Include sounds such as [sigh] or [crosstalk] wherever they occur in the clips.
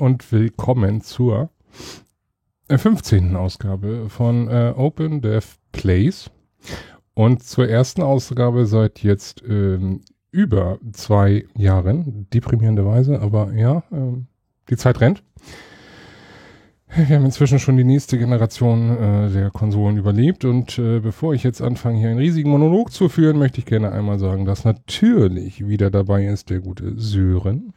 Und willkommen zur 15. Ausgabe von äh, Open Dev Plays und zur ersten Ausgabe seit jetzt ähm, über zwei Jahren, deprimierenderweise, aber ja, ähm, die Zeit rennt. Wir haben inzwischen schon die nächste Generation äh, der Konsolen überlebt und äh, bevor ich jetzt anfange, hier einen riesigen Monolog zu führen, möchte ich gerne einmal sagen, dass natürlich wieder dabei ist der gute Sören.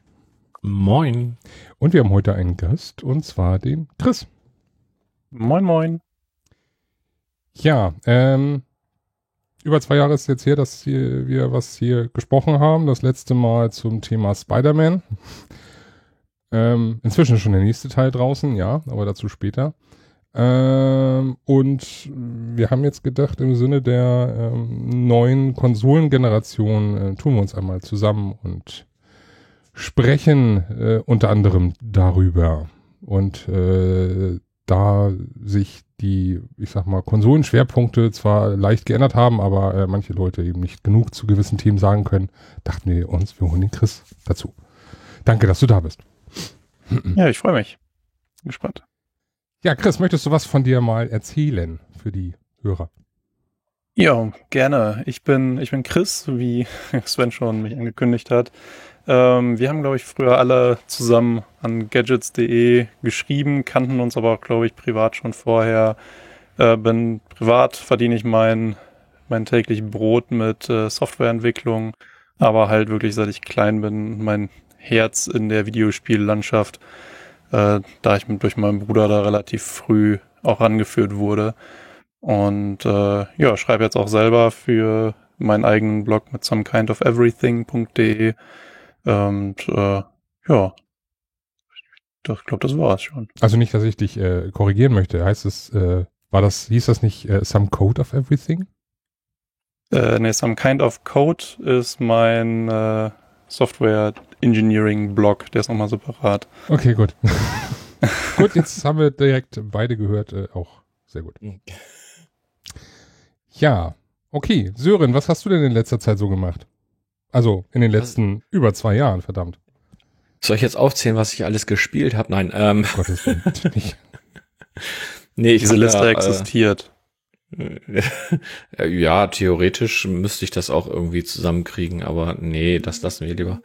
Moin. Und wir haben heute einen Gast und zwar den Chris. Moin, moin. Ja, ähm, über zwei Jahre ist jetzt her, dass hier, wir was hier gesprochen haben. Das letzte Mal zum Thema Spider-Man. [laughs] Ähm, inzwischen schon der nächste Teil draußen, ja, aber dazu später. Ähm, und wir haben jetzt gedacht, im Sinne der ähm, neuen Konsolengeneration äh, tun wir uns einmal zusammen und sprechen äh, unter anderem darüber. Und äh, da sich die, ich sag mal, Konsolenschwerpunkte zwar leicht geändert haben, aber äh, manche Leute eben nicht genug zu gewissen Themen sagen können, dachten wir uns, wir holen den Chris dazu. Danke, dass du da bist. Ja, ich freue mich. Bin gespannt. Ja, Chris, möchtest du was von dir mal erzählen für die Hörer? Ja, gerne. Ich bin, ich bin Chris, wie [laughs] Sven schon mich angekündigt hat. Ähm, wir haben, glaube ich, früher alle zusammen an gadgets.de geschrieben, kannten uns aber glaube ich, privat schon vorher. Äh, bin privat verdiene ich mein, mein täglich Brot mit äh, Softwareentwicklung, aber halt wirklich, seit ich klein bin, mein Herz in der Videospiellandschaft, äh, da ich mit, durch meinen Bruder da relativ früh auch rangeführt wurde. Und äh, ja, schreibe jetzt auch selber für meinen eigenen Blog mit somekindofeverything.de. Und äh, ja, ich glaube, das war's schon. Also nicht, dass ich dich äh, korrigieren möchte. Heißt es, äh, war das, hieß das nicht äh, Some Code of Everything? Äh, nee, Some Kind of Code ist mein äh, Software Engineering Blog, der ist nochmal separat. Okay, gut. [laughs] gut, jetzt haben wir direkt beide gehört, äh, auch sehr gut. Ja, okay. Sören, was hast du denn in letzter Zeit so gemacht? Also in den letzten was? über zwei Jahren, verdammt. Soll ich jetzt aufzählen, was ich alles gespielt habe? Nein, ähm. Gottes Willen, [laughs] nicht. nee, Diese Liste ja, existiert. Äh, [laughs] ja, theoretisch müsste ich das auch irgendwie zusammenkriegen, aber nee, das lassen wir lieber.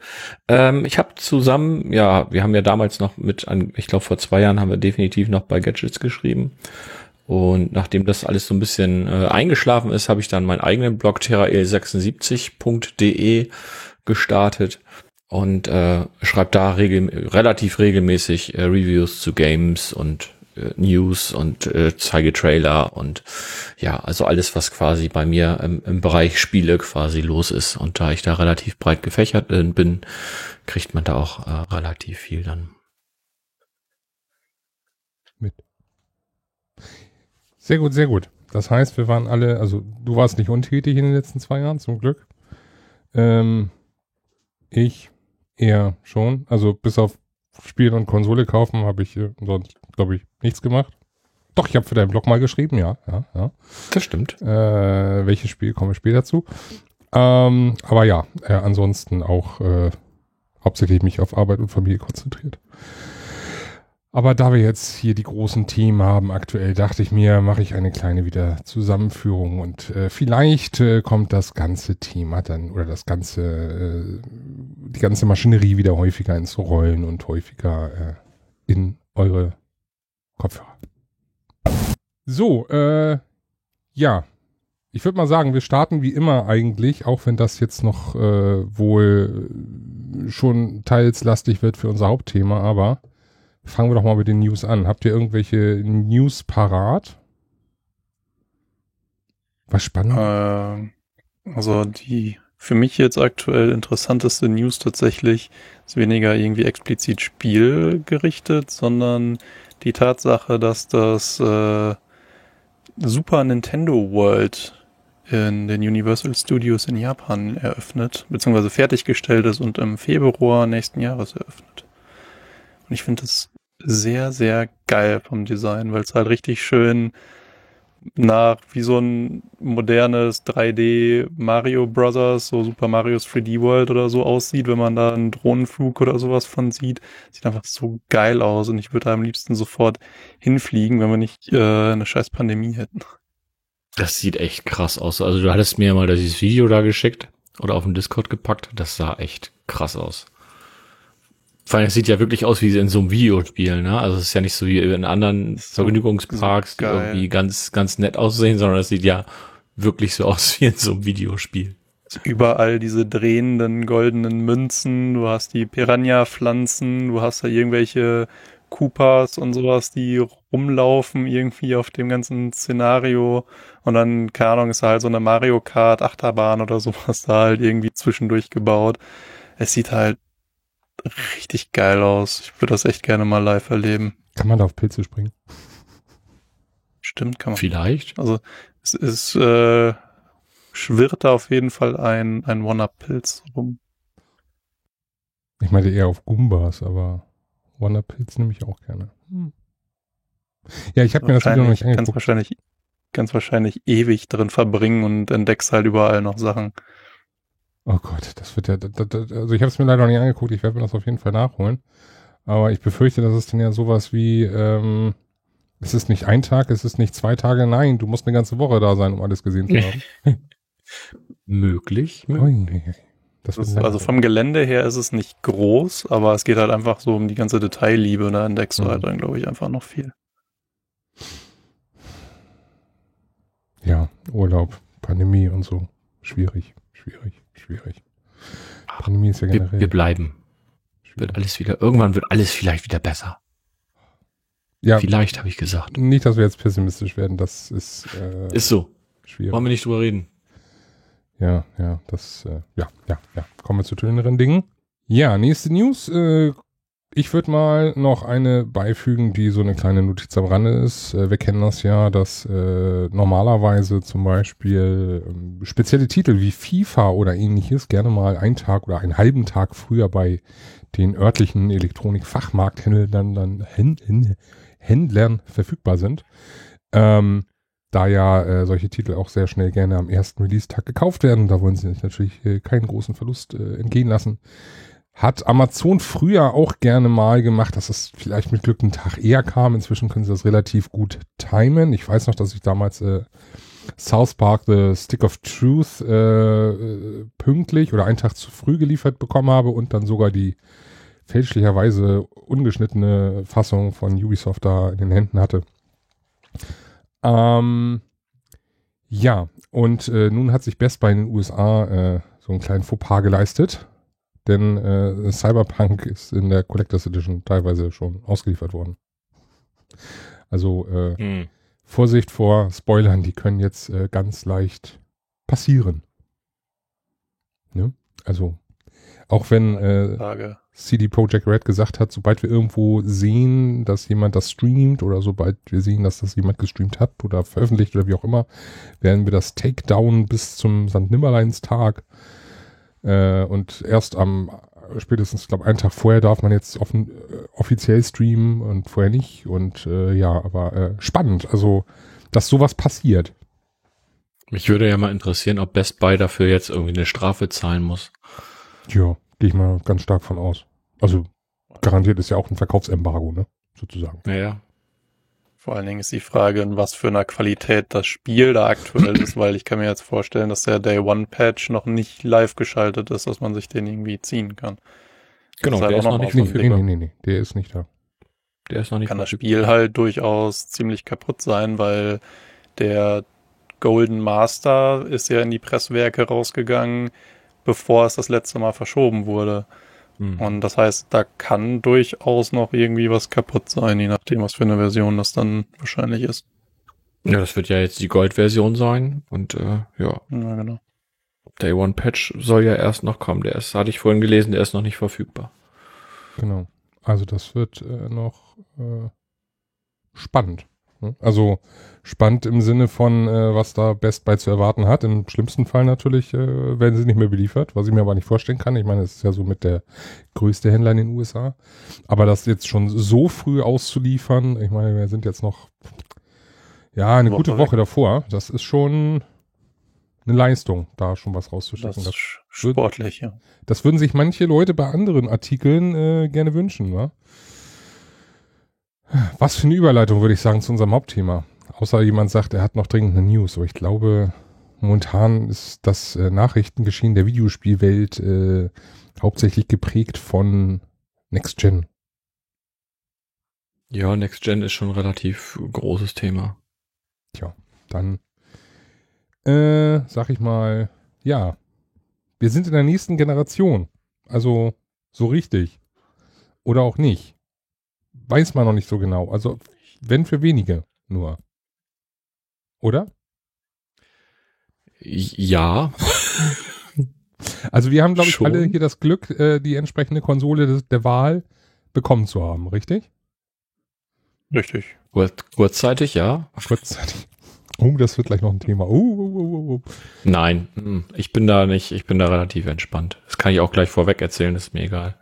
Ähm, ich habe zusammen, ja, wir haben ja damals noch mit, ich glaube vor zwei Jahren haben wir definitiv noch bei Gadgets geschrieben. Und nachdem das alles so ein bisschen äh, eingeschlafen ist, habe ich dann meinen eigenen Blog terrael76.de gestartet und äh, schreibe da regel relativ regelmäßig äh, Reviews zu Games und äh, News und äh, zeige Trailer und ja, also alles, was quasi bei mir im, im Bereich Spiele quasi los ist. Und da ich da relativ breit gefächert äh, bin, kriegt man da auch äh, relativ viel dann. Sehr gut, sehr gut. Das heißt, wir waren alle, also du warst nicht untätig in den letzten zwei Jahren, zum Glück. Ähm, ich eher schon. Also bis auf Spiel und Konsole kaufen habe ich äh, sonst, glaube ich, nichts gemacht. Doch, ich habe für deinen Blog mal geschrieben, ja, ja, ja. Das stimmt. Äh, welches Spiel komme ich später zu. Ähm, aber ja, äh, ansonsten auch äh, hauptsächlich mich auf Arbeit und Familie konzentriert. Aber da wir jetzt hier die großen Themen haben aktuell, dachte ich mir, mache ich eine kleine wieder Zusammenführung und äh, vielleicht äh, kommt das ganze Thema dann oder das ganze, äh, die ganze Maschinerie wieder häufiger ins Rollen und häufiger äh, in eure Kopfhörer. So, äh, ja. Ich würde mal sagen, wir starten wie immer eigentlich, auch wenn das jetzt noch äh, wohl schon teils lastig wird für unser Hauptthema, aber Fangen wir doch mal mit den News an. Habt ihr irgendwelche News parat? Was spannend? Äh, also die für mich jetzt aktuell interessanteste News tatsächlich ist weniger irgendwie explizit spielgerichtet, sondern die Tatsache, dass das äh, Super Nintendo World in den Universal Studios in Japan eröffnet, beziehungsweise fertiggestellt ist und im Februar nächsten Jahres eröffnet. Und ich finde das sehr, sehr geil vom Design, weil es halt richtig schön nach wie so ein modernes 3D Mario Brothers, so Super Mario's 3D World oder so aussieht, wenn man da einen Drohnenflug oder sowas von sieht. Sieht einfach so geil aus und ich würde da am liebsten sofort hinfliegen, wenn wir nicht äh, eine scheiß Pandemie hätten. Das sieht echt krass aus. Also du hattest mir mal dieses Video da geschickt oder auf dem Discord gepackt. Das sah echt krass aus. Vor allem, es sieht ja wirklich aus wie in so einem Videospiel, ne? Also es ist ja nicht so wie in anderen so, Vergnügungsparks, die irgendwie ganz, ganz nett aussehen, sondern es sieht ja wirklich so [laughs] aus wie in so einem Videospiel. Überall diese drehenden goldenen Münzen, du hast die Piranha-Pflanzen, du hast da irgendwelche Koopas und sowas, die rumlaufen irgendwie auf dem ganzen Szenario und dann, keine Ahnung, ist da halt so eine Mario Kart Achterbahn oder sowas da halt irgendwie zwischendurch gebaut. Es sieht halt richtig geil aus. Ich würde das echt gerne mal live erleben. Kann man da auf Pilze springen? Stimmt, kann man. Vielleicht. Also es ist äh, schwirrt da auf jeden Fall ein, ein One-Up-Pilz rum. Ich meinte eher auf Gumbas, aber One-Up-Pilz nehme ich auch gerne. Hm. Ja, ich habe mir das Video noch nicht angeguckt. Ganz wahrscheinlich, ganz wahrscheinlich ewig drin verbringen und entdeckst halt überall noch Sachen. Oh Gott, das wird ja, das, das, also ich habe es mir leider noch nicht angeguckt, ich werde mir das auf jeden Fall nachholen. Aber ich befürchte, dass es dann ja sowas wie, ähm, es ist nicht ein Tag, es ist nicht zwei Tage, nein, du musst eine ganze Woche da sein, um alles gesehen zu [laughs] haben. möglich. möglich. Das ist, also vom Gelände her ist es nicht groß, aber es geht halt einfach so um die ganze Detailliebe. Da entdeckst du mhm. halt dann, glaube ich, einfach noch viel. Ja, Urlaub, Pandemie und so. Schwierig, schwierig schwierig. Pandemie ist ja generell. Wir, wir bleiben. Schwierig. Wird alles wieder, irgendwann wird alles vielleicht wieder besser. Ja. Vielleicht habe ich gesagt. Nicht, dass wir jetzt pessimistisch werden, das ist. Äh, ist so. Schwierig. Wollen wir nicht drüber reden. Ja, ja, das, äh, ja, ja, ja. Kommen wir zu schöneren Dingen. Ja, nächste News äh, ich würde mal noch eine beifügen, die so eine kleine Notiz am Rande ist. Äh, wir kennen das ja, dass äh, normalerweise zum Beispiel äh, spezielle Titel wie FIFA oder ähnliches gerne mal einen Tag oder einen halben Tag früher bei den örtlichen Elektronikfachmarkthändlern dann Händlern verfügbar sind. Ähm, da ja äh, solche Titel auch sehr schnell gerne am ersten Release-Tag gekauft werden, da wollen sie natürlich äh, keinen großen Verlust äh, entgehen lassen hat Amazon früher auch gerne mal gemacht, dass es vielleicht mit Glück einen Tag eher kam. Inzwischen können sie das relativ gut timen. Ich weiß noch, dass ich damals äh, South Park The Stick of Truth äh, pünktlich oder einen Tag zu früh geliefert bekommen habe und dann sogar die fälschlicherweise ungeschnittene Fassung von Ubisoft da in den Händen hatte. Ähm, ja, und äh, nun hat sich Best Buy in den USA äh, so einen kleinen Fauxpas geleistet denn äh, Cyberpunk ist in der Collectors Edition teilweise schon ausgeliefert worden. Also äh, hm. Vorsicht vor Spoilern, die können jetzt äh, ganz leicht passieren. Ne? Also auch wenn äh, CD Projekt Red gesagt hat, sobald wir irgendwo sehen, dass jemand das streamt oder sobald wir sehen, dass das jemand gestreamt hat oder veröffentlicht oder wie auch immer, werden wir das Takedown bis zum St. Nimmerleins-Tag äh, und erst am spätestens, glaube einen Tag vorher darf man jetzt offen, äh, offiziell streamen und vorher nicht. Und äh, ja, aber äh, spannend, also dass sowas passiert. Mich würde ja mal interessieren, ob Best Buy dafür jetzt irgendwie eine Strafe zahlen muss. Ja, gehe ich mal ganz stark von aus. Also garantiert ist ja auch ein Verkaufsembargo, ne? Sozusagen. Naja, vor allen Dingen ist die Frage, in was für einer Qualität das Spiel da aktuell ist, weil ich kann mir jetzt vorstellen, dass der Day One Patch noch nicht live geschaltet ist, dass man sich den irgendwie ziehen kann. Genau, halt der ist noch nicht verfügbar. Nee, nee, nee, der ist nicht da. Der ist noch nicht Kann das Spiel halt durchaus ziemlich kaputt sein, weil der Golden Master ist ja in die Presswerke rausgegangen, bevor es das letzte Mal verschoben wurde. Mhm. Und das heißt, da kann durchaus noch irgendwie was kaputt sein, je nachdem, was für eine Version das dann wahrscheinlich ist. Ja, das wird ja jetzt die Gold-Version sein und äh, ja. Ja, genau. Day One Patch soll ja erst noch kommen. Der ist, hatte ich vorhin gelesen, der ist noch nicht verfügbar. Genau. Also das wird äh, noch äh, spannend. Ne? Also spannend im Sinne von, äh, was da Best Buy zu erwarten hat. Im schlimmsten Fall natürlich äh, werden sie nicht mehr beliefert, was ich mir aber nicht vorstellen kann. Ich meine, es ist ja so mit der größte Händler in den USA. Aber das jetzt schon so früh auszuliefern, ich meine, wir sind jetzt noch Ja, eine Woche gute Woche weg. davor. Das ist schon eine Leistung, da schon was rauszuschicken. Das ist sportlich, ja. Das würden sich manche Leute bei anderen Artikeln äh, gerne wünschen, wa? Was für eine Überleitung, würde ich sagen, zu unserem Hauptthema. Außer jemand sagt, er hat noch dringend eine News. Aber ich glaube, momentan ist das äh, Nachrichtengeschehen der Videospielwelt äh, hauptsächlich geprägt von Next Gen. Ja, Next Gen ist schon ein relativ großes Thema. Tja, dann äh, sag ich mal, ja, wir sind in der nächsten Generation. Also so richtig. Oder auch nicht. Weiß man noch nicht so genau. Also wenn für wenige nur. Oder? Ja. Also wir haben, glaube ich, Schon. alle hier das Glück, äh, die entsprechende Konsole des, der Wahl bekommen zu haben, richtig? Richtig. Kur kurzzeitig, ja. Kurzzeitig. Oh, das wird gleich noch ein Thema. Oh, oh, oh. Nein, hm, ich bin da nicht, ich bin da relativ entspannt. Das kann ich auch gleich vorweg erzählen, ist mir egal.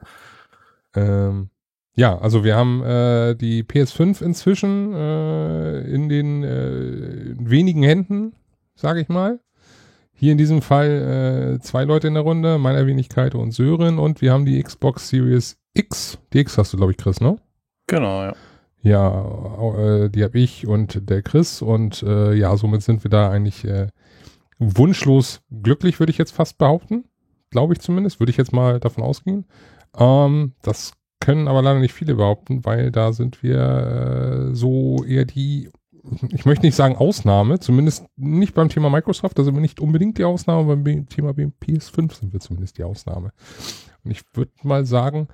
Ähm, ja, also wir haben äh, die PS5 inzwischen äh, in den äh, wenigen Händen, sage ich mal. Hier in diesem Fall äh, zwei Leute in der Runde, meiner Wenigkeit und Sören und wir haben die Xbox Series X. Die X hast du, glaube ich, Chris, ne? Genau, ja. Ja, äh, die habe ich und der Chris und äh, ja, somit sind wir da eigentlich äh, wunschlos glücklich, würde ich jetzt fast behaupten. Glaube ich zumindest, würde ich jetzt mal davon ausgehen. Ähm, das können aber leider nicht viele behaupten, weil da sind wir äh, so eher die, ich möchte nicht sagen Ausnahme, zumindest nicht beim Thema Microsoft, da sind wir nicht unbedingt die Ausnahme, beim Thema PS5 sind wir zumindest die Ausnahme. Und ich würde mal sagen,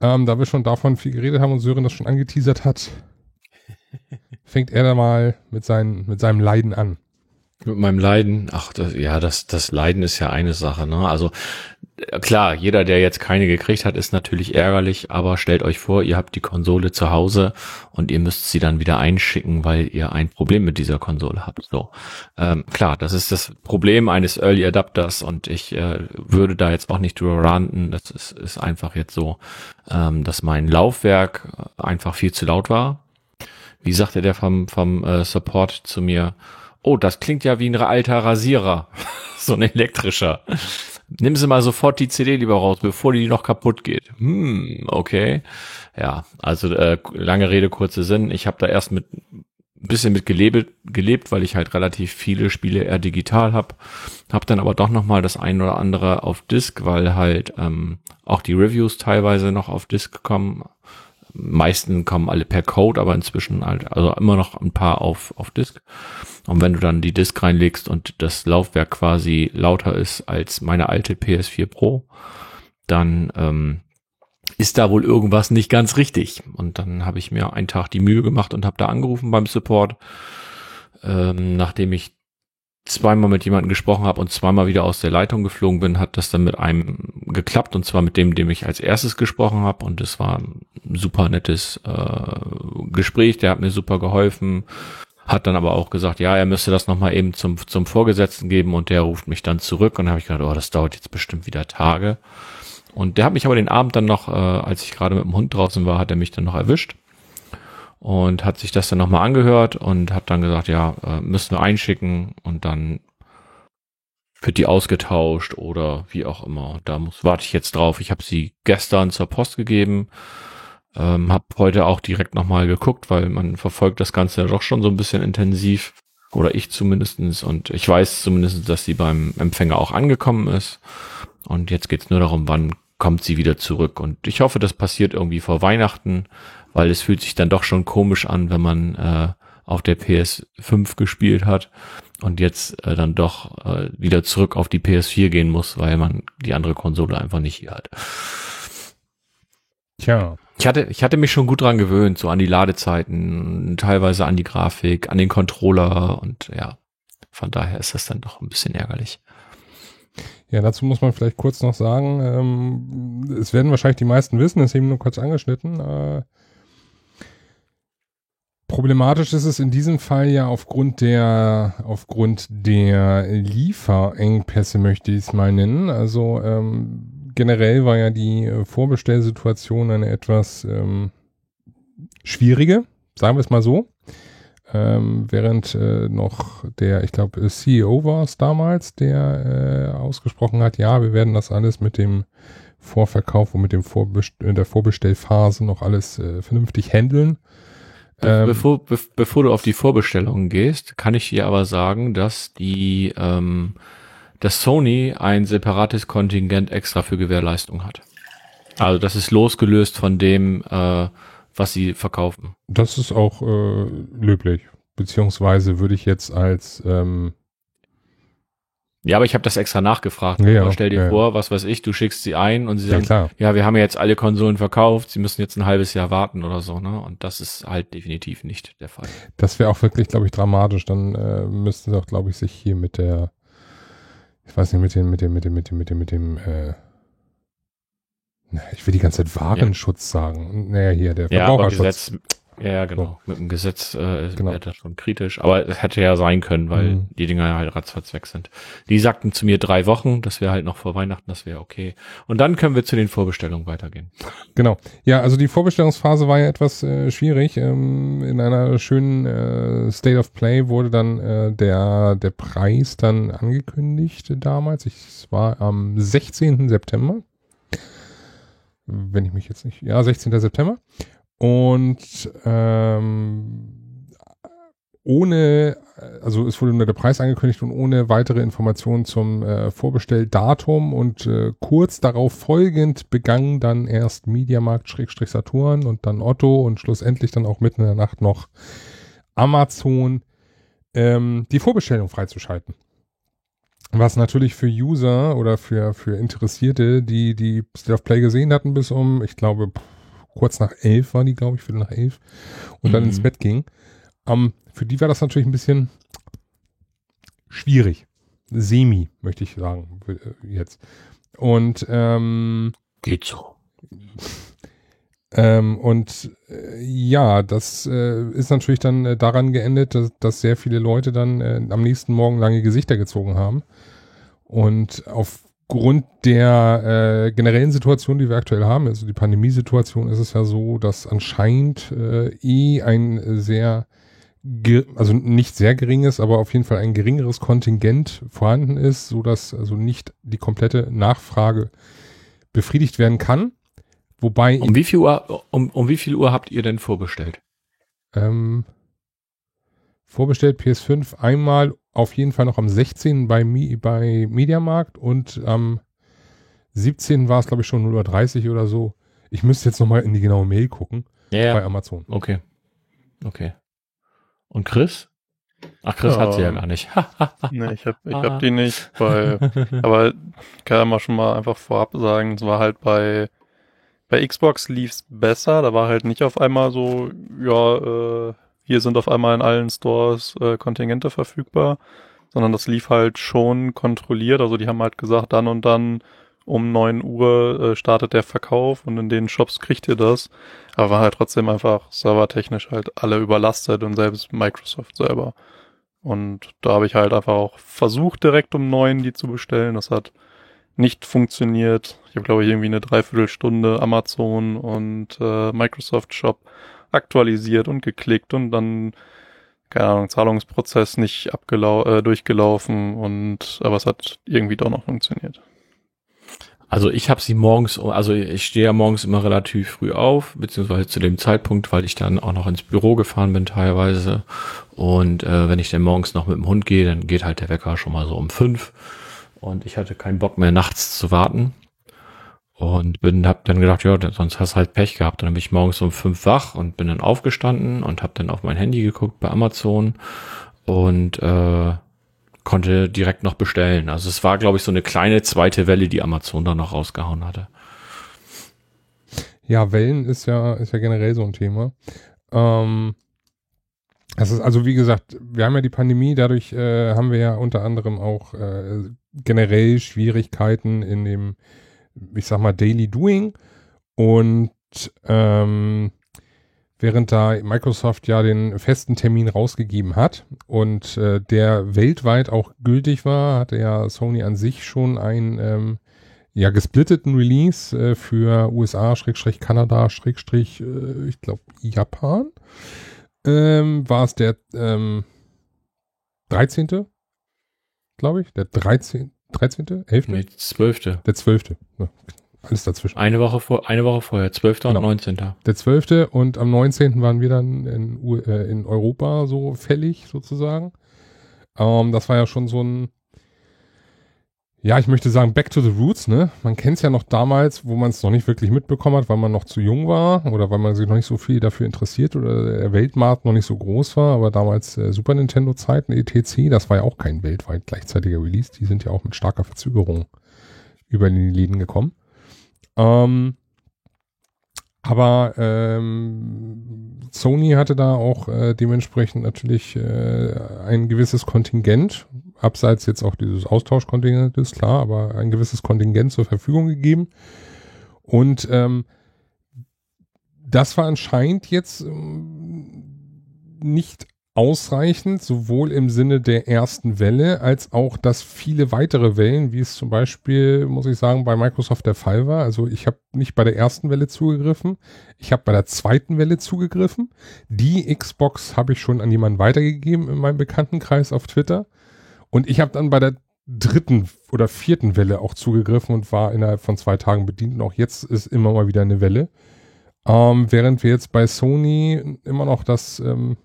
ähm, da wir schon davon viel geredet haben und Sören das schon angeteasert hat, [laughs] fängt er da mal mit, seinen, mit seinem Leiden an. Mit meinem Leiden, ach, das, ja, das, das Leiden ist ja eine Sache, ne? Also klar, jeder, der jetzt keine gekriegt hat, ist natürlich ärgerlich, aber stellt euch vor, ihr habt die Konsole zu Hause und ihr müsst sie dann wieder einschicken, weil ihr ein Problem mit dieser Konsole habt. So, ähm, klar, das ist das Problem eines Early Adapters und ich äh, würde da jetzt auch nicht drüber ranten. Das ist, ist einfach jetzt so, ähm, dass mein Laufwerk einfach viel zu laut war. Wie sagte der vom, vom äh, Support zu mir? Oh, das klingt ja wie ein alter Rasierer. [laughs] so ein elektrischer nimm sie mal sofort die CD lieber raus, bevor die noch kaputt geht. Hm, okay. Ja, also äh, lange Rede, kurze Sinn. Ich habe da erst mit ein bisschen mit gelebt, gelebt, weil ich halt relativ viele Spiele eher digital habe. Hab dann aber doch noch mal das ein oder andere auf Disk, weil halt ähm, auch die Reviews teilweise noch auf Disk kommen. Meisten kommen alle per Code, aber inzwischen halt, also immer noch ein paar auf, auf Disk. Und wenn du dann die Disk reinlegst und das Laufwerk quasi lauter ist als meine alte PS4 Pro, dann ähm, ist da wohl irgendwas nicht ganz richtig. Und dann habe ich mir einen Tag die Mühe gemacht und habe da angerufen beim Support, ähm, nachdem ich zweimal mit jemandem gesprochen habe und zweimal wieder aus der Leitung geflogen bin, hat das dann mit einem geklappt und zwar mit dem, dem ich als erstes gesprochen habe und es war ein super nettes äh, Gespräch, der hat mir super geholfen, hat dann aber auch gesagt, ja, er müsste das nochmal eben zum, zum Vorgesetzten geben und der ruft mich dann zurück und habe ich gedacht, oh, das dauert jetzt bestimmt wieder Tage. Und der hat mich aber den Abend dann noch, äh, als ich gerade mit dem Hund draußen war, hat er mich dann noch erwischt und hat sich das dann nochmal angehört und hat dann gesagt, ja, äh, müssen wir einschicken und dann wird die ausgetauscht oder wie auch immer. Da muss, warte ich jetzt drauf. Ich habe sie gestern zur Post gegeben ähm, hab heute auch direkt nochmal geguckt, weil man verfolgt das Ganze ja doch schon so ein bisschen intensiv. Oder ich zumindestens Und ich weiß zumindest, dass sie beim Empfänger auch angekommen ist. Und jetzt geht's nur darum, wann kommt sie wieder zurück. Und ich hoffe, das passiert irgendwie vor Weihnachten, weil es fühlt sich dann doch schon komisch an, wenn man äh, auf der PS5 gespielt hat und jetzt äh, dann doch äh, wieder zurück auf die PS4 gehen muss, weil man die andere Konsole einfach nicht hier hat. Tja. Ich hatte, ich hatte mich schon gut dran gewöhnt, so an die Ladezeiten, teilweise an die Grafik, an den Controller und ja, von daher ist das dann doch ein bisschen ärgerlich. Ja, dazu muss man vielleicht kurz noch sagen, ähm, es werden wahrscheinlich die meisten wissen, es ist eben nur kurz angeschnitten. Äh, problematisch ist es in diesem Fall ja aufgrund der, aufgrund der Lieferengpässe, möchte ich es mal nennen. Also ähm, generell war ja die äh, Vorbestellsituation eine etwas ähm, schwierige, sagen wir es mal so. ähm, während äh, noch der, ich glaube, CEO war es damals, der äh, ausgesprochen hat, ja, wir werden das alles mit dem Vorverkauf und mit dem Vorbest in der Vorbestellphase noch alles äh, vernünftig handeln. Ähm, bevor, be bevor du auf die Vorbestellungen gehst, kann ich dir aber sagen, dass die, ähm, dass Sony ein separates Kontingent extra für Gewährleistung hat. Also das ist losgelöst von dem, äh, was sie verkaufen. Das ist auch äh, löblich. Beziehungsweise würde ich jetzt als ähm, ja, aber ich habe das extra nachgefragt. Ja, aber stell dir ja. vor, was weiß ich, du schickst sie ein und sie Ja, sagen, klar. ja, wir haben ja jetzt alle Konsolen verkauft, sie müssen jetzt ein halbes Jahr warten oder so, ne? Und das ist halt definitiv nicht der Fall. Das wäre auch wirklich, glaube ich, dramatisch. Dann äh, müssten sie auch, glaube ich, sich hier mit der, ich weiß nicht, mit dem, mit dem, mit dem, mit dem, mit dem, mit dem, äh, ich will die ganze Zeit Warenschutz sagen. Naja, hier, der Ja, aber Verbraucherschutz. Gesetz, ja, genau. Mit dem Gesetz äh, Genau. wäre das schon kritisch. Aber es hätte ja sein können, weil Mhm. die Dinger halt ratzfatz weg sind. Die sagten zu mir drei Wochen, das wäre halt noch vor Weihnachten, das wäre okay. Und dann können wir zu den Vorbestellungen weitergehen. Genau. Ja, also die Vorbestellungsphase war ja etwas äh, schwierig. Ähm, in einer schönen äh, State of Play wurde dann äh, der, der Preis dann angekündigt damals. Ich, es war am 16. September. Wenn ich mich jetzt nicht. Ja, 16. September. Und ähm, ohne, also es wurde nur der Preis angekündigt und ohne weitere Informationen zum äh, Vorbestelldatum und äh, kurz darauf folgend begann dann erst Mediamarkt Schrägstrich Saturn und dann Otto und schlussendlich dann auch mitten in der Nacht noch Amazon ähm, die Vorbestellung freizuschalten. Was natürlich für User oder für, für Interessierte, die die State of Play gesehen hatten bis um, ich glaube, kurz nach elf war die, glaube ich, viertel nach elf und dann Mhm. ins Bett ging. Ähm, für die war das natürlich ein bisschen schwierig. Semi, möchte ich sagen, äh, jetzt. Und ähm, Geht so. ähm, und äh, ja, das äh, ist natürlich dann äh, daran geendet, dass, dass sehr viele Leute dann äh, am nächsten Morgen lange Gesichter gezogen haben. Und aufgrund der äh, generellen Situation, die wir aktuell haben, also die Pandemiesituation, ist es ja so, dass anscheinend äh, eh ein sehr, also nicht sehr geringes, aber auf jeden Fall ein geringeres Kontingent vorhanden ist, so dass also nicht die komplette Nachfrage befriedigt werden kann. Wobei Um wie viel Uhr, um, um wie viel Uhr habt ihr denn vorbestellt? Ähm, vorbestellt PS5 einmal auf jeden Fall noch am 16. bei, Mi bei Mediamarkt und am 17. war es, glaube ich, schon 0.30 Uhr oder so. Ich müsste jetzt nochmal in die genaue Mail gucken Ja, bei Amazon. Okay. Okay. Und Chris? Ach, Chris Ja. hat sie ja gar nicht. [laughs] Nee, ich hab, ich hab die nicht, weil, [laughs] aber kann ja mal schon mal einfach vorab sagen, es war halt bei, bei Xbox lief's besser, da war halt nicht auf einmal so, ja, äh, hier sind auf einmal in allen Stores äh, Kontingente verfügbar, sondern das lief halt schon kontrolliert, also die haben halt gesagt, dann und dann um 9 Uhr äh, startet der Verkauf und in den Shops kriegt ihr das, aber war halt trotzdem einfach servertechnisch halt alle überlastet und selbst Microsoft selber. Und da habe ich halt einfach auch versucht, direkt um neun die zu bestellen. Das hat nicht funktioniert. Ich habe, glaube ich, irgendwie eine Dreiviertelstunde Amazon und äh, Microsoft Shop aktualisiert und geklickt und dann, keine Ahnung, Zahlungsprozess nicht abgelau äh, durchgelaufen und aber es hat irgendwie doch noch funktioniert. Also ich habe sie morgens, also ich stehe ja morgens immer relativ früh auf, beziehungsweise zu dem Zeitpunkt, weil ich dann auch noch ins Büro gefahren bin teilweise. Und äh, wenn ich dann morgens noch mit dem Hund gehe, dann geht halt der Wecker schon mal so um fünf. Und ich hatte keinen Bock mehr nachts zu warten. Und bin, hab dann gedacht, ja, sonst hast du halt Pech gehabt. Dann bin ich morgens um fünf wach und bin dann aufgestanden und habe dann auf mein Handy geguckt bei Amazon und äh, konnte direkt noch bestellen. Also es war, glaube ich, so eine kleine zweite Welle, die Amazon da noch rausgehauen hatte. Ja, Wellen ist ja, ist ja generell so ein Thema. Ähm, das ist also, wie gesagt, wir haben ja die Pandemie, dadurch äh, haben wir ja unter anderem auch äh, generell Schwierigkeiten in dem, ich sag mal, Daily Doing. Und ähm, während da Microsoft ja den festen Termin rausgegeben hat und äh, der weltweit auch gültig war, hatte ja Sony an sich schon ein ähm, ja, gesplitteten Release äh, für USA, Schrägstrich Kanada, Schrägstrich, äh, ich glaube, Japan. ähm, war es der ähm, 13. glaube ich, der 13. 13. 11. Nee, 12. Der 12. Ja, alles dazwischen. Eine Woche vor, eine Woche vorher, 12. Genau. und 19. Der 12. und am 19. waren wir dann in, äh, in Europa so fällig sozusagen. Ähm, das war ja schon so ein, ja, ich möchte sagen, back to the roots, ne? Man kennt es ja noch damals, wo man es noch nicht wirklich mitbekommen hat, weil man noch zu jung war oder weil man sich noch nicht so viel dafür interessiert oder der Weltmarkt noch nicht so groß war, aber damals äh, Super Nintendo Zeiten, ETC, das war ja auch kein weltweit gleichzeitiger Release, die sind ja auch mit starker Verzögerung über die Läden gekommen. Ähm, aber ähm, Sony hatte da auch äh, dementsprechend natürlich äh, ein gewisses Kontingent, abseits jetzt auch dieses Austauschkontingentes, klar, aber ein gewisses Kontingent zur Verfügung gegeben. Und ähm, das war anscheinend jetzt ähm, nicht ausreichend, sowohl im Sinne der ersten Welle, als auch, dass viele weitere Wellen, wie es zum Beispiel, muss ich sagen, bei Microsoft der Fall war. Also ich habe nicht bei der ersten Welle zugegriffen, ich habe bei der zweiten Welle zugegriffen. Die Xbox habe ich schon an jemanden weitergegeben in meinem Bekanntenkreis auf Twitter. Und ich habe dann bei der dritten oder vierten Welle auch zugegriffen und war innerhalb von zwei Tagen bedient. Und auch jetzt ist immer mal wieder eine Welle. Ähm, während wir jetzt bei Sony immer noch das, ähm,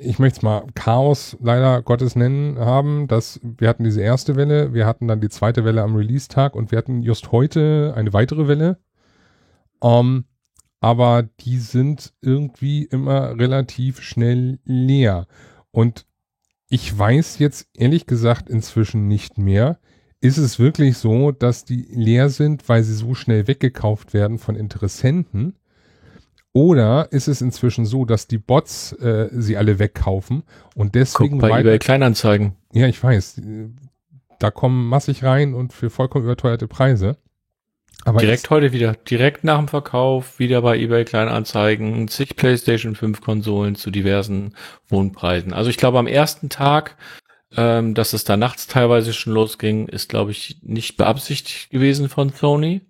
ich möchte es mal Chaos leider Gottes nennen haben, dass wir hatten diese erste Welle, wir hatten dann die zweite Welle am Release-Tag und wir hatten just heute eine weitere Welle. Ähm, aber die sind irgendwie immer relativ schnell leer. Und ich weiß jetzt ehrlich gesagt inzwischen nicht mehr, ist es wirklich so, dass die leer sind, weil sie so schnell weggekauft werden von Interessenten? Oder ist es inzwischen so, dass die Bots äh, sie alle wegkaufen und deswegen Guck bei eBay Kleinanzeigen. ja, ich weiß. Da kommen massig rein und für vollkommen überteuerte Preise. Aber Direkt heute wieder, direkt nach dem Verkauf, wieder bei eBay Kleinanzeigen, zig PlayStation 5 Konsolen zu diversen Wohnpreisen. Also ich glaube am ersten Tag, ähm, dass es da nachts teilweise schon losging, ist glaube ich nicht beabsichtigt gewesen von Sony.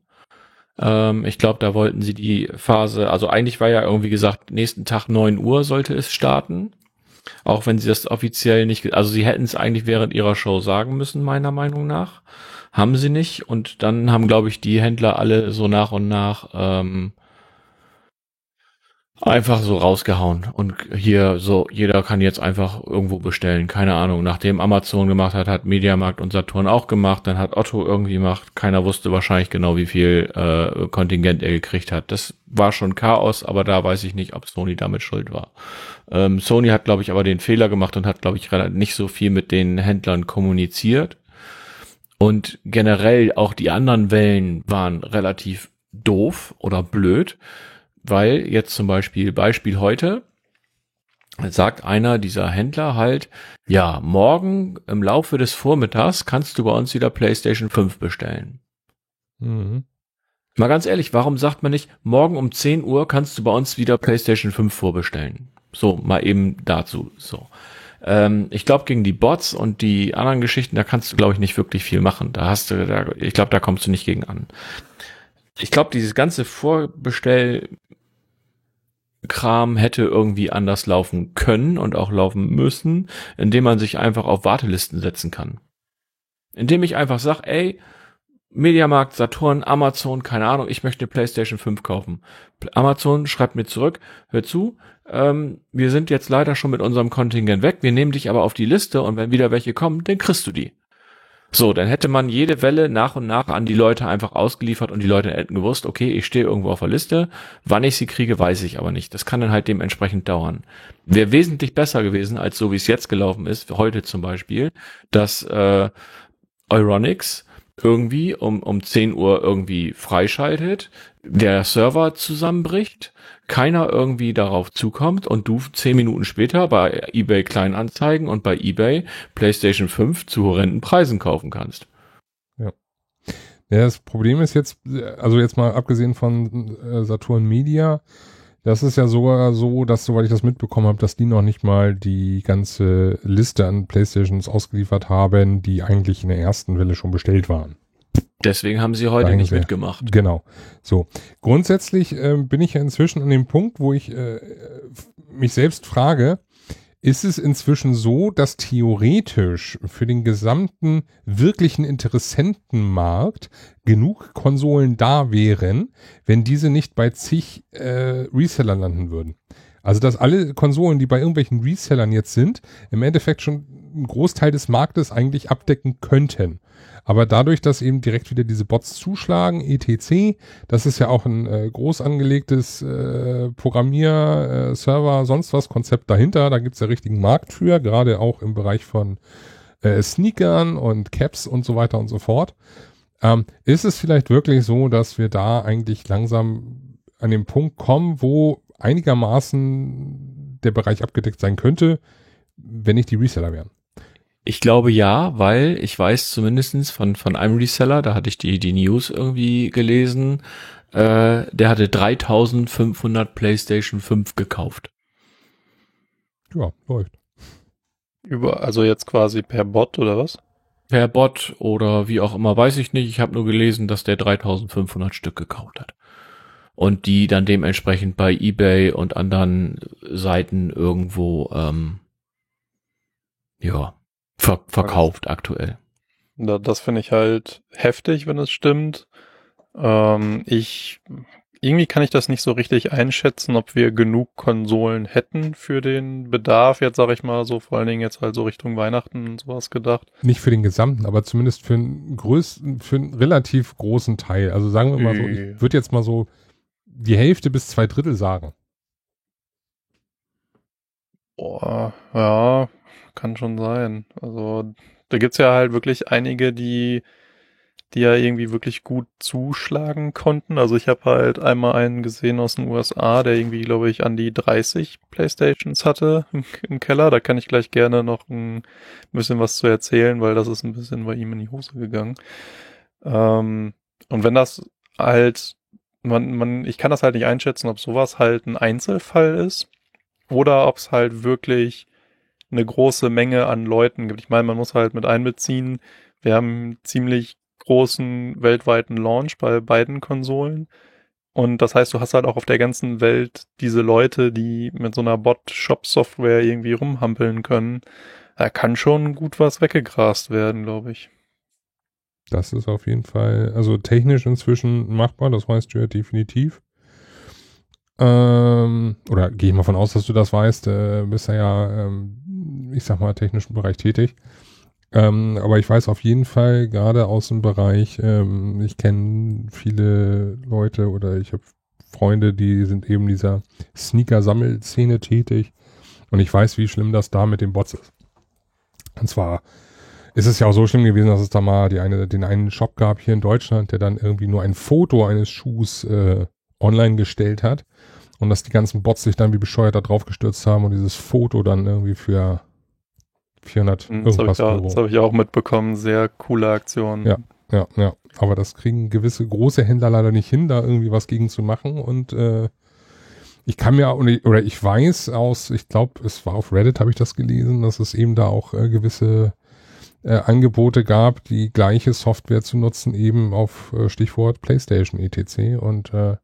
Ähm, ich glaube, da wollten sie die Phase, also eigentlich war ja irgendwie gesagt, nächsten Tag 9 Uhr sollte es starten. Auch wenn sie das offiziell nicht, also sie hätten es eigentlich während ihrer Show sagen müssen, meiner Meinung nach. Haben sie nicht. Und dann haben, glaube ich, die Händler alle so nach und nach ähm, einfach so rausgehauen. Und hier so, jeder kann jetzt einfach irgendwo bestellen. Keine Ahnung. Nachdem Amazon gemacht hat, hat Mediamarkt und Saturn auch gemacht. Dann hat Otto irgendwie gemacht. Keiner wusste wahrscheinlich genau, wie viel äh, Kontingent er gekriegt hat. Das war schon Chaos, aber da weiß ich nicht, ob Sony damit schuld war. Ähm, Sony hat, glaube ich, aber den Fehler gemacht und hat, glaube ich, nicht so viel mit den Händlern kommuniziert. Und generell auch die anderen Wellen waren relativ doof oder blöd, weil jetzt zum Beispiel, Beispiel heute, sagt einer dieser Händler halt, ja, morgen im Laufe des Vormittags kannst du bei uns wieder PlayStation 5 bestellen. Mhm. Mal ganz ehrlich, warum sagt man nicht, morgen um 10 Uhr kannst du bei uns wieder PlayStation 5 vorbestellen? So, mal eben dazu, so. Ähm, ich glaube, gegen die Bots und die anderen Geschichten, da kannst du, glaube ich, nicht wirklich viel machen. Da hast du, da, ich glaube, da kommst du nicht gegen an. Ich glaube, dieses ganze Vorbestell Kram hätte irgendwie anders laufen können und auch laufen müssen, indem man sich einfach auf Wartelisten setzen kann. Indem ich einfach sage, ey, Mediamarkt, Saturn, Amazon, keine Ahnung, ich möchte eine PlayStation 5 kaufen. Amazon schreibt mir zurück, hör zu, ähm, wir sind jetzt leider schon mit unserem Kontingent weg, wir nehmen dich aber auf die Liste und wenn wieder welche kommen, dann kriegst du die. So, dann hätte man jede Welle nach und nach an die Leute einfach ausgeliefert und die Leute hätten gewusst, okay, ich stehe irgendwo auf der Liste, wann ich sie kriege, weiß ich aber nicht. Das kann dann halt dementsprechend dauern. Wäre wesentlich besser gewesen, als so wie es jetzt gelaufen ist, heute zum Beispiel, dass äh, Euronics irgendwie um, um 10 Uhr irgendwie freischaltet, der Server zusammenbricht, keiner irgendwie darauf zukommt und du 10 Minuten später bei eBay Kleinanzeigen und bei eBay PlayStation 5 zu horrenden Preisen kaufen kannst. Ja, das Problem ist jetzt, also jetzt mal abgesehen von äh, Saturn Media, das ist ja sogar so, dass, soweit ich das mitbekommen habe, dass die noch nicht mal die ganze Liste an Playstations ausgeliefert haben, die eigentlich in der ersten Welle schon bestellt waren. Deswegen haben sie heute nicht sie. mitgemacht. Genau. So. Grundsätzlich ähm, bin ich ja inzwischen an dem Punkt, wo ich äh, mich selbst frage, ist es inzwischen so, dass theoretisch für den gesamten wirklichen Interessentenmarkt genug Konsolen da wären, wenn diese nicht bei zig äh, Resellern landen würden? Also, dass alle Konsolen, die bei irgendwelchen Resellern jetzt sind, im Endeffekt schon einen Großteil des Marktes eigentlich abdecken könnten. Aber dadurch, dass eben direkt wieder diese Bots zuschlagen, etc., das ist ja auch ein äh, groß angelegtes äh, Programmier, äh, Server, sonst was Konzept dahinter. Da gibt's ja richtigen Markt für, gerade auch im Bereich von äh, Sneakern und Caps und so weiter und so fort. Ähm, ist es vielleicht wirklich so, dass wir da eigentlich langsam an den Punkt kommen, wo einigermaßen der Bereich abgedeckt sein könnte, wenn nicht die Reseller wären? Ich glaube ja, weil ich weiß zumindestens von, von einem Reseller, da hatte ich die, die News irgendwie gelesen, äh, der hatte 3500 PlayStation 5 gekauft. Ja, läuft. Über, also jetzt quasi per Bot oder was? Per Bot oder wie auch immer, weiß ich nicht. Ich habe nur gelesen, dass der 3500 Stück gekauft hat. Und die dann dementsprechend bei eBay und anderen Seiten irgendwo, ähm, ja, ver verkauft aktuell. Da, das finde ich halt heftig, wenn es stimmt. Ähm, ich irgendwie kann ich das nicht so richtig einschätzen, ob wir genug Konsolen hätten für den Bedarf. Jetzt sage ich mal so, vor allen Dingen jetzt halt so Richtung Weihnachten und sowas gedacht. Nicht für den gesamten, aber zumindest für einen größten, für einen relativ großen Teil. Also sagen wir mal so, Äh. ich würde jetzt mal so die Hälfte bis zwei Drittel sagen. Boah, ja, kann schon sein. Also da gibt's ja halt wirklich einige, die die ja irgendwie wirklich gut zuschlagen konnten. Also ich habe halt einmal einen gesehen aus den USA, der irgendwie, glaube ich, an die 30 Playstations hatte im, im Keller. Da kann ich gleich gerne noch ein bisschen was zu erzählen, weil das ist ein bisschen bei ihm in die Hose gegangen. Ähm, und wenn das halt, man, man, ich kann das halt nicht einschätzen, ob sowas halt ein Einzelfall ist oder ob es halt wirklich eine große Menge an Leuten gibt. Ich meine, man muss halt mit einbeziehen, wir haben einen ziemlich großen weltweiten Launch bei beiden Konsolen. Und das heißt, du hast halt auch auf der ganzen Welt diese Leute, die mit so einer Bot-Shop-Software irgendwie rumhampeln können. Da kann schon gut was weggegrast werden, glaube ich. Das ist auf jeden Fall, also technisch inzwischen machbar, das weißt du ja definitiv. Ähm, oder gehe ich mal von aus, dass du das weißt, äh, bist ja ja, ähm, ich sag mal, technischen Bereich tätig. Ähm, aber ich weiß auf jeden Fall, gerade aus dem Bereich, ähm, ich kenne viele Leute oder ich habe Freunde, die sind eben dieser Sneaker-Sammelszene tätig und ich weiß, wie schlimm das da mit den Bots ist. Und zwar ist es ja auch so schlimm gewesen, dass es da mal die eine, den einen Shop gab hier in Deutschland, der dann irgendwie nur ein Foto eines Schuhs äh, online gestellt hat und dass die ganzen Bots sich dann wie bescheuert da drauf gestürzt haben und dieses Foto dann irgendwie für 400 Hm, Das habe irgendwas ich, auch- Euro. das hab ich auch mitbekommen. Sehr coole Aktion. Ja. Ja, ja. Aber das kriegen gewisse große Händler leider nicht hin, da irgendwie was gegen zu machen. Und äh, ich kann mir auch- oder ich weiß aus, ich glaube, es war auf Reddit, habe ich das gelesen, dass es eben da auch äh, gewisse äh, Angebote gab, die gleiche Software zu nutzen, eben auf äh, Stichwort PlayStation etc. Und äh,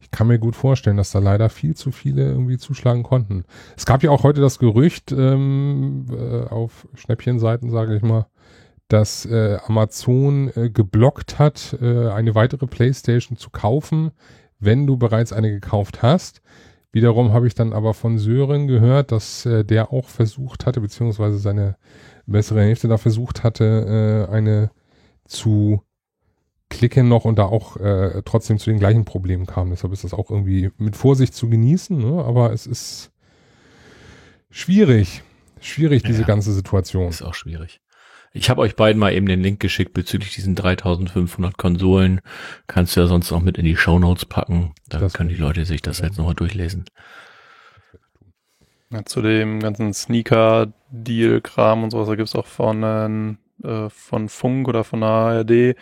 ich kann mir gut vorstellen, dass da leider viel zu viele irgendwie zuschlagen konnten. Es gab ja auch heute das Gerücht ähm, äh, auf Schnäppchenseiten, sage ich mal, dass äh, Amazon äh, geblockt hat, äh, eine weitere PlayStation zu kaufen, wenn du bereits eine gekauft hast. Wiederum habe ich dann aber von Sören gehört, dass äh, der auch versucht hatte, beziehungsweise seine bessere Hälfte da versucht hatte, äh, eine zu klicken noch und da auch äh, trotzdem zu den gleichen Problemen kam. Deshalb ist das auch irgendwie mit Vorsicht zu genießen, ne? aber es ist schwierig, schwierig diese Ja. ganze Situation. Ist auch schwierig. Ich habe euch beiden mal eben den Link geschickt bezüglich diesen 3500 Konsolen. Kannst du ja sonst noch mit in die Shownotes packen. Da Das können die. Leute sich das jetzt nochmal durchlesen. Ja, zu dem ganzen Sneaker-Deal-Kram und sowas, da gibt's auch von, äh, von Funk oder von der ARD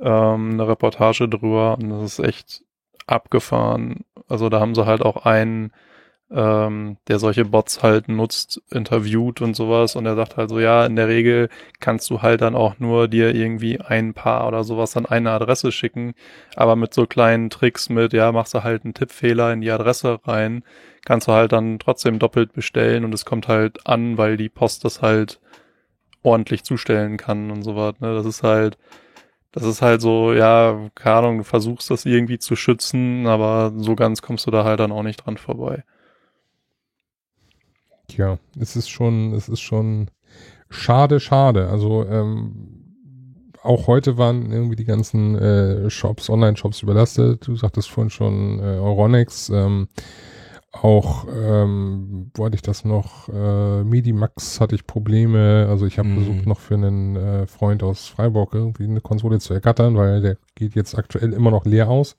ähm, eine Reportage drüber und das ist echt abgefahren. Also da haben sie halt auch einen, ähm, der solche Bots halt nutzt, interviewt und sowas. Und er sagt halt so, ja, in der Regel kannst du halt dann auch nur dir irgendwie ein Paar oder sowas an eine Adresse schicken. Aber mit so kleinen Tricks mit, ja, machst du halt einen Tippfehler in die Adresse rein, kannst du halt dann trotzdem doppelt bestellen und es kommt halt an, weil die Post das halt ordentlich zustellen kann und sowas. Ne? Das ist halt, das ist halt so, ja, keine Ahnung, du versuchst das irgendwie zu schützen, aber so ganz kommst du da halt dann auch nicht dran vorbei. Tja, es ist schon, es ist schon schade, schade. Also ähm, auch heute waren irgendwie die ganzen äh, Shops, Online-Shops überlastet. Du sagtest vorhin schon äh, Euronics, ähm, auch ähm, wollte ich das noch, äh, Midimax hatte ich Probleme, also ich habe mhm. versucht noch für einen äh, Freund aus Freiburg irgendwie eine Konsole zu ergattern, weil der geht jetzt aktuell immer noch leer aus.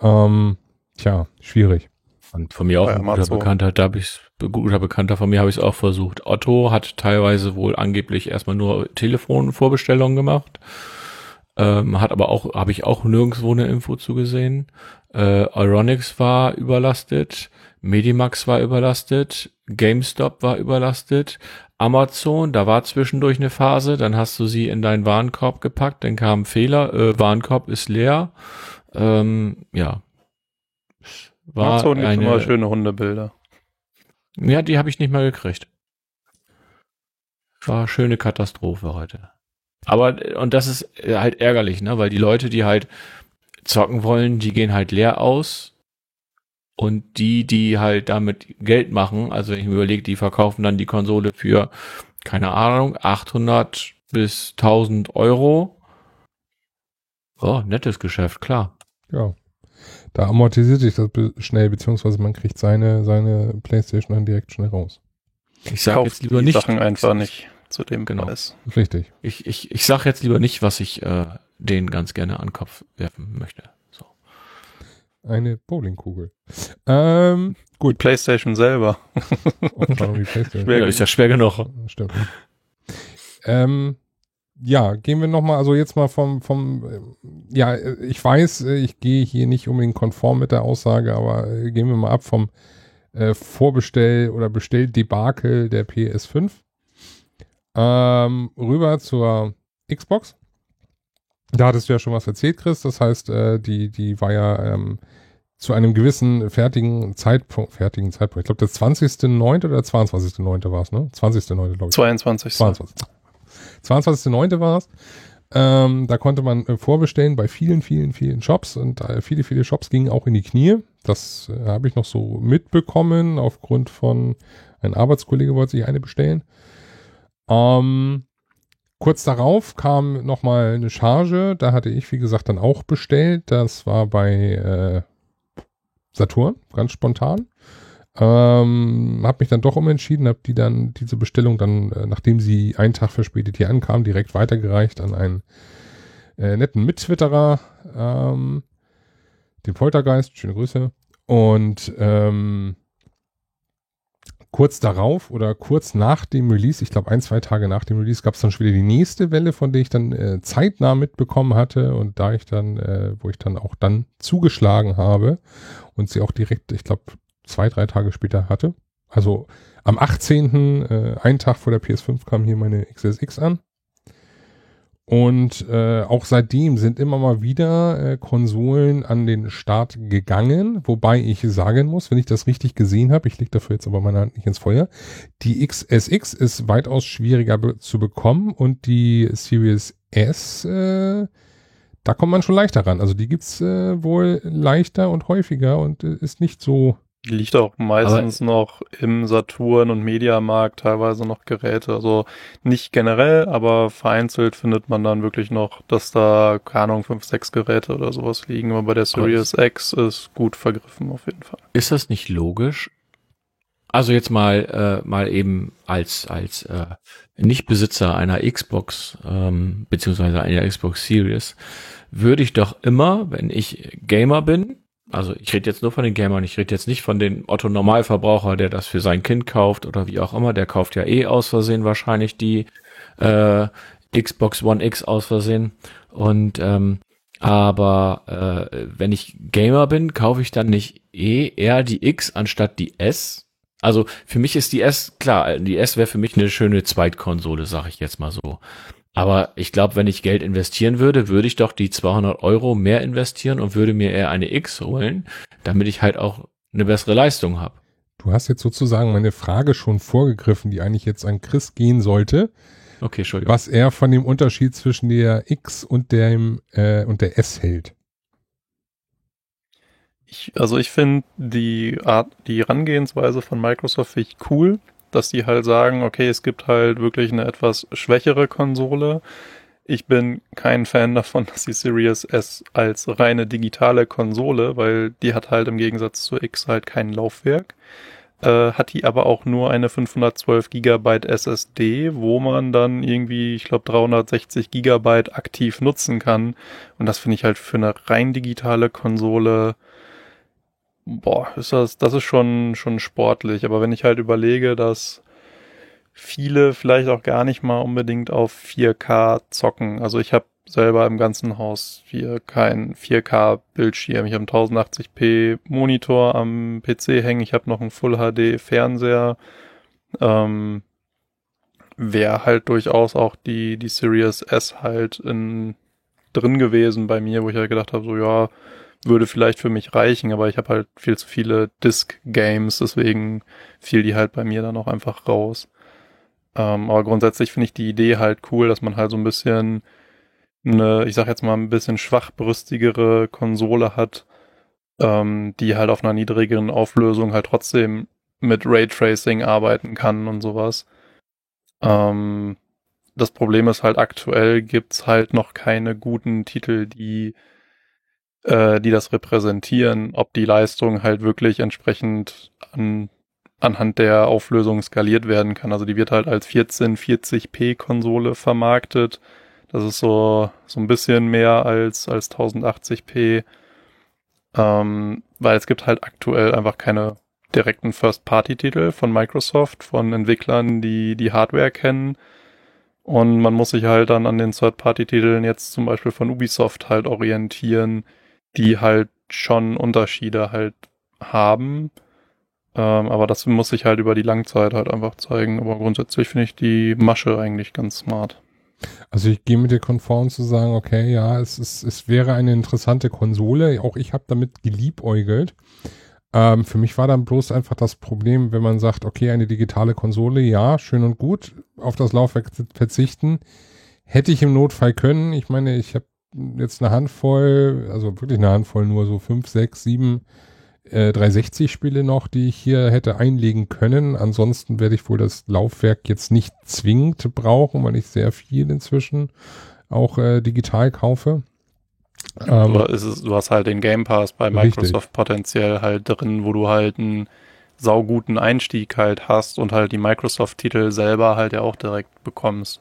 Ähm, tja, schwierig. Und von mir auch ein guter Bekannter, da habe ich guter Bekannter von mir habe ich es auch versucht. Otto hat teilweise wohl angeblich erstmal nur Telefonvorbestellungen gemacht. Ähm, hat aber auch, habe ich auch nirgendwo eine Info zugesehen. Äh, Ironics war überlastet, Medimax war überlastet, GameStop war überlastet, Amazon, da war zwischendurch eine Phase, dann hast du sie in deinen Warenkorb gepackt, dann kam ein Fehler, äh, Warenkorb ist leer. Ähm, ja, war Amazon gibt eine, immer schöne Hundebilder. Ja, die habe ich nicht mal gekriegt. War schöne Katastrophe heute. Aber, und das ist halt ärgerlich, ne, weil die Leute, die halt zocken wollen, die gehen halt leer aus. Und die, die halt damit Geld machen, also wenn ich mir überlege, die verkaufen dann die Konsole für, keine Ahnung, 800 bis 1000 Euro. Oh, nettes Geschäft, klar. Ja. Da amortisiert sich das schnell, beziehungsweise man kriegt seine, seine Playstation dann direkt schnell raus. Ich sage jetzt lieber nicht. Sachen einfach nicht zu dem genau. Preis. Richtig. Ich, ich, ich sage jetzt lieber nicht, was ich äh, denen ganz gerne an den Kopf werfen möchte. Eine Bowlingkugel. Ähm, gut. Die Playstation selber. [laughs] Playstation. Schwer, ja, ist ja schwer genug. Stimmt. Ähm, ja, gehen wir nochmal, also jetzt mal vom, vom, ja, ich weiß, ich gehe hier nicht unbedingt konform mit der Aussage, aber äh, gehen wir mal ab vom äh, Vorbestell- oder Bestelldebakel der PS5 ähm, rüber zur Xbox. Da hattest du ja schon was erzählt, Chris. Das heißt, äh, die, die war ja ähm, zu einem gewissen fertigen Zeitpunkt, fertigen Zeitpunkt, ich glaube, der 20.09. oder der 22.09. war es, ne? 20.09. glaube ich. 22. 22. 22.09. war es. Ähm, da konnte man äh, vorbestellen bei vielen, vielen, vielen Shops und äh, viele, viele Shops gingen auch in die Knie. Das äh, habe ich noch so mitbekommen aufgrund von ein Arbeitskollege wollte sich eine bestellen. Ähm, kurz darauf kam nochmal eine Charge. Da hatte ich, wie gesagt, dann auch bestellt. Das war bei äh, Saturn, ganz spontan. Ähm, habe mich dann doch umentschieden, habe die dann, diese Bestellung dann, äh, nachdem sie einen Tag verspätet hier ankam, direkt weitergereicht an einen äh, netten Mittwitterer, ähm, den Poltergeist, schöne Grüße. Und ähm, kurz darauf oder kurz nach dem Release, ich glaube ein, zwei Tage nach dem Release, gab es dann schon wieder die nächste Welle, von der ich dann äh, zeitnah mitbekommen hatte und da ich dann, äh, wo ich dann auch dann zugeschlagen habe und sie auch direkt, ich glaube, zwei, drei Tage später hatte. Also am 18., äh, einen Tag vor der PS5 kam hier meine XSX an. Und äh, auch seitdem sind immer mal wieder äh, Konsolen an den Start gegangen, wobei ich sagen muss, wenn ich das richtig gesehen habe, ich lege dafür jetzt aber meine Hand nicht ins Feuer, die XSX ist weitaus schwieriger be zu bekommen und die Series S, äh, da kommt man schon leichter ran. Also die gibt's äh, wohl leichter und häufiger und äh, ist nicht so Liegt auch meistens aber noch im Saturn und Mediamarkt teilweise noch Geräte. Also nicht generell, aber vereinzelt findet man dann wirklich noch, dass da, keine Ahnung, fünf, sechs Geräte oder sowas liegen. Aber bei der Series X ist gut vergriffen auf jeden Fall. Ist das nicht logisch? Also jetzt mal, äh, mal eben als, als äh, Nichtbesitzer einer Xbox, ähm, beziehungsweise einer Xbox Series, würde ich doch immer, wenn ich Gamer bin, also ich rede jetzt nur von den Gamern, ich rede jetzt nicht von den Otto Normalverbraucher, der das für sein Kind kauft oder wie auch immer, der kauft ja eh aus Versehen wahrscheinlich die äh, Xbox One X aus Versehen. Und ähm, Aber äh, wenn ich Gamer bin, kaufe ich dann nicht eh eher die X anstatt die S. Also für mich ist die S, klar, die S wäre für mich eine schöne Zweitkonsole, sag ich jetzt mal so. Aber ich glaube, wenn ich Geld investieren würde, würde ich doch die 200 Euro mehr investieren und würde mir eher eine X holen, damit ich halt auch eine bessere Leistung habe. Du hast jetzt sozusagen meine Frage schon vorgegriffen, die eigentlich jetzt an Chris gehen sollte. Okay, Entschuldigung. Was er von dem Unterschied zwischen der X und dem äh, und der S hält. Ich, also ich finde die Art, die Herangehensweise von Microsoft ich cool, dass die halt sagen, okay, es gibt halt wirklich eine etwas schwächere Konsole. Ich bin kein Fan davon, [laughs] dass die Series S als reine digitale Konsole, weil die hat halt im Gegensatz zur X halt kein Laufwerk äh, hat die aber auch nur eine 512 Gigabyte SSD, wo man dann irgendwie, ich glaube, 360 Gigabyte aktiv nutzen kann. Und das finde ich halt für eine rein digitale Konsole, boah, ist das, das ist schon, schon sportlich. Aber wenn ich halt überlege, dass viele vielleicht auch gar nicht mal unbedingt auf 4K zocken. Also ich habe selber im ganzen Haus hier kein 4K-Bildschirm. Ich habe einen 1080p Monitor am PC hängen. Ich habe noch einen Full HD Fernseher. Ähm, Wäre halt durchaus auch die, die Series S halt in, drin gewesen bei mir, wo ich halt gedacht habe, so ja, würde vielleicht für mich reichen, aber ich habe halt viel zu viele Disk-Games, deswegen fiel die halt bei mir dann auch einfach raus. Ähm, aber grundsätzlich finde ich die Idee halt cool, dass man halt so ein bisschen eine, ich sag jetzt mal, ein bisschen schwachbrüstigere Konsole hat, ähm, die halt auf einer niedrigeren Auflösung halt trotzdem mit Raytracing arbeiten kann und sowas. Ähm, das Problem ist halt aktuell gibt's halt noch keine guten Titel, die äh, die das repräsentieren, ob die Leistung halt wirklich entsprechend an, anhand der Auflösung skaliert werden kann. Also die wird halt als 1440p Konsole vermarktet das ist so, so ein bisschen mehr als, als 1080p, ähm, weil es gibt halt aktuell einfach keine direkten First-Party-Titel von Microsoft, von Entwicklern, die die Hardware kennen. Und man muss sich halt dann an den Third-Party-Titeln jetzt zum Beispiel von Ubisoft halt orientieren, die halt schon Unterschiede halt haben. Ähm, aber das muss sich halt über die Langzeit halt einfach zeigen. Aber grundsätzlich finde ich die Masche eigentlich ganz smart. Also ich gehe mit dir konform zu sagen, okay, ja, es, ist, es wäre eine interessante Konsole. Auch ich habe damit geliebäugelt. Ähm, für mich war dann bloß einfach das Problem, wenn man sagt, okay, eine digitale Konsole, ja, schön und gut, auf das Laufwerk verzichten, hätte ich im Notfall können. Ich meine, ich habe jetzt eine Handvoll, also wirklich eine Handvoll, nur so fünf, sechs, sieben äh, 360-Spiele noch, die ich hier hätte einlegen können. Ansonsten werde ich wohl das Laufwerk jetzt nicht zwingend brauchen, weil ich sehr viel inzwischen auch äh, digital kaufe. Ähm, du, es, du hast halt den Game Pass bei Microsoft richtig. potenziell halt drin, wo du halt einen sauguten Einstieg halt hast und halt die Microsoft-Titel selber halt ja auch direkt bekommst.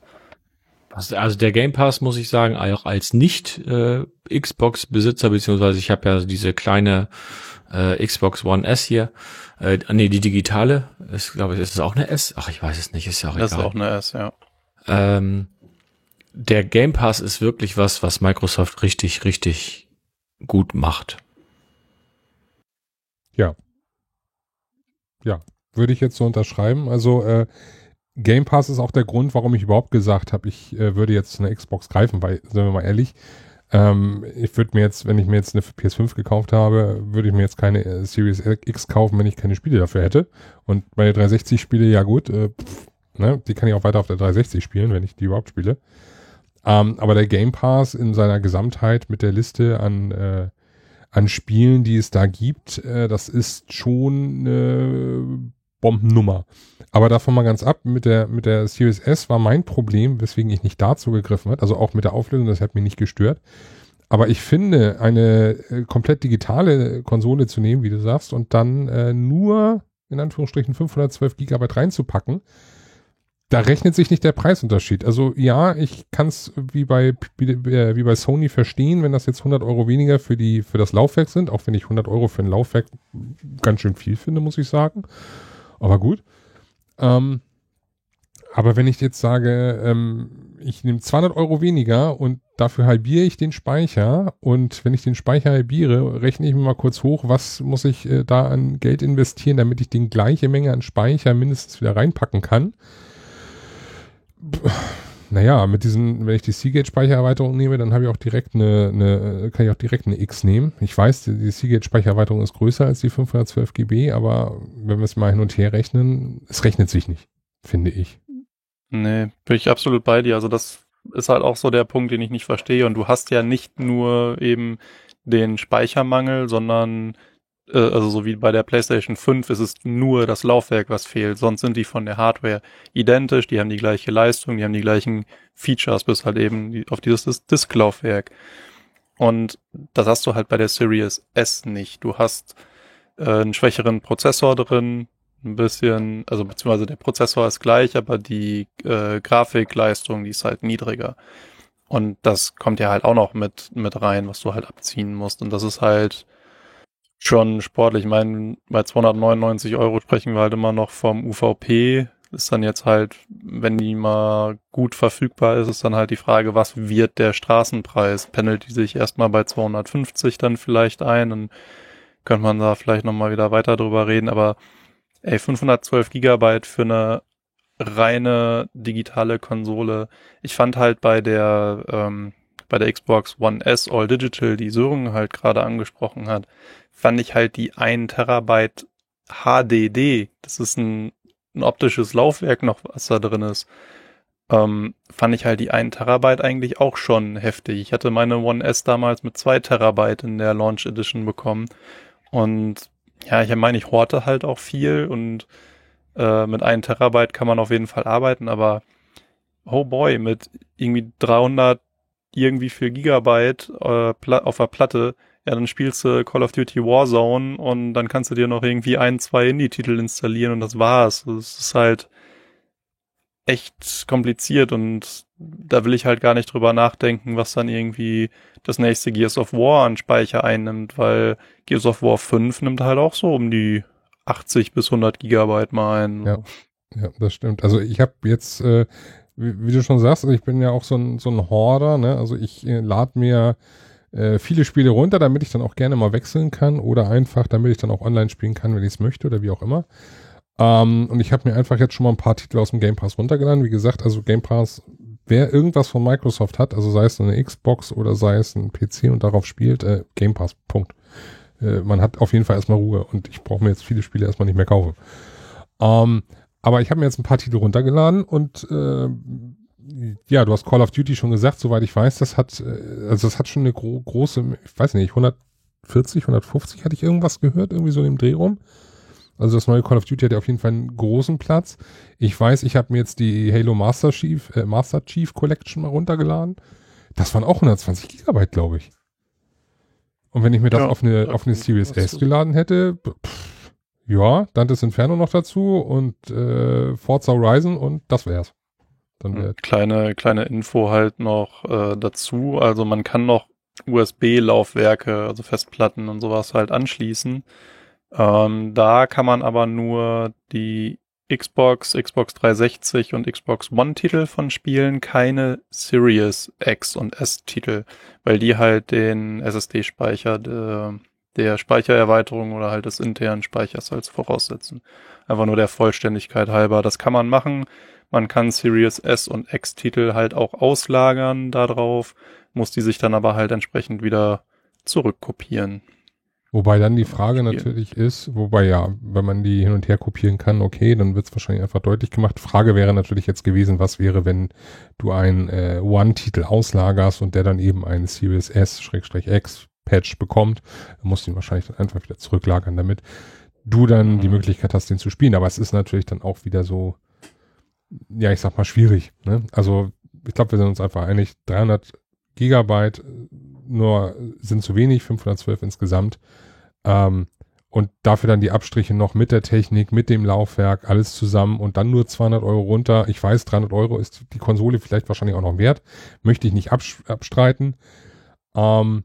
Also der Game Pass muss ich sagen, auch als nicht äh, Xbox-Besitzer, beziehungsweise ich habe ja diese kleine äh, Xbox One S hier. Äh, nee, die digitale. Ist, glaube ich, ist es auch eine S? Ach, ich weiß es nicht, ist ja auch das egal. Das ist auch eine S, ja. Ähm, der Game Pass ist wirklich was, was Microsoft richtig, richtig gut macht. Ja. Ja, würde ich jetzt so unterschreiben. Also äh, Game Pass ist auch der Grund, warum ich überhaupt gesagt habe, ich äh, würde jetzt eine Xbox greifen, weil, sind wir mal ehrlich, ähm, ich würde mir jetzt, wenn ich mir jetzt eine PS5 gekauft habe, würde ich mir jetzt keine äh, Series X kaufen, wenn ich keine Spiele dafür hätte. Und meine 360-Spiele, ja gut, äh, pff, ne, die kann ich auch weiter auf der 360 spielen, wenn ich die überhaupt spiele. Ähm, aber der Game Pass in seiner Gesamtheit mit der Liste an, äh, an Spielen, die es da gibt, äh, das ist schon eine Bombennummer. Aber davon mal ganz ab, mit der, mit der Series S war mein Problem, weswegen ich nicht dazu gegriffen habe, also auch mit der Auflösung, das hat mich nicht gestört. Aber ich finde, eine äh, komplett digitale Konsole zu nehmen, wie du sagst, und dann äh, nur in Anführungsstrichen 512 Gigabyte reinzupacken, da rechnet sich nicht der Preisunterschied. Also ja, ich kann es wie bei äh, wie bei Sony verstehen, wenn das jetzt 100 Euro weniger für die für das Laufwerk sind, auch wenn ich 100 Euro für ein Laufwerk ganz schön viel finde, muss ich sagen. Aber gut. Ähm, aber wenn ich jetzt sage, ähm, ich nehme 200 Euro weniger und dafür halbiere ich den Speicher und wenn ich den Speicher halbiere, rechne ich mir mal kurz hoch, was muss ich äh, da an Geld investieren, damit ich die gleiche Menge an Speicher mindestens wieder reinpacken kann. Naja, mit diesen, wenn ich die Seagate-Speichererweiterung nehme, dann habe ich auch direkt eine, eine, kann ich auch direkt eine X nehmen. Ich weiß, die Seagate-Speichererweiterung ist größer als die 512 GB, aber wenn wir es mal hin und her rechnen, es rechnet sich nicht, finde ich. Nee, bin ich absolut bei dir. Also das ist halt auch so der Punkt, den ich nicht verstehe. Und du hast ja nicht nur eben den Speichermangel, sondern äh, also so wie bei der PlayStation 5 ist es nur das Laufwerk, was fehlt. Sonst sind die von der Hardware identisch, die haben die gleiche Leistung, die haben die gleichen Features, bis halt eben auf dieses Disk-Laufwerk. Und das hast du halt bei der Series S nicht. Du hast äh, einen schwächeren Prozessor drin, ein bisschen, also beziehungsweise der Prozessor ist gleich, aber die äh, Grafikleistung, die ist halt niedriger. Und das kommt ja halt auch noch mit, mit rein, was du halt abziehen musst. Und das ist halt schon sportlich. Ich meine, bei 299 Euro sprechen wir halt immer noch vom UVP. Ist dann jetzt halt, wenn die mal gut verfügbar ist, ist dann halt die Frage, was wird der Straßenpreis? Pendelt die sich erstmal bei 250 dann vielleicht ein? Dann könnte man da vielleicht nochmal wieder weiter drüber reden. Aber ey, 512 Gigabyte für eine reine digitale Konsole. Ich fand halt bei der ähm, bei der Xbox One S All Digital, die Sören halt gerade angesprochen hat, fand ich halt die 1 Terabyte HDD, das ist ein, ein optisches Laufwerk noch, was da drin ist, ähm, fand ich halt die 1 Terabyte eigentlich auch schon heftig. Ich hatte meine One S damals mit 2 Terabyte in der Launch Edition bekommen und ja, ich meine, ich horte halt auch viel und äh, mit 1 Terabyte kann man auf jeden Fall arbeiten, aber oh boy, mit irgendwie 300 irgendwie 4 Gigabyte äh, auf der Platte ja, dann spielst du Call of Duty Warzone und dann kannst du dir noch irgendwie ein, zwei Indie-Titel installieren und das war's. Es ist halt echt kompliziert und da will ich halt gar nicht drüber nachdenken, was dann irgendwie das nächste Gears of War an Speicher einnimmt, weil Gears of War 5 nimmt halt auch so um die 80 bis 100 Gigabyte mal ein. Ja, ja das stimmt. Also ich habe jetzt, äh, wie, wie, du schon sagst, ich bin ja auch so ein, so ein Horder, ne? Also ich äh, lade mir äh, viele Spiele runter, damit ich dann auch gerne mal wechseln kann oder einfach, damit ich dann auch online spielen kann, wenn ich es möchte oder wie auch immer. Ähm, und ich habe mir einfach jetzt schon mal ein paar Titel aus dem Game Pass runtergeladen. Wie gesagt, also Game Pass, wer irgendwas von Microsoft hat, also sei es eine Xbox oder sei es ein PC und darauf spielt, äh, Game Pass, Punkt. Äh, man hat auf jeden Fall erstmal Ruhe und ich brauche mir jetzt viele Spiele erstmal nicht mehr kaufen. Ähm, aber ich habe mir jetzt ein paar Titel runtergeladen und äh, ja, du hast Call of Duty schon gesagt, soweit ich weiß, das hat, äh, also das hat schon eine gro große, ich weiß nicht, 140, 150 hatte ich irgendwas gehört, irgendwie so im Dreh rum. Also das neue Call of Duty hat ja auf jeden Fall einen großen Platz. Ich weiß, ich habe mir jetzt die Halo Master Chief, äh, Master Chief Collection mal runtergeladen. Das waren auch 120 Gigabyte, glaube ich. Und wenn ich mir das ja, auf eine, auf eine Series S geladen hätte, pff, ja, Dantes Inferno noch dazu und äh, Forza Horizon und das wär's. Dann hm, kleine, kleine Info halt noch äh, dazu. Also man kann noch USB-Laufwerke, also Festplatten und sowas halt anschließen. Ähm, da kann man aber nur die Xbox, Xbox 360 und Xbox One Titel von spielen, keine Series X und S Titel, weil die halt den SSD-Speicher der, Speichererweiterung oder halt des internen Speichers als voraussetzen. Einfach nur der Vollständigkeit halber. Das kann man machen. Man kann Series S und X Titel halt auch auslagern darauf, muss die sich dann aber halt entsprechend wieder zurückkopieren. Wobei dann die Frage natürlich ist, wobei ja, wenn man die hin und her kopieren kann, okay, dann wird es wahrscheinlich einfach deutlich gemacht. Frage wäre natürlich jetzt gewesen, was wäre, wenn du einen äh, One-Titel auslagerst und der dann eben einen Series S-X Patch bekommt, musst du ihn wahrscheinlich dann einfach wieder zurücklagern, damit du dann mhm. die Möglichkeit hast, den zu spielen. Aber es ist natürlich dann auch wieder so, ja, ich sag mal, schwierig. Ne? Also ich glaube, wir sind uns einfach einig, 300 Gigabyte nur sind zu wenig, 512 insgesamt. Ähm, und dafür dann die Abstriche noch mit der Technik, mit dem Laufwerk, alles zusammen und dann nur 200 Euro runter. Ich weiß, 300 Euro ist die Konsole vielleicht wahrscheinlich auch noch wert. Möchte ich nicht abstreiten. Ähm,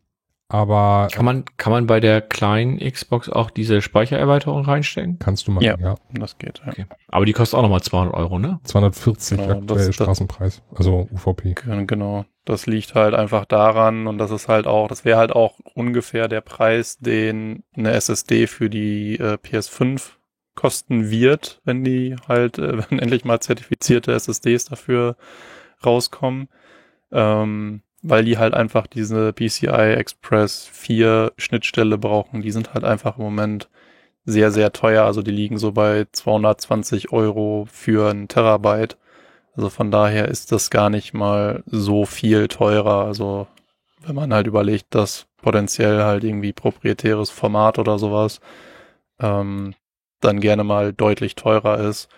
Aber Kann man, kann man bei der kleinen Xbox auch diese Speichererweiterung reinstecken? kannst du machen, ja. Ja. Das geht, ja. Okay. Aber die kostet auch nochmal 200 Euro, ne? 240 Genau, aktuell das- Straßenpreis, also UVP. Gen- Genau. Das liegt halt einfach daran und das ist halt auch, das wäre halt auch ungefähr der Preis, den eine SSD für die äh, PS5 kosten wird, wenn die halt, äh, [laughs] wenn endlich mal zertifizierte SSDs dafür rauskommen. Ähm, weil die halt einfach diese PCI Express 4 Schnittstelle brauchen. Die sind halt einfach im Moment sehr, sehr teuer. Also die liegen so bei 220 Euro für ein Terabyte. Also von daher ist das gar nicht mal so viel teurer. Also wenn man halt überlegt, dass potenziell halt irgendwie proprietäres Format oder sowas ähm, dann gerne mal deutlich teurer ist.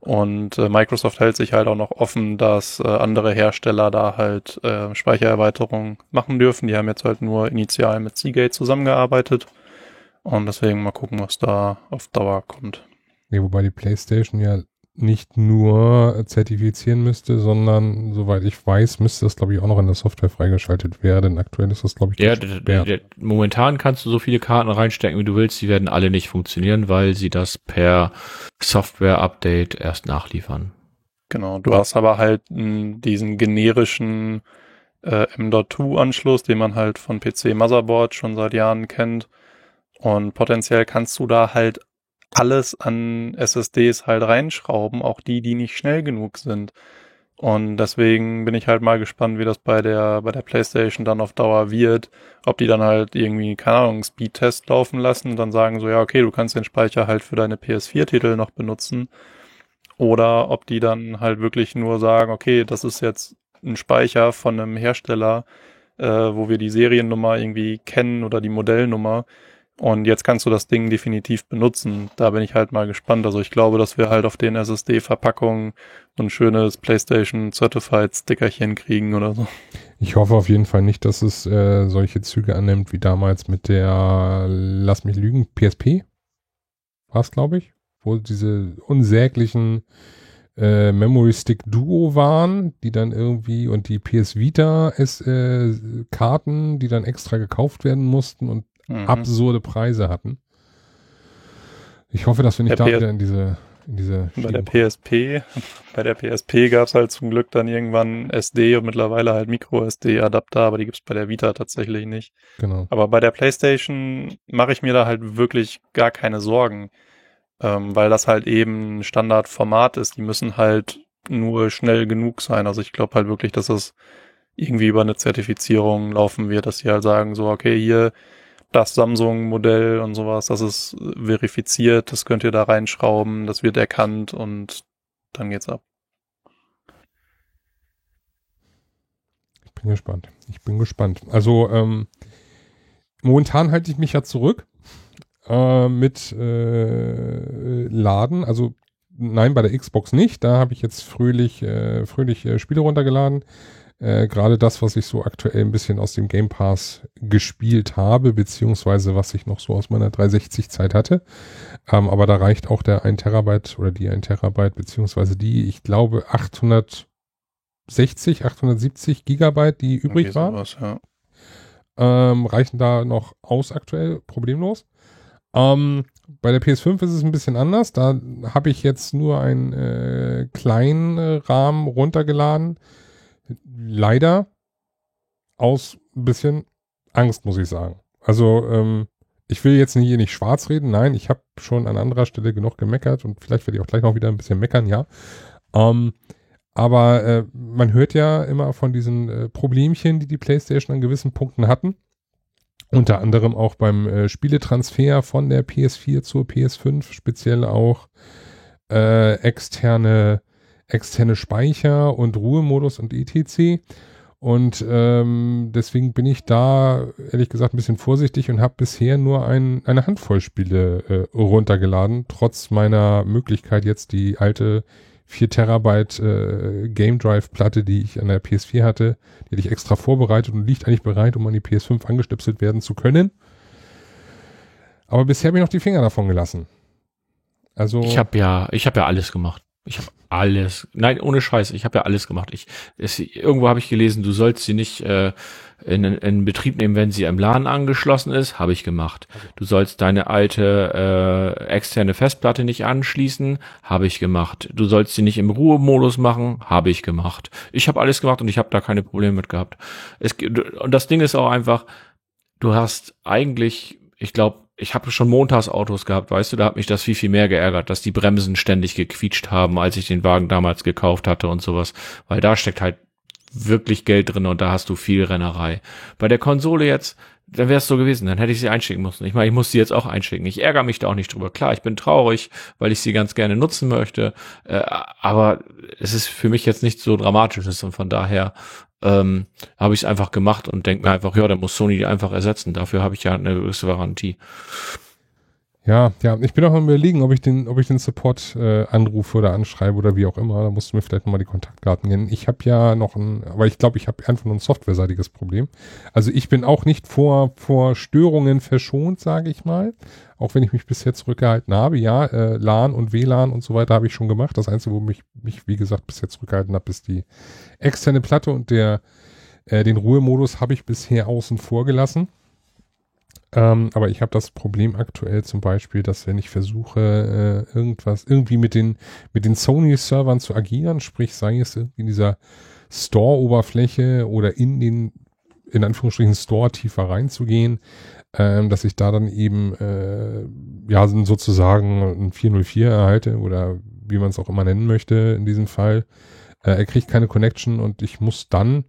Und äh, Microsoft hält sich halt auch noch offen, dass äh, andere Hersteller da halt äh, Speichererweiterungen machen dürfen. Die haben jetzt halt nur initial mit Seagate zusammengearbeitet. Und deswegen mal gucken, was da auf Dauer kommt. Nee, wobei die PlayStation ja nicht nur zertifizieren müsste, sondern soweit ich weiß, müsste das glaube ich auch noch in der Software freigeschaltet werden. Aktuell ist das glaube ich Ja, momentan kannst du so viele Karten reinstecken, wie du willst. Die werden alle nicht funktionieren, weil sie das per Software-Update erst nachliefern. Genau, du hast aber halt mh, diesen generischen äh, M.2-Anschluss, den man halt von PC-Motherboard schon seit Jahren kennt. Und potenziell kannst du da halt alles an SSDs halt reinschrauben, auch die, die nicht schnell genug sind. Und deswegen bin ich halt mal gespannt, wie das bei der, bei der PlayStation dann auf Dauer wird. Ob die dann halt irgendwie, keine Ahnung, Speedtest laufen lassen und dann sagen so, ja, okay, du kannst den Speicher halt für deine PS4-Titel noch benutzen. Oder ob die dann halt wirklich nur sagen, okay, das ist jetzt ein Speicher von einem Hersteller, äh, wo wir die Seriennummer irgendwie kennen oder die Modellnummer. Und jetzt kannst du das Ding definitiv benutzen. Da bin ich halt mal gespannt. Also ich glaube, dass wir halt auf den SSD-Verpackungen ein schönes PlayStation Certified Stickerchen kriegen oder so. Ich hoffe auf jeden Fall nicht, dass es äh, solche Züge annimmt wie damals mit der, lass mich lügen, PSP. War es, glaube ich, wo diese unsäglichen äh, Memory Stick Duo waren, die dann irgendwie und die PS Vita es, äh, Karten, die dann extra gekauft werden mussten und Mhm. absurde Preise hatten. Ich hoffe, dass wir nicht Der da PS wieder in diese, in diese Bei der PSP, [laughs] bei der PSP gab es halt zum Glück dann irgendwann SD und mittlerweile halt Micro-SD-Adapter, aber die gibt's bei der Vita tatsächlich nicht. Genau. Aber bei der PlayStation mache ich mir da halt wirklich gar keine Sorgen, ähm, weil das halt eben Standardformat ist. Die müssen halt nur schnell genug sein. Also ich glaube halt wirklich, dass das irgendwie über eine Zertifizierung laufen wird, dass sie halt sagen so, okay, hier das Samsung-Modell und sowas, das ist verifiziert, das könnt ihr da reinschrauben, das wird erkannt und dann geht's ab. Ich bin gespannt. Ich bin gespannt. Also ähm, momentan halte ich mich ja zurück äh, mit äh, Laden. Also nein, bei der Xbox nicht. Da habe ich jetzt fröhlich, äh, fröhlich äh, Spiele runtergeladen. Äh, Gerade das, was ich so aktuell ein bisschen aus dem Game Pass gespielt habe, beziehungsweise was ich noch so aus meiner 360-Zeit hatte. Ähm, aber da reicht auch der 1 Terabyte oder die 1 Terabyte, beziehungsweise die, ich glaube, 860, 870 Gigabyte, die übrig waren sowas, ja. ähm, reichen da noch aus aktuell, problemlos. Ähm, bei der PS5 ist es ein bisschen anders. Da habe ich jetzt nur einen äh, kleinen Rahmen runtergeladen. Leider aus ein bisschen Angst, muss ich sagen. Also ähm, ich will jetzt hier nicht schwarz reden. Nein, ich habe schon an anderer Stelle genug gemeckert und vielleicht werde ich auch gleich noch wieder ein bisschen meckern, ja. Ähm, aber äh, man hört ja immer von diesen äh, Problemchen, die die PlayStation an gewissen Punkten hatten. Unter anderem auch beim äh, Spieletransfer von der PS4 zur PS5, speziell auch äh, externe, externe Speicher und Ruhemodus und etc. Und ähm, deswegen bin ich da ehrlich gesagt ein bisschen vorsichtig und habe bisher nur ein, eine Handvoll Spiele äh, runtergeladen, trotz meiner Möglichkeit jetzt die alte 4 Terabyte äh, Game Drive Platte, die ich an der PS4 hatte, die hatte ich extra vorbereitet und liegt eigentlich bereit, um an die PS5 angestöpselt werden zu können. Aber bisher habe ich noch die Finger davon gelassen. Also Ich habe ja, ich habe ja alles gemacht. Ich habe alles, nein, ohne Scheiß, ich habe ja alles gemacht. Ich, es, irgendwo habe ich gelesen, du sollst sie nicht äh, in, in Betrieb nehmen, wenn sie im LAN angeschlossen ist, habe ich gemacht. Du sollst deine alte äh, externe Festplatte nicht anschließen, habe ich gemacht. Du sollst sie nicht im Ruhemodus machen, habe ich gemacht. Ich habe alles gemacht und ich habe da keine Probleme mit gehabt. Es, und das Ding ist auch einfach, du hast eigentlich, ich glaube, ich habe schon Montagsautos gehabt, weißt du, da hat mich das viel, viel mehr geärgert, dass die Bremsen ständig gequietscht haben, als ich den Wagen damals gekauft hatte und sowas. Weil da steckt halt wirklich Geld drin und da hast du viel Rennerei. Bei der Konsole jetzt, dann wäre es so gewesen, dann hätte ich sie einschicken müssen. Ich meine, ich muss sie jetzt auch einschicken. Ich ärgere mich da auch nicht drüber. Klar, ich bin traurig, weil ich sie ganz gerne nutzen möchte, äh, aber es ist für mich jetzt nicht so dramatisch und von daher ähm, habe ich es einfach gemacht und denke mir einfach, ja, dann muss Sony die einfach ersetzen. Dafür habe ich ja eine gewisse Garantie. Ja, ja, ich bin auch mal überlegen, ob ich den, ob ich den Support äh, anrufe oder anschreibe oder wie auch immer. Da musst du mir vielleicht nochmal die Kontaktdaten nennen. Ich habe ja noch ein, aber ich glaube, ich habe einfach nur ein softwareseitiges Problem. Also ich bin auch nicht vor, vor Störungen verschont, sage ich mal. Auch wenn ich mich bisher zurückgehalten habe. Ja, äh, LAN und WLAN und so weiter habe ich schon gemacht. Das Einzige, wo mich, mich wie gesagt, bisher zurückgehalten habe, ist die externe Platte und der, äh, den Ruhemodus habe ich bisher außen vor gelassen. Ähm, aber ich habe das Problem aktuell zum Beispiel, dass wenn ich versuche, äh, irgendwas, irgendwie mit den, mit den Sony-Servern zu agieren, sprich sei es in dieser Store-Oberfläche oder in den, in Anführungsstrichen, Store tiefer reinzugehen, ähm, dass ich da dann eben, äh, ja, sozusagen ein 404 erhalte oder wie man es auch immer nennen möchte in diesem Fall. Äh, er kriegt keine Connection und ich muss dann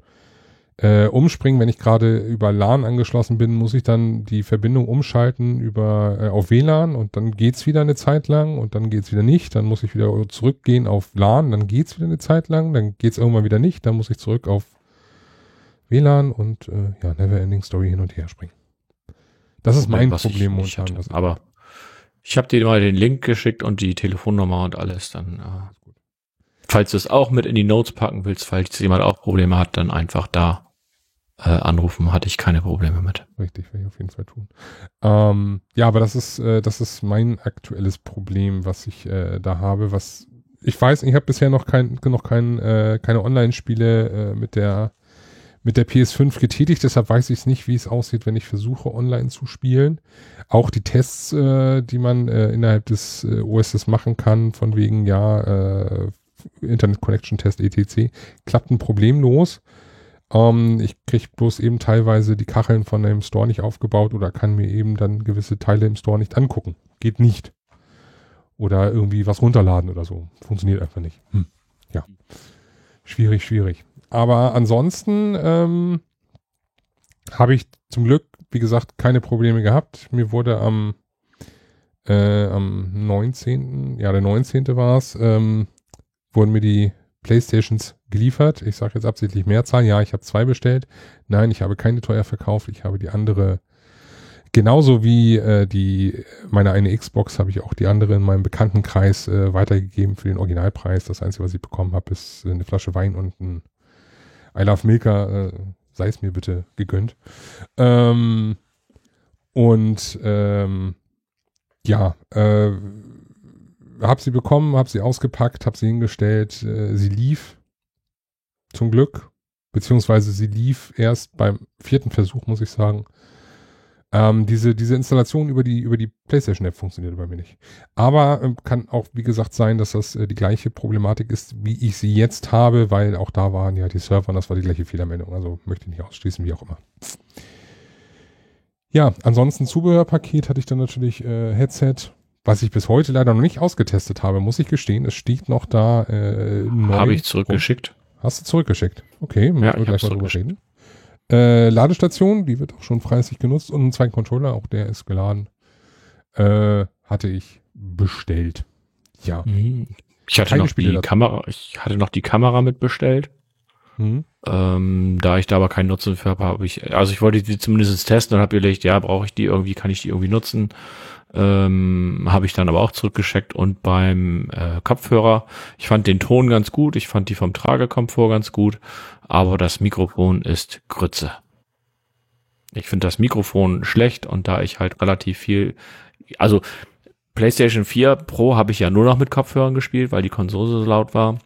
äh, umspringen. Wenn ich gerade über LAN angeschlossen bin, muss ich dann die Verbindung umschalten über äh, auf WLAN und dann geht's wieder eine Zeit lang und dann geht's wieder nicht. Dann muss ich wieder zurückgehen auf LAN, dann geht's wieder eine Zeit lang, dann geht's irgendwann wieder nicht. Dann muss ich zurück auf WLAN und äh, ja, Neverending Story hin und her springen. Das ist mein Was Problem momentan. Hatte, aber ich habe dir mal den Link geschickt und die Telefonnummer und alles. Dann äh, falls du es auch mit in die Notes packen willst, falls jemand auch Probleme hat, dann einfach da äh, anrufen, hatte ich keine Probleme mit. Richtig, werde ich auf jeden Fall tun. Ähm, ja, aber das ist, äh, das ist mein aktuelles Problem, was ich äh, da habe, was ich weiß, ich habe bisher noch kein, noch kein, äh, keine Online-Spiele äh, mit der mit der PS5 getätigt, deshalb weiß ich es nicht, wie es aussieht, wenn ich versuche, online zu spielen. Auch die Tests, äh, die man äh, innerhalb des äh, OSs machen kann, von wegen, ja, äh, Internet Connection Test etc., klappten problemlos. Ähm, ich kriege bloß eben teilweise die Kacheln von dem Store nicht aufgebaut oder kann mir eben dann gewisse Teile im Store nicht angucken. Geht nicht. Oder irgendwie was runterladen oder so. Funktioniert einfach nicht. Hm. Ja. Schwierig, schwierig. Aber ansonsten ähm, habe ich zum Glück, wie gesagt, keine Probleme gehabt. Mir wurde am, äh, am 19., ja, der 19. war es, ähm, wurden mir die Playstations geliefert. Ich sage jetzt absichtlich Mehrzahl. Ja, ich habe zwei bestellt. Nein, ich habe keine teuer verkauft. Ich habe die andere genauso wie äh, die meine eine Xbox habe ich auch die andere in meinem Bekanntenkreis äh, weitergegeben für den Originalpreis. Das Einzige, was ich bekommen habe, ist eine Flasche Wein und ein I Love Milka. Äh, sei es mir bitte gegönnt. Ähm, und ähm, ja, äh, habe sie bekommen, habe sie ausgepackt, habe sie hingestellt. Äh, sie lief zum Glück, beziehungsweise sie lief erst beim vierten Versuch, muss ich sagen. Ähm, diese, diese Installation über die, über die PlayStation App funktioniert bei mir nicht. Aber ähm, kann auch, wie gesagt, sein, dass das äh, die gleiche Problematik ist, wie ich sie jetzt habe, weil auch da waren ja die Server und das war die gleiche Fehlermeldung. Also möchte ich nicht ausschließen, wie auch immer. Ja, ansonsten Zubehörpaket hatte ich dann natürlich äh, Headset, was ich bis heute leider noch nicht ausgetestet habe, muss ich gestehen. Es steht noch da. Äh, habe ich zurückgeschickt. Hast du zurückgeschickt? Okay, müssen ja, wir gleich mal drüber reden. Äh, Ladestation, die wird auch schon fleißig genutzt und ein zweiten Controller, auch der ist geladen. Äh, hatte ich bestellt. Ja. Mhm. Ich hatte Keine noch Spiele die dazu. Kamera, ich hatte noch die Kamera mitbestellt. Mhm. Ähm, da ich da aber keinen Nutzen für habe, habe ich, also ich wollte die zumindest testen und habe überlegt, ja, brauche ich die irgendwie, kann ich die irgendwie nutzen? Ähm, habe ich dann aber auch zurückgeschickt und beim äh, Kopfhörer, ich fand den Ton ganz gut, ich fand die vom Tragekomfort ganz gut, aber das Mikrofon ist Grütze. Ich finde das Mikrofon schlecht und da ich halt relativ viel, also PlayStation 4 Pro habe ich ja nur noch mit Kopfhörern gespielt, weil die Konsole so laut war.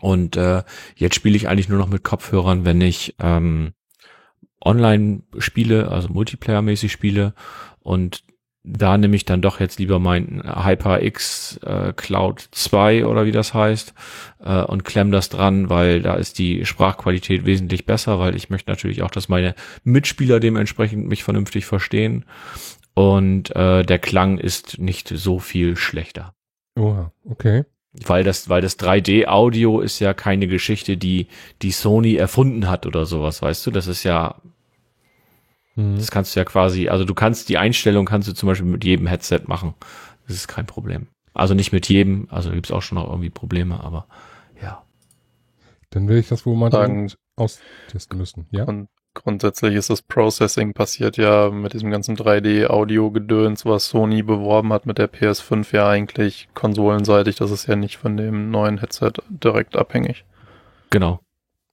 Und äh, jetzt spiele ich eigentlich nur noch mit Kopfhörern, wenn ich ähm, online spiele, also Multiplayer-mäßig spiele. Und da nehme ich dann doch jetzt lieber mein HyperX äh, Cloud 2 oder wie das heißt äh, und klemm das dran, weil da ist die Sprachqualität wesentlich besser, weil ich möchte natürlich auch, dass meine Mitspieler dementsprechend mich vernünftig verstehen und äh, der Klang ist nicht so viel schlechter. Oh, okay. Weil das, weil das 3D-Audio ist ja keine Geschichte, die die Sony erfunden hat oder sowas, weißt du? Das ist ja Mhm. Das kannst du ja quasi, also du kannst die Einstellung kannst du zum Beispiel mit jedem Headset machen. Das ist kein Problem. Also nicht mit jedem, also gibt es auch schon noch irgendwie Probleme, aber ja. Dann will ich das wohl mal Sagen, austesten müssen, ja. Und grundsätzlich ist das Processing passiert ja mit diesem ganzen 3D-Audio-Gedöns, was Sony beworben hat mit der PS5 ja eigentlich konsolenseitig. Das ist ja nicht von dem neuen Headset direkt abhängig. Genau.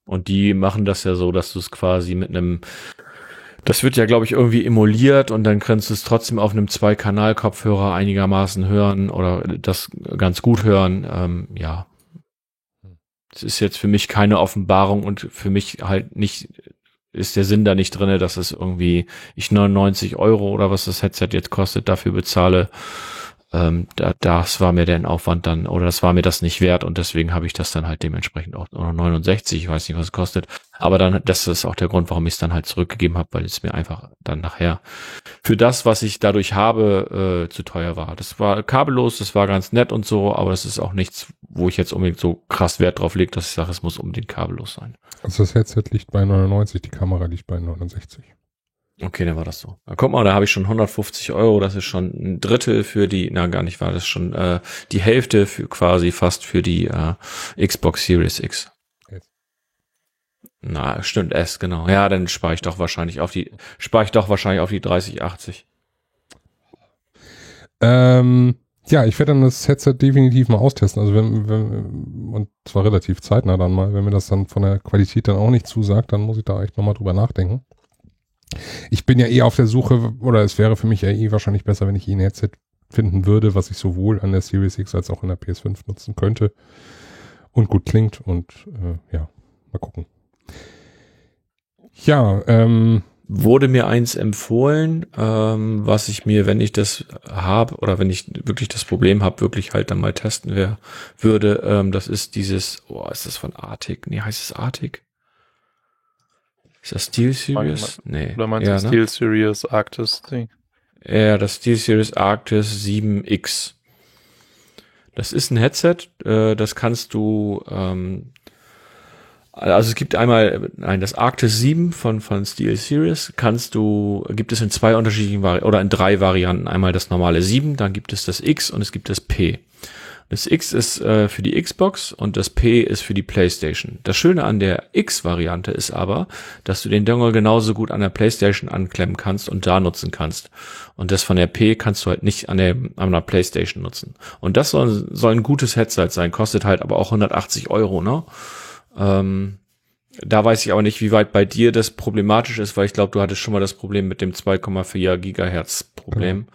Und die machen das ja so, dass du es quasi mit einem das wird ja, glaube ich, irgendwie emuliert und dann kannst du es trotzdem auf einem Zwei-Kanal-Kopfhörer einigermaßen hören oder das ganz gut hören. Ähm, ja. Es ist jetzt für mich keine Offenbarung und für mich halt nicht, ist der Sinn da nicht drinne, dass es irgendwie ich 99 Euro oder was das Headset jetzt kostet dafür bezahle ähm, da, das war mir der Aufwand dann, oder das war mir das nicht wert und deswegen habe ich das dann halt dementsprechend auch, oder 69, ich weiß nicht, was es kostet. Aber dann, das ist auch der Grund, warum ich es dann halt zurückgegeben habe, weil es mir einfach dann nachher für das, was ich dadurch habe, äh, zu teuer war. Das war kabellos, das war ganz nett und so, aber es ist auch nichts, wo ich jetzt unbedingt so krass Wert drauf lege, dass ich sage, es muss unbedingt kabellos sein. Also das Headset liegt bei 99, die Kamera liegt bei 69. Okay, dann war das so. Na, guck mal, da habe ich schon 150 Euro. Das ist schon ein Drittel für die, na gar nicht, war das schon äh, die Hälfte für quasi fast für die äh, Xbox Series X. Na, stimmt, S, genau. Ja, dann spare ich doch wahrscheinlich auf die, spare ich doch wahrscheinlich auf die 3080. Ähm, ja, ich werde dann das Headset definitiv mal austesten. Also wenn, wenn, und zwar relativ zeitnah dann mal, wenn mir das dann von der Qualität dann auch nicht zusagt, dann muss ich da echt nochmal drüber nachdenken. Ich bin ja eh auf der Suche, oder es wäre für mich ja eh wahrscheinlich besser, wenn ich eh ein Headset finden würde, was ich sowohl an der Series X als auch in der PS5 nutzen könnte und gut klingt und äh, ja, mal gucken. Ja, ähm, wurde mir eins empfohlen, ähm, was ich mir, wenn ich das habe oder wenn ich wirklich das Problem habe, wirklich halt dann mal testen wär, würde. Ähm, das ist dieses, oh, ist das von Arctic? Nee, heißt es Arctic? Ist das Steel Series? Nee. Oder meinst ja, du ne? Steel Series Arctis Ding? Ja, das Steel Series Arctis 7X. Das ist ein Headset, äh, das kannst du, ähm, also es gibt einmal, nein, das Arctis 7 von, von Steel Series kannst du, gibt es in zwei unterschiedlichen Vari oder in drei Varianten. Einmal das normale 7, dann gibt es das X und es gibt das P. Das X ist äh, für die Xbox und das P ist für die PlayStation. Das Schöne an der X-Variante ist aber, dass du den Dongle genauso gut an der PlayStation anklemmen kannst und da nutzen kannst. Und das von der P kannst du halt nicht an der, an der PlayStation nutzen. Und das soll, soll ein gutes Headset sein, kostet halt aber auch 180 Euro, ne? Ähm, da weiß ich aber nicht, wie weit bei dir das problematisch ist, weil ich glaube, du hattest schon mal das Problem mit dem 2,4 Gigahertz Problem. Mhm.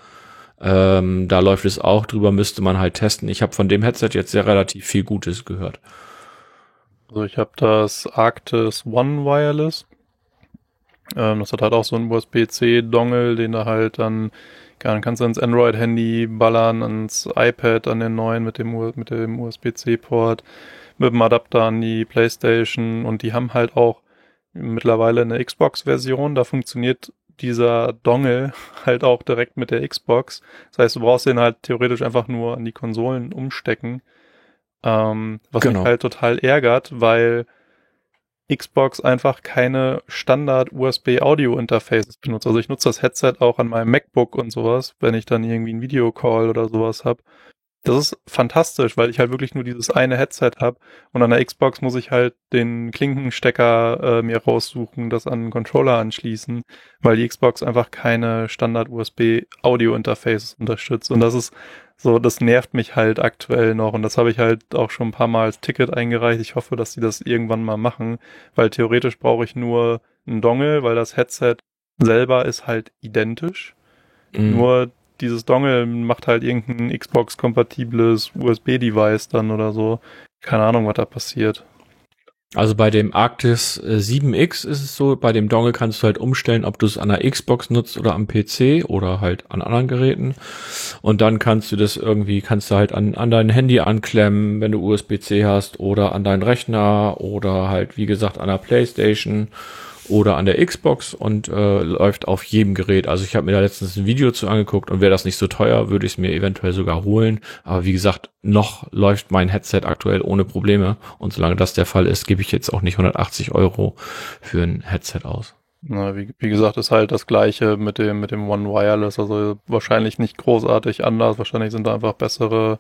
Ähm, da läuft es auch drüber, müsste man halt testen. Ich habe von dem Headset jetzt sehr relativ viel Gutes gehört. Also ich habe das Arctis One Wireless. Ähm, das hat halt auch so einen USB-C-Dongle, den du halt dann dann kannst du ins Android-Handy ballern, ans iPad, an den neuen mit dem, mit dem USB-C-Port, mit dem Adapter an die Playstation und die haben halt auch mittlerweile eine Xbox-Version. Da funktioniert dieser Dongle halt auch direkt mit der Xbox. Das heißt, du brauchst den halt theoretisch einfach nur an die Konsolen umstecken. Ähm, was genau. mich halt total ärgert, weil Xbox einfach keine Standard USB Audio Interfaces benutzt. Also ich nutze das Headset auch an meinem MacBook und sowas, wenn ich dann irgendwie einen Videocall oder sowas habe. Das ist fantastisch, weil ich halt wirklich nur dieses eine Headset habe und an der Xbox muss ich halt den Klinkenstecker äh, mir raussuchen, das an den Controller anschließen, weil die Xbox einfach keine Standard USB Audio Interfaces unterstützt und das ist so, das nervt mich halt aktuell noch und das habe ich halt auch schon ein paar Mal als Ticket eingereicht. Ich hoffe, dass sie das irgendwann mal machen, weil theoretisch brauche ich nur einen Dongle, weil das Headset selber ist halt identisch. Mhm. Nur dieses Dongle macht halt irgendein Xbox-kompatibles USB-Device dann oder so. Keine Ahnung, was da passiert. Also bei dem Arctis 7X ist es so, bei dem Dongle kannst du halt umstellen, ob du es an der Xbox nutzt oder am PC oder halt an anderen Geräten. Und dann kannst du das irgendwie, kannst du halt an, an dein Handy anklemmen, wenn du USB-C hast oder an deinen Rechner oder halt, wie gesagt, an der Playstation oder an der Xbox und äh, läuft auf jedem Gerät. Also ich habe mir da letztens ein Video zu angeguckt und wäre das nicht so teuer, würde ich es mir eventuell sogar holen. Aber wie gesagt, noch läuft mein Headset aktuell ohne Probleme und solange das der Fall ist, gebe ich jetzt auch nicht 180 Euro für ein Headset aus. Na, wie, wie gesagt, ist halt das gleiche mit dem, mit dem One Wireless, also wahrscheinlich nicht großartig anders, wahrscheinlich sind da einfach bessere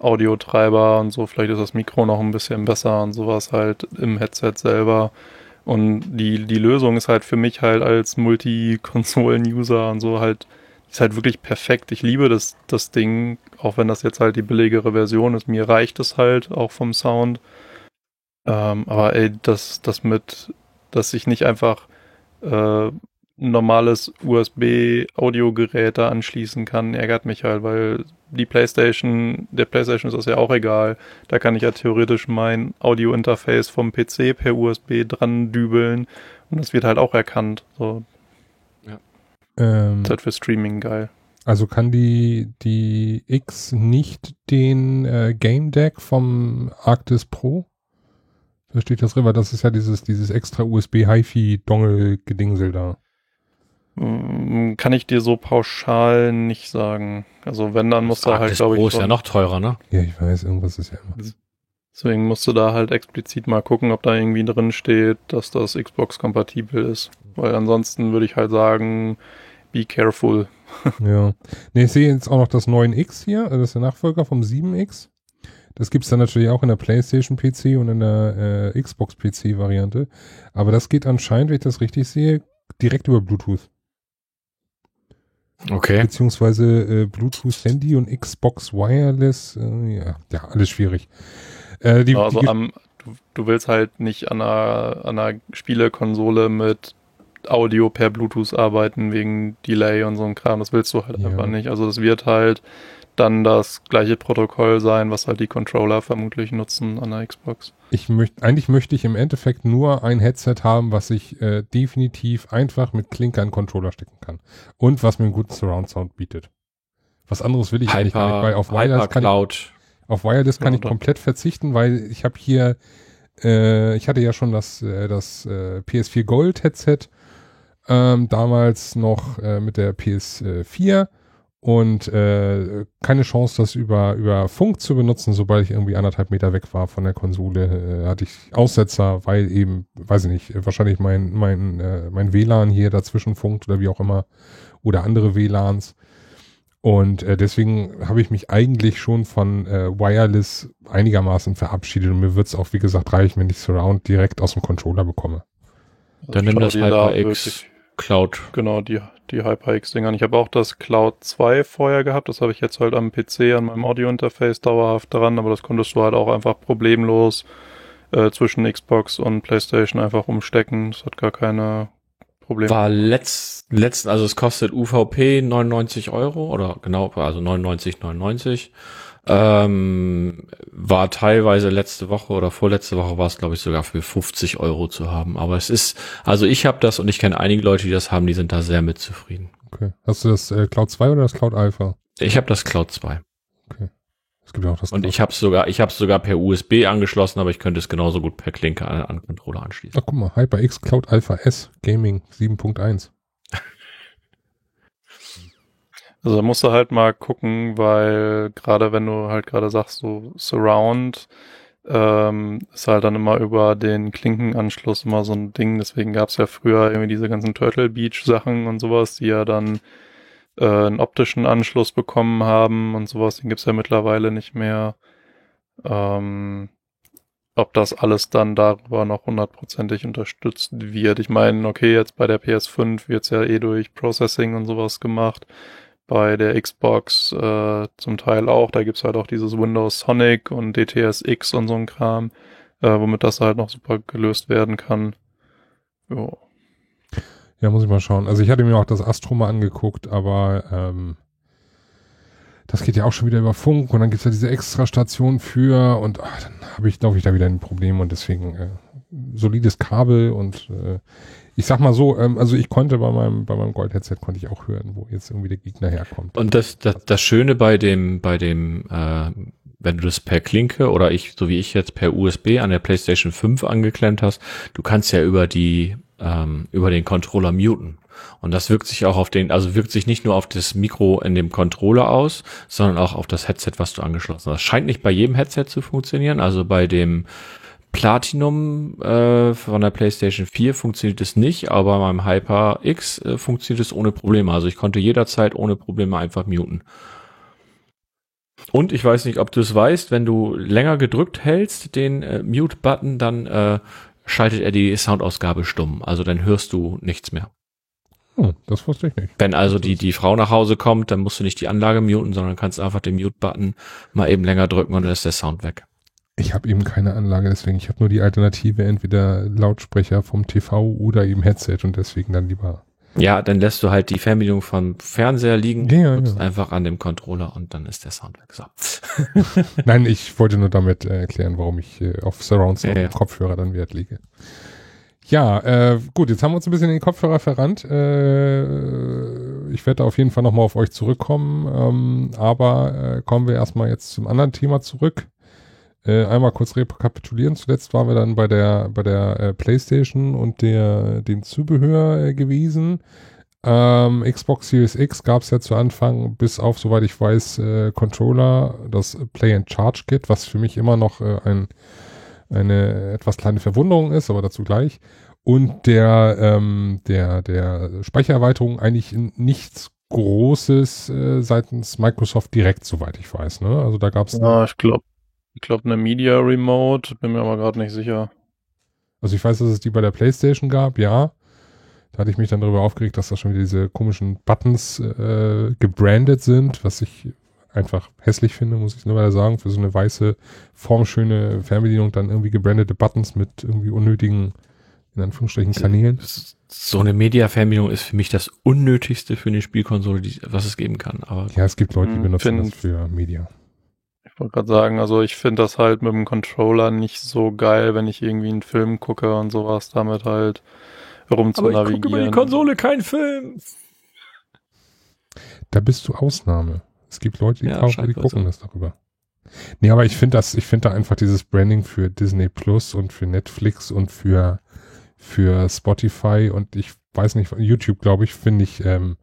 Audiotreiber und so, vielleicht ist das Mikro noch ein bisschen besser und sowas halt im Headset selber. Und die, die Lösung ist halt für mich halt als Multi-Konsolen-User und so halt, ist halt wirklich perfekt. Ich liebe das, das Ding, auch wenn das jetzt halt die billigere Version ist. Mir reicht es halt auch vom Sound. Ähm, aber ey, das, das mit, dass ich nicht einfach äh, normales USB-Audiogerät da anschließen kann, ärgert mich halt, weil die PlayStation, der PlayStation ist das ja auch egal. Da kann ich ja theoretisch mein Audio-Interface vom PC per USB dran dübeln und das wird halt auch erkannt. So. Ja. Ähm, ist halt für Streaming geil. Also kann die, die X nicht den äh, Game Deck vom Arctis Pro? Versteht das rüber? Das ist ja dieses, dieses extra USB HiFi Dongle Gedingsel da. Mm, kann ich dir so pauschal nicht sagen. Also wenn, dann musst du halt, glaube ich. Pro ist ja noch teurer, ne? Ja, ich weiß, irgendwas ist ja immer. Deswegen musst du da halt explizit mal gucken, ob da irgendwie drin steht, dass das Xbox-kompatibel ist. Weil ansonsten würde ich halt sagen, be careful. [laughs] ja. Ne, ich sehe jetzt auch noch das 9X hier, also das ist der Nachfolger vom 7X. Das gibt's dann natürlich auch in der PlayStation PC und in der äh, Xbox PC Variante. Aber das geht anscheinend, wenn ich das richtig sehe, direkt über Bluetooth. Okay. Beziehungsweise äh, Bluetooth Handy und Xbox Wireless. Äh, ja, ja, alles schwierig. Äh, die, also die, am, du, du, willst halt nicht an einer, an einer Spielekonsole mit Audio per Bluetooth arbeiten wegen Delay und so ein Kram. Das willst du halt ja. einfach nicht. Also das wird halt dann das gleiche Protokoll sein, was halt die Controller vermutlich nutzen an der Xbox. Ich möchte, eigentlich möchte ich im Endeffekt nur ein Headset haben, was ich äh, definitiv einfach mit Klinke an Controller stecken kann. Und was mir einen guten Surround Sound bietet. Was anderes will ich Hyper, eigentlich nicht, weil auf Wireless kann ich, auf Wireless kann ich komplett verzichten, weil ich habe hier, äh, ich hatte ja schon das, äh, das äh, PS4 Gold Headset, ähm, damals noch äh, mit der PS4 und äh, keine Chance, das über, über Funk zu benutzen. Sobald ich irgendwie anderthalb Meter weg war von der Konsole, äh, hatte ich Aussetzer, weil eben, weiß ich nicht, wahrscheinlich mein, mein, äh, mein WLAN hier dazwischen funkt oder wie auch immer oder andere WLANs. Und äh, deswegen habe ich mich eigentlich schon von äh, Wireless einigermaßen verabschiedet und mir wird es auch, wie gesagt, reichen, wenn ich Surround direkt aus dem Controller bekomme. Dann nimm das HyperX Cloud. Genau, die die HyperX-Dingern. Ich habe auch das Cloud 2 vorher gehabt. Das habe ich jetzt halt am PC, an meinem Audio-Interface dauerhaft dran. Aber das konntest du halt auch einfach problemlos äh, zwischen Xbox und PlayStation einfach umstecken. Das hat gar keine Probleme. War letzt, letzten, also es kostet UVP 99 Euro oder genau, also 99,99. 99. Ähm, war teilweise letzte Woche oder vorletzte Woche war es, glaube ich, sogar für 50 Euro zu haben. Aber es ist, also ich habe das und ich kenne einige Leute, die das haben, die sind da sehr mit zufrieden. Okay. Hast du das äh, Cloud 2 oder das Cloud Alpha? Ich habe das Cloud 2. Okay. Es gibt auch das und ich habe sogar, ich habe sogar per USB angeschlossen, aber ich könnte es genauso gut per Klinke an, an Controller anschließen. Ach guck mal, HyperX Cloud Alpha S Gaming 7.1. Also da musst du halt mal gucken, weil gerade wenn du halt gerade sagst, so Surround, ähm, ist halt dann immer über den Klinkenanschluss immer so ein Ding. Deswegen gab es ja früher irgendwie diese ganzen Turtle Beach Sachen und sowas, die ja dann äh, einen optischen Anschluss bekommen haben und sowas. Den gibt's ja mittlerweile nicht mehr. Ähm, ob das alles dann darüber noch hundertprozentig unterstützt wird. Ich meine, okay, jetzt bei der PS5 wird's ja eh durch Processing und sowas gemacht bei der Xbox äh, zum Teil auch. Da gibt's halt auch dieses Windows Sonic und DTS X und so ein Kram, äh, womit das halt noch super gelöst werden kann. Jo. Ja, muss ich mal schauen. Also ich hatte mir auch das Astro mal angeguckt, aber ähm, das geht ja auch schon wieder über Funk und dann gibt's ja diese Extrastation für und ach, dann habe ich, glaube ich, da wieder ein Problem und deswegen äh, solides Kabel und äh, ich sag mal so, ähm, also ich konnte bei meinem, bei meinem Gold-Headset konnte ich auch hören, wo jetzt irgendwie der Gegner herkommt. Und das, das, das Schöne bei dem, bei dem, äh, wenn du das per Klinke oder ich, so wie ich jetzt per USB an der PlayStation 5 angeklemmt hast, du kannst ja über die, ähm, über den Controller muten. Und das wirkt sich auch auf den, also wirkt sich nicht nur auf das Mikro in dem Controller aus, sondern auch auf das Headset, was du angeschlossen hast. Das scheint nicht bei jedem Headset zu funktionieren. Also bei dem Platinum äh, von der PlayStation 4 funktioniert es nicht, aber beim Hyper X äh, funktioniert es ohne Probleme. Also ich konnte jederzeit ohne Probleme einfach muten. Und ich weiß nicht, ob du es weißt, wenn du länger gedrückt hältst, den äh, Mute-Button, dann äh, schaltet er die Soundausgabe stumm. Also dann hörst du nichts mehr. Hm, das wusste ich nicht. Wenn also die, die Frau nach Hause kommt, dann musst du nicht die Anlage muten, sondern kannst einfach den Mute-Button mal eben länger drücken und dann ist der Sound weg. Ich habe eben keine Anlage, deswegen ich habe nur die Alternative, entweder Lautsprecher vom TV oder eben Headset und deswegen dann lieber. Ja, dann lässt du halt die Fernbedienung vom Fernseher liegen, Ja, ja. einfach an dem Controller und dann ist der Sound weg. So. [laughs] [laughs] Nein, ich wollte nur damit äh, erklären, warum ich äh, auf Surround Sound Ja, Kopfhörer dann Wert lege. Ja, äh, gut, jetzt haben wir uns ein bisschen in den Kopfhörer verrannt. Äh, ich werde auf jeden Fall nochmal auf euch zurückkommen, ähm, aber äh, kommen wir erstmal jetzt zum anderen Thema zurück. Äh, einmal kurz rekapitulieren. Zuletzt waren wir dann bei der bei der äh, PlayStation und der dem Zubehör äh, gewesen. Ähm, Xbox Series X gab es ja zu Anfang bis auf, soweit ich weiß, äh, Controller, das Play and Charge Kit, was für mich immer noch äh, ein, eine etwas kleine Verwunderung ist, aber dazu gleich. Und der, ähm, der, der Speichererweiterung eigentlich nichts Großes seitens Microsoft direkt, soweit ich weiß. Ne? Also da gab es Ja, ich glaube, ich glaube eine Media Remote, bin mir aber gerade nicht sicher. Also ich weiß, dass es die bei der Playstation gab, ja. Da hatte ich mich dann darüber aufgeregt, dass da schon wieder diese komischen Buttons äh, gebrandet sind, was ich einfach hässlich finde, muss ich nur mal sagen. Für so eine weiße, formschöne Fernbedienung dann irgendwie gebrandete Buttons mit irgendwie unnötigen, in Anführungsstrichen, Kanälen. So eine Media-Fernbedienung ist für mich das Unnötigste für eine Spielkonsole, die, was es geben kann. Aber Ja, es gibt Leute, die Hm, benutzen das für Media. Ich wollte gerade sagen, also ich finde das halt mit dem Controller nicht so geil, wenn ich irgendwie einen Film gucke und sowas damit halt rum zu navigieren. kein Film. Da bist du Ausnahme. Es gibt Leute, die Ja, kaufen, die gucken so. das darüber. Nee, aber ich finde das, ich finde da einfach dieses Branding für Disney Plus und für Netflix und für, für Spotify und ich weiß nicht, YouTube, glaube ich, finde ich ähm,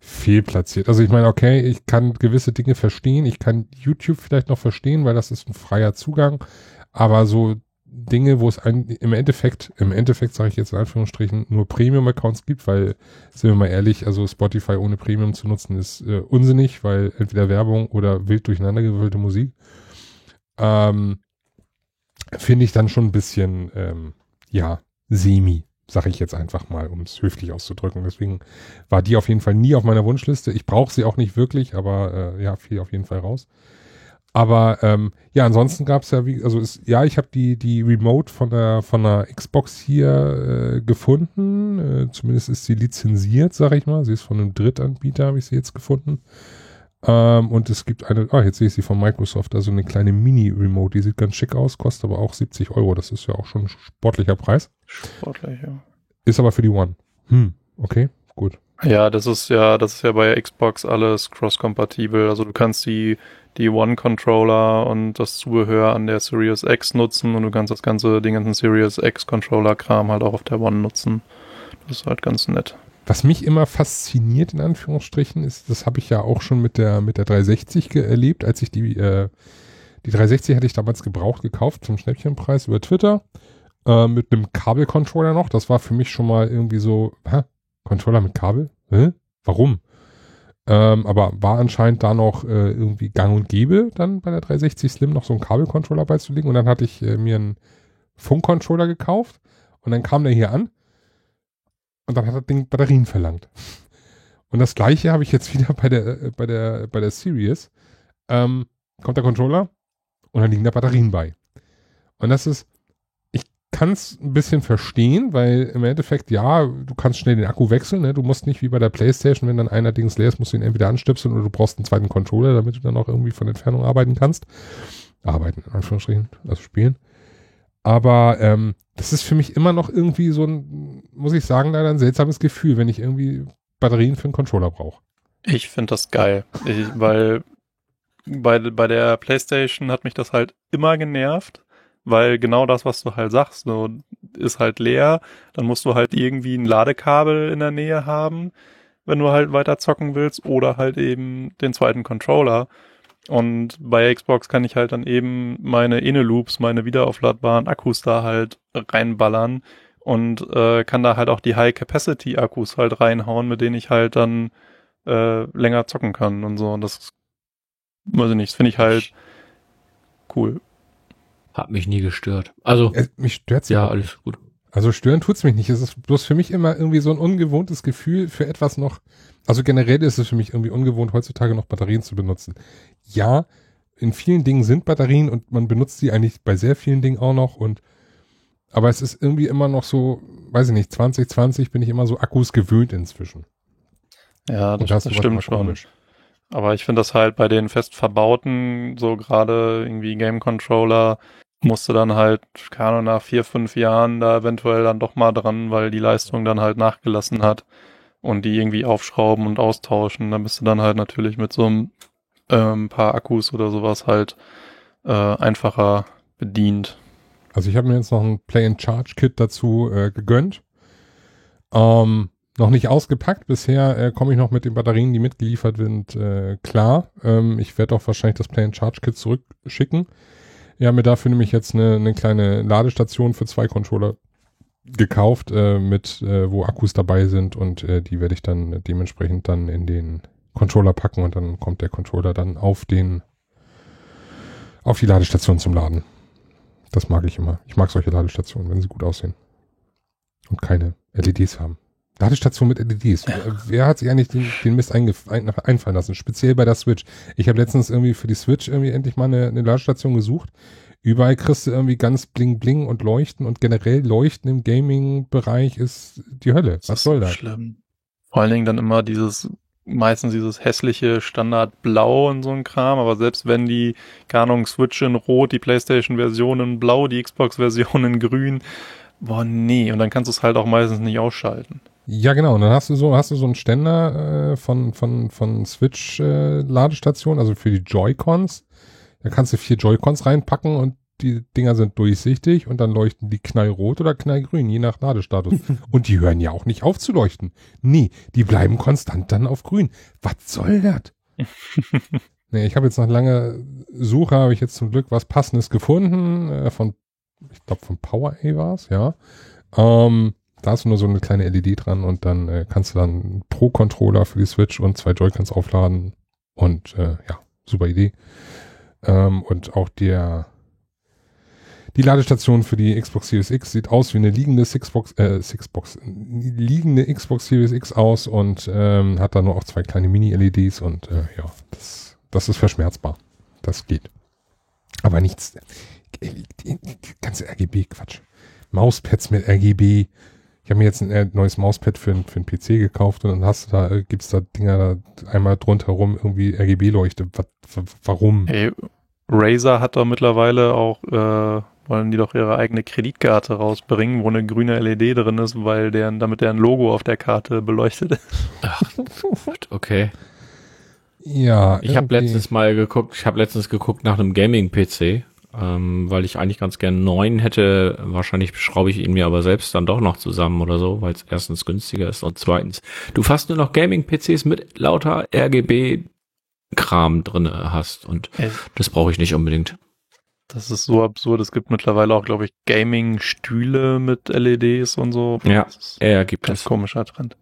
fehlplatziert. Also ich meine, okay, ich kann gewisse Dinge verstehen, ich kann YouTube vielleicht noch verstehen, weil das ist ein freier Zugang, aber so Dinge, wo es ein, im Endeffekt, im Endeffekt sage ich jetzt in Anführungsstrichen, nur Premium-Accounts gibt, weil, sind wir mal ehrlich, also Spotify ohne Premium zu nutzen ist äh, unsinnig, weil entweder Werbung oder wild durcheinandergewürfelte Musik, ähm, finde ich dann schon ein bisschen, ähm, ja, semi, sage ich jetzt einfach mal, um es höflich auszudrücken. Deswegen war die auf jeden Fall nie auf meiner Wunschliste. Ich brauche sie auch nicht wirklich, aber äh, ja, fiel auf jeden Fall raus. Aber ähm, ja, ansonsten gab es ja, wie, also ist, ja, ich habe die die Remote von der von der Xbox hier äh, gefunden. Äh, zumindest ist sie lizenziert, sage ich mal. Sie ist von einem Drittanbieter, habe ich sie jetzt gefunden. Ähm, und es gibt eine, ah, jetzt sehe ich sie von Microsoft, also eine kleine Mini-Remote, die sieht ganz schick aus, kostet aber auch 70 Euro. Das ist ja auch schon ein sportlicher Preis. Sportlich, ja. Ist aber für die One. Hm, okay, gut. Ja, das ist ja, das ist ja bei Xbox alles cross-kompatibel. Also du kannst die, die One-Controller und das Zubehör an der Series X nutzen und du kannst das ganze, den ganzen Series X-Controller-Kram halt auch auf der One nutzen. Das ist halt ganz nett. Was mich immer fasziniert, in Anführungsstrichen, ist, das habe ich ja auch schon mit der, mit der 360 ge- erlebt, als ich die, äh, die 360 hatte ich damals gebraucht gekauft zum Schnäppchenpreis über Twitter, äh, mit einem Kabelcontroller noch. Das war für mich schon mal irgendwie so, hä? Controller mit Kabel? Hä? Warum? Ähm, aber war anscheinend da noch äh, irgendwie gang und gäbe, dann bei der 360 Slim noch so einen Kabelcontroller beizulegen. Und dann hatte ich äh, mir einen Funkcontroller gekauft und dann kam der hier an und dann hat das Ding Batterien verlangt. Und das gleiche habe ich jetzt [laughs] wieder bei der, äh, bei der, bei der Series. Ähm, kommt der Controller und dann liegen da Batterien bei. Und das ist, kann es ein bisschen verstehen, weil im Endeffekt, ja, du kannst schnell den Akku wechseln. Ne? Du musst nicht wie bei der Playstation, wenn dann einer Dings leer ist, musst du ihn entweder anstöpseln oder du brauchst einen zweiten Controller, damit du dann auch irgendwie von Entfernung arbeiten kannst. Arbeiten, in Anführungsstrichen, also spielen. Aber ähm, das ist für mich immer noch irgendwie so ein, muss ich sagen, leider ein seltsames Gefühl, wenn ich irgendwie Batterien für einen Controller brauche. Ich finde das geil, ich, weil bei, bei der PlayStation hat mich das halt immer genervt, weil genau das, was du halt sagst, so ist halt leer, dann musst du halt irgendwie ein Ladekabel in der Nähe haben, wenn du halt weiter zocken willst oder halt eben den zweiten Controller. Und bei Xbox kann ich halt dann eben meine Inne-Loops, meine wiederaufladbaren Akkus da halt reinballern und äh, kann da halt auch die High-Capacity-Akkus halt reinhauen, mit denen ich halt dann äh, länger zocken kann und so. Und das, weiß ich nicht, das finde ich halt cool. Hat mich nie gestört. Also, Äh, mich stört's ja, überhaupt alles gut. Also stören tut's mich nicht. Es ist bloß für mich immer irgendwie so ein ungewohntes Gefühl für etwas noch. Also generell ist es für mich irgendwie ungewohnt, heutzutage noch Batterien zu benutzen. Ja, in vielen Dingen sind Batterien und man benutzt sie eigentlich bei sehr vielen Dingen auch noch und aber es ist irgendwie immer noch so, weiß ich nicht, 2020 bin ich immer so Akkus gewöhnt inzwischen. Ja, das, das sowas stimmt immer schon. komisch. Aber ich finde das halt bei den fest verbauten, so gerade irgendwie Game Controller, musste dann halt, keine Ahnung, nach vier, fünf Jahren da eventuell dann doch mal dran, weil die Leistung dann halt nachgelassen hat und die irgendwie aufschrauben und austauschen. Dann bist du dann halt natürlich mit so einem ähm, paar Akkus oder sowas halt äh, einfacher bedient. Also ich habe mir jetzt noch ein Play-and-Charge-Kit dazu äh, gegönnt. Ähm, noch nicht ausgepackt. Bisher äh, komme ich noch mit den Batterien, die mitgeliefert sind, äh, klar. Ähm, ich werde auch wahrscheinlich das Play-and-Charge-Kit zurückschicken. Haben mir dafür nämlich jetzt eine, eine kleine Ladestation für zwei Controller gekauft, äh, mit äh, wo Akkus dabei sind und äh, die werde ich dann dementsprechend dann in den Controller packen und dann kommt der Controller dann auf den auf die Ladestation zum Laden. Das mag ich immer. Ich mag solche Ladestationen, wenn sie gut aussehen. Und keine LEDs haben. Ladestation mit LEDs. Wer- Wer hat sich eigentlich den, den Mist ein, einfallen lassen? Speziell bei der Switch. Ich habe letztens irgendwie für die Switch irgendwie endlich mal eine, eine Ladestation gesucht. Überall kriegst du irgendwie ganz bling bling und leuchten und generell leuchten im Gaming-Bereich ist die Hölle. Was ist soll so das? Schlimm. Vor allen Dingen dann immer dieses, meistens dieses hässliche Standard-Blau und so ein Kram, aber selbst wenn die, keine Ahnung, Switch in Rot, die Playstation-Version in Blau, die Xbox-Version in Grün, boah, nee, und dann kannst du es halt auch meistens nicht ausschalten. Ja, genau. Und dann hast du so, hast du so einen Ständer äh, von, von, von Switch-Ladestation, also für die Joy-Cons. Da kannst du vier Joy-Cons reinpacken und die Dinger sind durchsichtig und dann leuchten die knallrot oder knallgrün, je nach Ladestatus. [laughs] und die hören ja auch nicht auf zu leuchten. Nee, die bleiben konstant dann auf grün. Was soll das? [laughs] nee, ich habe jetzt nach langer Suche, habe ich jetzt zum Glück was Passendes gefunden. Äh, von, ich glaube von PowerA war es, ja. Ähm, da hast du nur so eine kleine LED dran und dann äh, kannst du dann pro Controller für die Switch und zwei Joy-Cons aufladen. Und äh, ja, super Idee. Ähm, und auch der die Ladestation für die Xbox Series X sieht aus wie eine liegende Xbox, äh, Xbox, liegende Xbox Series X aus und ähm, hat da nur auch zwei kleine Mini-LEDs und äh, ja, das, das ist verschmerzbar. Das geht. Aber nichts. Ganze RGB-Quatsch. Mauspads mit RGB. Ich habe mir jetzt ein äh, neues Mauspad für, ein- für einen PC gekauft und dann hast du da, äh, gibt's da Dinger da einmal drunter rum irgendwie RGB-Leuchte. Wa- wa- Warum? Ey, Razer hat doch mittlerweile auch, äh, wollen die doch ihre eigene Kreditkarte rausbringen, wo eine grüne LED drin ist, weil deren, damit deren Logo auf der Karte beleuchtet ist. Okay. Ja, Ich habe letztens mal geguckt, ich habe letztens geguckt nach einem Gaming-PC, ähm, weil ich eigentlich ganz gern neuen hätte. Wahrscheinlich schraube ich ihn mir aber selbst dann doch noch zusammen oder so, weil es erstens günstiger ist und zweitens, du fast nur noch Gaming-PCs mit lauter RGB-Kram drinne hast und Ey, das brauche ich nicht unbedingt. das ist so absurd. Es gibt mittlerweile auch, glaube ich, Gaming-Stühle mit LEDs und so. Ja. Das ist Ja, gibt ein ganz es. komischer Trend.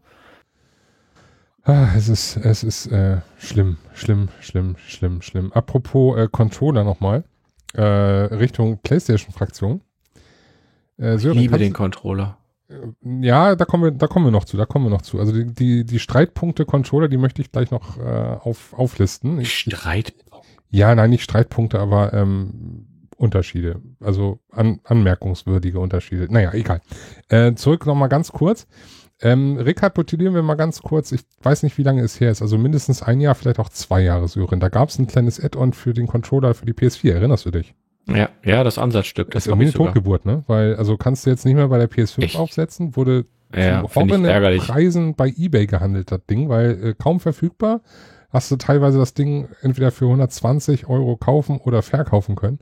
Ah, es ist, es ist äh, schlimm, schlimm, schlimm, schlimm, schlimm. Apropos äh, Controller nochmal, äh, Richtung PlayStation-Fraktion. Äh, Ich Sören, liebe kannst den Controller. Ja, da kommen wir, da kommen wir noch zu, da kommen wir noch zu. Also die, die, die Streitpunkte Controller, die möchte ich gleich noch äh, auf, auflisten. Ich, Streit. ja, nein, nicht Streitpunkte, aber ähm, Unterschiede, also an, anmerkungswürdige Unterschiede. Naja, egal. Äh, zurück nochmal ganz kurz. Ähm, rekapitulieren wir mal ganz kurz. Ich weiß nicht, wie lange es her ist. Also mindestens ein Jahr, vielleicht auch zwei Jahre, Sören. Da gab es ein kleines Add-on für den Controller für die PS4. Erinnerst du dich? Ja, ja, das Ansatzstück. Das, ist irgendwie eine. Totgeburt, ne? Weil, also kannst du jetzt nicht mehr bei der PS5 Echt? aufsetzen, wurde ja, zu horrenden Preisen bei Ebay gehandelt, das Ding, weil äh, kaum verfügbar. Hast du teilweise das Ding entweder für 120 Euro kaufen oder verkaufen können.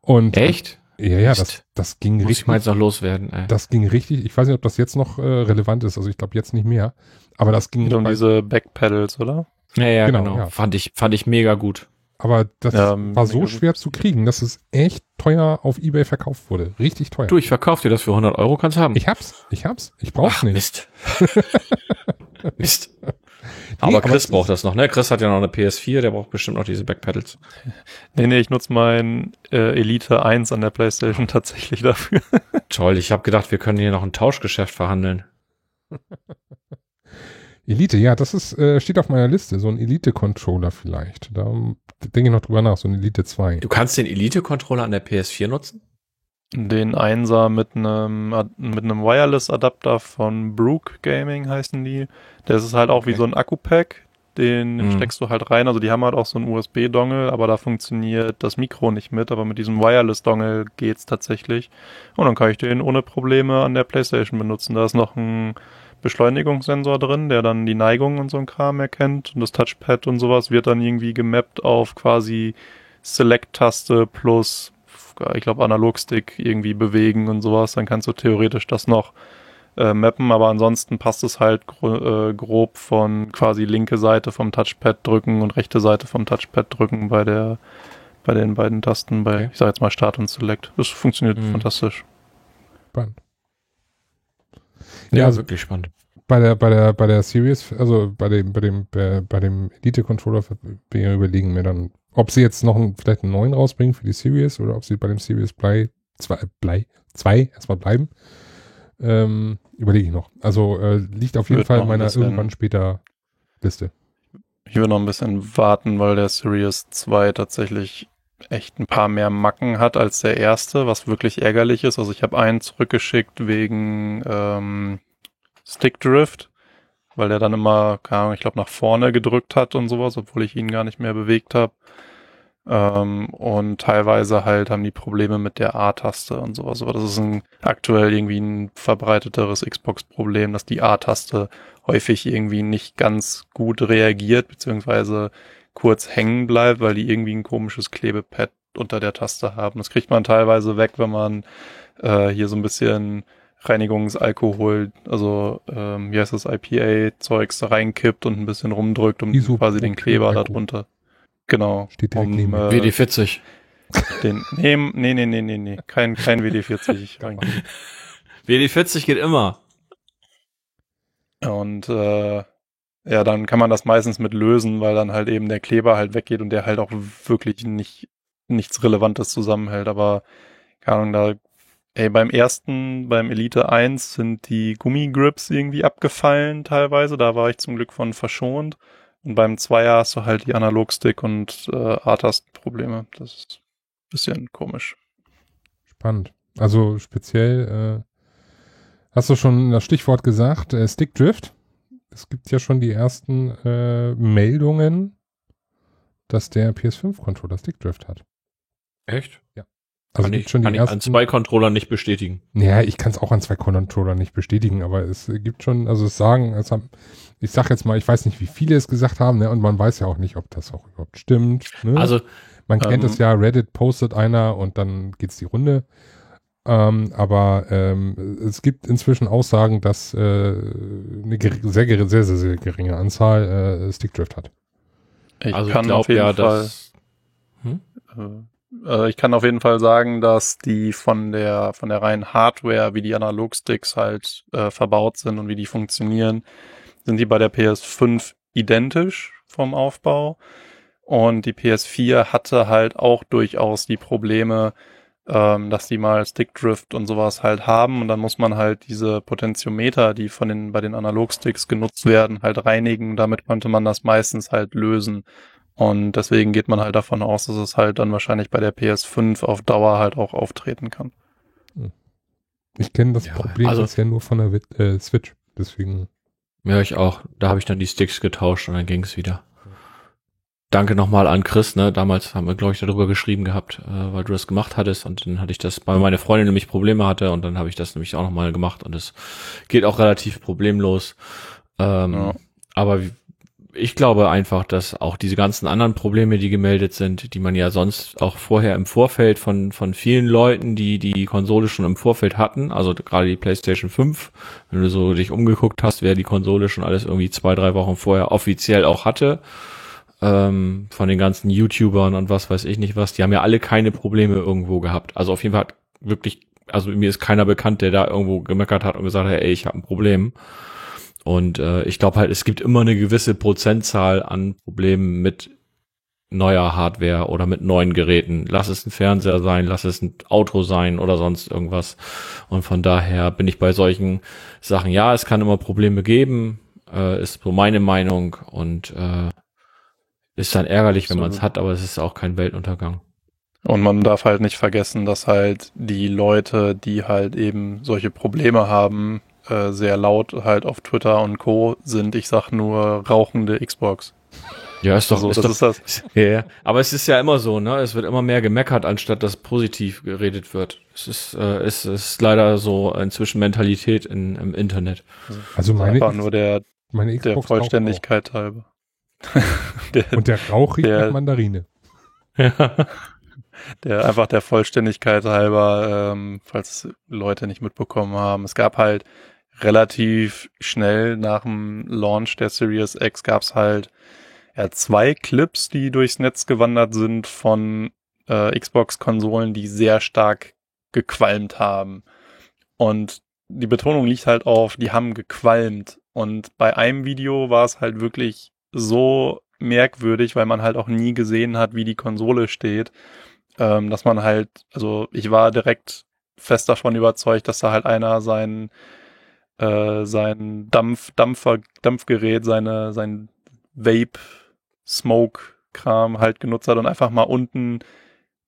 Und Echt? Ja, ja, das, das ging Muss richtig. Ich mal jetzt noch loswerden. Ey. Das ging richtig. Ich weiß nicht, ob das jetzt noch äh, relevant ist. Also ich glaube jetzt nicht mehr. Aber das ging. Um diese Backpedals, oder? Ja, ja, genau. genau. Ja. Fand ich, fand ich mega gut. Aber das ja, war so schwer gut. zu kriegen, dass es echt teuer auf Ebay verkauft wurde. Richtig teuer. Du, ich verkauf dir das für 100 Euro, kannst haben. Ich hab's, ich hab's. Ich brauch's Ach, nicht. Mist. [laughs] Mist. Nee, aber Chris aber braucht das noch, ne? Chris hat ja noch eine PS4, der braucht bestimmt noch diese Backpedals. [laughs] Nee, nee, ich nutze mein äh, Elite 1 an der Playstation [laughs] tatsächlich dafür. [laughs] Toll, ich habe gedacht, wir können hier noch ein Tauschgeschäft verhandeln. Elite, ja, das ist, äh, steht auf meiner Liste, so ein Elite-Controller vielleicht. Da denke ich noch drüber nach, so ein Elite 2. Du kannst den Elite-Controller an der PS4 nutzen? Den Einser mit einem mit einem Wireless-Adapter von Brook Gaming heißen die. Der ist halt auch okay. wie so ein Akku-Pack. Den mhm. steckst du halt rein. Also die haben halt auch so einen USB-Dongle, aber da funktioniert das Mikro nicht mit. Aber mit diesem Wireless-Dongle geht's tatsächlich. Und dann kann ich den ohne Probleme an der PlayStation benutzen. Da ist noch ein Beschleunigungssensor drin, der dann die Neigung und so ein Kram erkennt. Und das Touchpad und sowas wird dann irgendwie gemappt auf quasi Select-Taste plus ich glaube, Analogstick irgendwie bewegen und sowas, dann kannst du theoretisch das noch äh, mappen, aber ansonsten passt es halt gro äh, grob von quasi linke Seite vom Touchpad drücken und rechte Seite vom Touchpad drücken bei der bei den beiden Tasten, bei, okay. ich sage jetzt mal Start und Select. Das funktioniert mhm. fantastisch. Spannend. Ja, ja also wirklich spannend. Bei der, bei der, bei der Series, also bei dem, bei dem, bei, bei dem Elite-Controller bin ich überlegen, mir dann ob sie jetzt noch einen, vielleicht einen neuen rausbringen für die Series oder ob sie bei dem Series Blei 2, Blei 2 erstmal bleiben, ähm, überlege ich noch. Also äh, liegt auf jeden Fall in meiner irgendwann später Liste. Ich würde noch ein bisschen warten, weil der Series 2 tatsächlich echt ein paar mehr Macken hat als der erste, was wirklich ärgerlich ist. Also ich habe einen zurückgeschickt wegen ähm, Stick Drift, weil der dann immer, keine Ahnung, ich glaube nach vorne gedrückt hat und sowas, obwohl ich ihn gar nicht mehr bewegt habe. Ähm, und teilweise halt haben die Probleme mit der A-Taste und sowas. Aber das ist ein, aktuell irgendwie ein verbreiteteres Xbox-Problem, dass die A-Taste häufig irgendwie nicht ganz gut reagiert, beziehungsweise kurz hängen bleibt, weil die irgendwie ein komisches Klebepad unter der Taste haben. Das kriegt man teilweise weg, wenn man äh, hier so ein bisschen Reinigungsalkohol, also ähm, wie heißt das, IPA-Zeugs da reinkippt und ein bisschen rumdrückt, um Iso quasi den Kleber darunter Genau. Steht direkt um, neben äh, WD40. Den, nee, nee, nee, nee, nee, nee. Kein, kein WD40. WD40 geht immer. Und äh, ja, dann kann man das meistens mit lösen, weil dann halt eben der Kleber halt weggeht und der halt auch wirklich nicht nichts Relevantes zusammenhält. Aber keine Ahnung, da ey, beim ersten, beim Elite 1 sind die Gummigrips irgendwie abgefallen teilweise. Da war ich zum Glück von verschont. Und beim Zweier hast du halt die Analogstick und äh, A-Tastenprobleme. Das ist ein bisschen komisch. Spannend. Also speziell, äh, hast du schon das Stichwort gesagt, äh, Stickdrift. Es gibt ja schon die ersten äh, Meldungen, dass der PS5-Controller Stickdrift hat. Echt? Ja. Also kann ich, schon die kann ersten, ich an zwei Controllern nicht bestätigen. Ja, ich kann es auch an zwei Controllern nicht bestätigen, aber es gibt schon, also es sagen, es haben, ich sag jetzt mal, ich weiß nicht, wie viele es gesagt haben, ne, und man weiß ja auch nicht, ob das auch überhaupt stimmt. Ne? Also man kennt ähm, es ja, Reddit postet einer und dann geht's die Runde. Ähm, aber ähm, es gibt inzwischen Aussagen, dass äh, eine sehr, sehr, sehr, sehr geringe Anzahl äh, Stickdrift hat. Ich also kann ich glaub, auf jeden ja, Fall. Dass, hm? Äh, ich kann auf jeden Fall sagen, dass die von der von der reinen Hardware, wie die Analogsticks halt äh, verbaut sind und wie die funktionieren, sind die bei der PS5 identisch vom Aufbau. Und die PS4 hatte halt auch durchaus die Probleme, ähm, dass die mal Stickdrift und sowas halt haben. Und dann muss man halt diese Potentiometer, die von den bei den Analogsticks genutzt werden, halt reinigen. Damit konnte man das meistens halt lösen. Und deswegen geht man halt davon aus, dass es halt dann wahrscheinlich bei der PS5 auf Dauer halt auch auftreten kann. Ich kenne das Ja, Problem also- bisher nur von der Wit- äh, Switch. Deswegen. Ja, ich auch. Da habe ich dann die Sticks getauscht und dann ging's wieder. Danke nochmal an Chris, ne? Damals haben wir, glaube ich, darüber geschrieben gehabt, äh, weil du das gemacht hattest und dann hatte ich das, weil meine Freundin nämlich Probleme hatte und dann habe ich das nämlich auch nochmal gemacht und es geht auch relativ problemlos. Ähm, Ja. Aber wie- ich glaube einfach, dass auch diese ganzen anderen Probleme, die gemeldet sind, die man ja sonst auch vorher im Vorfeld von, von vielen Leuten, die die Konsole schon im Vorfeld hatten, also gerade die PlayStation 5, wenn du so dich umgeguckt hast, wer die Konsole schon alles irgendwie zwei, drei Wochen vorher offiziell auch hatte, ähm, von den ganzen YouTubern und was weiß ich nicht was, die haben ja alle keine Probleme irgendwo gehabt. Also auf jeden Fall hat wirklich, also mir ist keiner bekannt, der da irgendwo gemeckert hat und gesagt hat, ey, ich habe ein Problem. Und äh, ich glaube halt, es gibt immer eine gewisse Prozentzahl an Problemen mit neuer Hardware oder mit neuen Geräten. Lass es ein Fernseher sein, lass es ein Auto sein oder sonst irgendwas. Und von daher bin ich bei solchen Sachen, ja, es kann immer Probleme geben, äh, ist so meine Meinung und äh, ist dann ärgerlich, wenn man es hat, aber es ist auch kein Weltuntergang. Und man darf halt nicht vergessen, dass halt die Leute, die halt eben solche Probleme haben, äh, sehr laut halt auf Twitter und Co. sind. Ich sag nur rauchende Xbox. Ja, ist doch, Also, ist das doch ist das. Ja, ja. aber es ist ja immer so, ne? Es wird immer mehr gemeckert, anstatt dass positiv geredet wird. Es ist, äh, es ist leider so inzwischen Mentalität in, im Internet. Also meine, Einfach nur der, meine der Xbox Vollständigkeit halber. [laughs] der. Und der Rauch riecht der- nach Mandarine. [laughs] der einfach der Vollständigkeit halber, ähm, falls Leute nicht mitbekommen haben. Es gab halt relativ schnell nach dem Launch der Series X gab's halt ja, zwei Clips, die durchs Netz gewandert sind von äh, Xbox-Konsolen, die sehr stark gequalmt haben. Und die Betonung liegt halt auf, die haben gequalmt. Und bei einem Video war es halt wirklich so merkwürdig, weil man halt auch nie gesehen hat, wie die Konsole steht, ähm, dass man halt, also ich war direkt fest davon überzeugt, dass da halt einer sein äh, sein Dampf Dampfer Dampfgerät, seine sein Vape Smoke Kram halt genutzt hat und einfach mal unten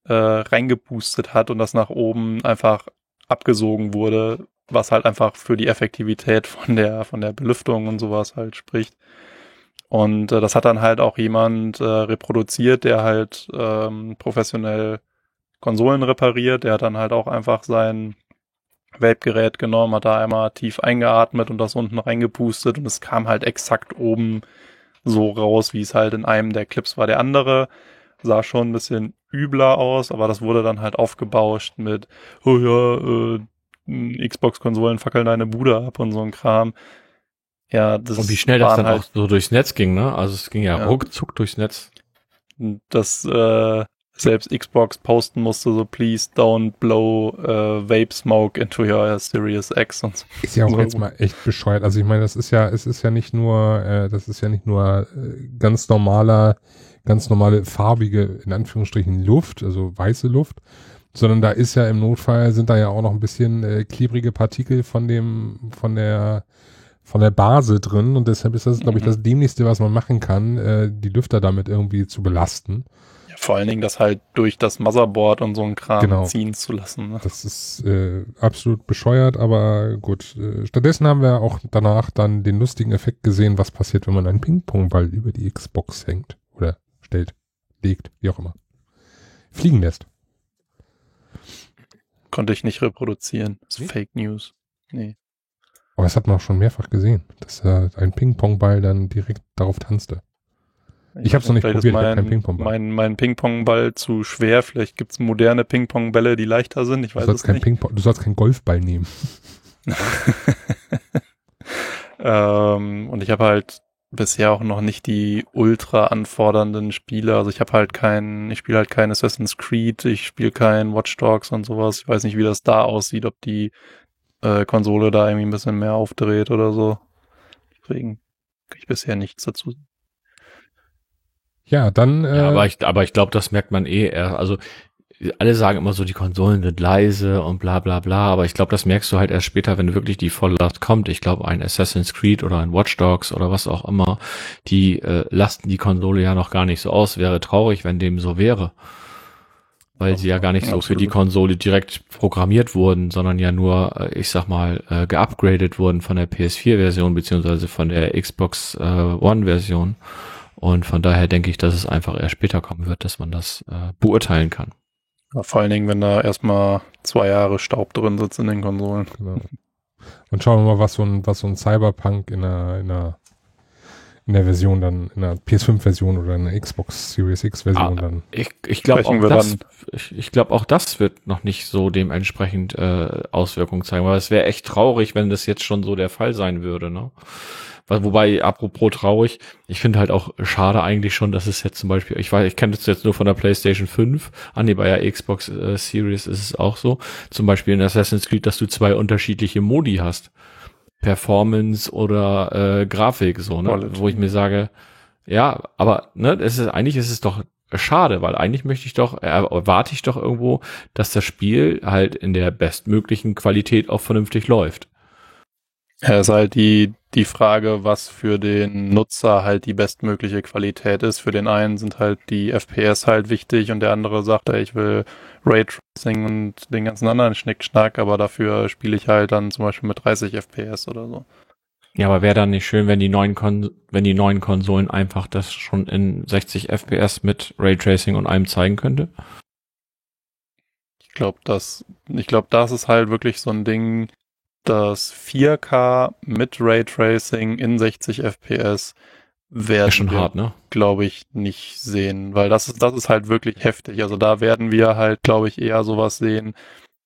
äh, reingepustet hat und das nach oben einfach abgesogen wurde, was halt einfach für die Effektivität von der von der Belüftung und sowas halt spricht. Und äh, das hat dann halt auch jemand äh, reproduziert, der halt ähm, professionell Konsolen repariert. Der hat dann halt auch einfach sein Vape-Gerät genommen, hat da einmal tief eingeatmet und das unten reingepustet und es kam halt exakt oben so raus, wie es halt in einem der Clips war. Der andere sah schon ein bisschen übler aus, aber das wurde dann halt aufgebauscht mit, oh ja, äh, Xbox-Konsolen fackeln deine Bude ab und so ein Kram. Ja, das Und wie schnell das dann halt auch so durchs Netz ging, ne? Also es ging ja, Ja. ruckzuck durchs Netz. dass äh, selbst Xbox posten musste, so please don't blow äh, vape smoke into your Series X und so. Ist ja auch So. jetzt mal echt bescheuert. Also ich meine, das ist ja, es ist ja nicht nur, äh, das ist ja nicht nur äh, ganz normaler, ganz normale farbige, in Anführungsstrichen Luft, also weiße Luft, sondern da ist ja im Notfall sind da ja auch noch ein bisschen äh, klebrige Partikel von dem, von der, von der Base drin und deshalb ist das, glaube ich, Mhm. das dämlichste, was man machen kann, äh, die Lüfter damit irgendwie zu belasten. Vor allen Dingen das halt durch das Motherboard und so ein Kram Genau. ziehen zu lassen. Ne? Das ist äh, absolut bescheuert, aber gut. Äh, stattdessen haben wir auch danach dann den lustigen Effekt gesehen, was passiert, wenn man einen Ping-Pong-Ball über die Xbox hängt oder stellt, legt, wie auch immer. Fliegen lässt. Konnte ich nicht reproduzieren. Das ist? Fake News. Nee. Aber das hat man auch schon mehrfach gesehen, dass äh, ein Ping-Pong-Ball dann direkt darauf tanzte. Ich hab's noch nicht Vielleicht ist probiert, keinen mein, Ping-Pong-Ball. mein, mein Ping-Pong-Ball zu schwer. Vielleicht gibt's moderne Ping-Pong-Bälle, die leichter sind. Ich Du weiß sollst, es nicht. Du sollst keinen Golfball nehmen. [laughs] ähm, und ich habe halt bisher auch noch nicht die ultra anfordernden Spiele. Also ich habe halt kein, ich spiele halt kein Assassin's Creed, ich spiele kein Watch Dogs und sowas. Ich weiß nicht, wie das da aussieht, ob die äh, Konsole da irgendwie ein bisschen mehr aufdreht oder so. Deswegen kann ich bisher nichts dazu. Ja, dann äh, Ja, aber ich, aber ich glaube, das merkt man eh eher. Also alle sagen immer so, die Konsolen sind leise und bla bla bla, aber ich glaube, das merkst du halt erst später, wenn wirklich die Volllast kommt. Ich glaube, ein Assassin's Creed oder ein Watch Dogs oder was auch immer, die äh, lasten die Konsole ja noch gar nicht so aus. Wäre traurig, wenn dem so wäre. Weil sie ja gar nicht so für die Konsole direkt programmiert wurden, sondern ja nur, äh, ich sag mal, äh, geupgradet wurden von der PS4-Version beziehungsweise von der Xbox äh, One-Version. Und von daher denke ich, dass es einfach erst später kommen wird, dass man das äh, beurteilen kann. Ja, vor allen Dingen, wenn da erstmal zwei Jahre Staub drin sitzt in den Konsolen. Genau. Und schauen wir mal, was so ein, was so ein Cyberpunk in einer, in einer in der Version dann, in der PS5-Version oder in der Xbox Series X-Version ah, dann. Ich, ich glaube auch, das, ich, ich glaub, auch das wird noch nicht so dementsprechend äh, Auswirkungen zeigen, weil es wäre echt traurig, wenn das jetzt schon so der Fall sein würde. Ne? Wobei, apropos traurig, ich finde halt auch schade eigentlich schon, dass es jetzt zum Beispiel, ich weiß, ich kenne das jetzt nur von der PlayStation 5, an die bei der Xbox äh, Series ist es auch so, zum Beispiel in Assassin's Creed, dass du zwei unterschiedliche Modi hast. Performance oder äh, Grafik, so, ne? Quality. Wo ich mir sage, ja, aber ne, es ist eigentlich ist es doch schade, weil eigentlich möchte ich doch, erwarte ich doch irgendwo, dass das Spiel halt in der bestmöglichen Qualität auch vernünftig läuft. Ja, ist halt die, die Frage, was für den Nutzer halt die bestmögliche Qualität ist. Für den einen sind halt die FPS halt wichtig und der andere sagt, ich will Raytracing und den ganzen anderen Schnickschnack, aber dafür spiele ich halt dann zum Beispiel mit 30 FPS oder so. Ja, aber wäre dann nicht schön, wenn die neuen Kon wenn die neuen Konsolen einfach das schon in 60 FPS mit Raytracing und allem zeigen könnte? Ich glaube, das, ich glaube, das ist halt wirklich so ein Ding, das 4K mit Raytracing in 60 FPS werden schon wir, hart, ne? glaube ich, nicht sehen, weil das ist, das ist halt wirklich heftig. Also da werden wir halt, glaube ich, eher sowas sehen,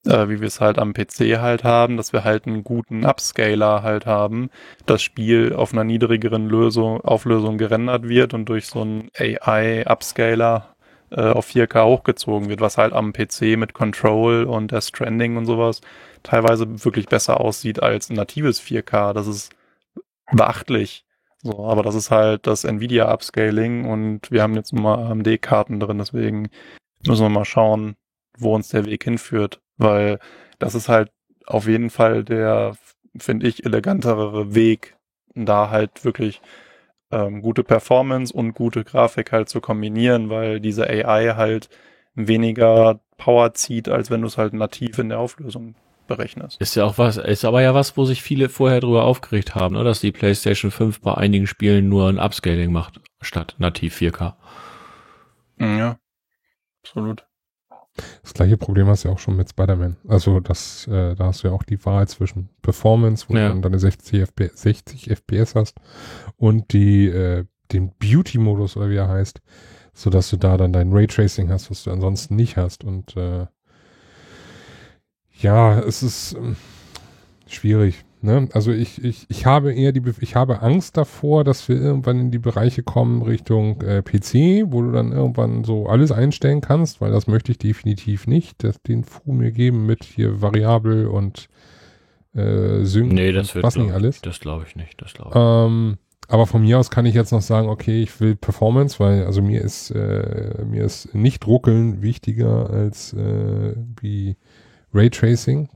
äh, wie wir es halt am PC halt haben, dass wir halt einen guten Upscaler halt haben, das Spiel auf einer niedrigeren Lösung, Auflösung gerendert wird und durch so einen AI-Upscaler äh, auf 4K hochgezogen wird, was halt am PC mit Control und der Stranding und sowas teilweise wirklich besser aussieht als natives 4K. Das ist beachtlich. So, aber das ist halt das Nvidia Upscaling und wir haben jetzt nun mal AMD-Karten drin, deswegen müssen wir mal schauen, wo uns der Weg hinführt, weil das ist halt auf jeden Fall der, finde ich, elegantere Weg, da halt wirklich ähm, gute Performance und gute Grafik halt zu kombinieren, weil diese AI halt weniger Power zieht, als wenn du es halt nativ in der Auflösung berechnest. Ist ja auch was, ist aber ja was, wo sich viele vorher drüber aufgeregt haben, ne? dass die PlayStation 5 bei einigen Spielen nur ein Upscaling macht, statt nativ 4K. Mm, ja, absolut. Das gleiche Problem hast du ja auch schon mit Spider-Man. Also das, äh, da hast du ja auch die Wahl zwischen Performance, wo ja. du dann deine 60 FPS, 60 FPS hast und die, äh, den Beauty-Modus oder wie er heißt, so dass du da dann dein Raytracing hast, was du ansonsten nicht hast und äh, ja, es ist ähm, schwierig. Ne? Also ich, ich, ich habe eher die, ich habe Angst davor, dass wir irgendwann in die Bereiche kommen Richtung äh, PC, wo du dann irgendwann so alles einstellen kannst, weil das möchte ich definitiv nicht, dass den Fu mir geben mit hier variabel und äh, Sync. Nee, das wird was nicht alles. Das glaube ich nicht. Das glaube ich. Ähm, aber von mir aus kann ich jetzt noch sagen, okay, ich will Performance, weil also mir ist äh, mir ist nicht ruckeln wichtiger als äh, wie Raytracing.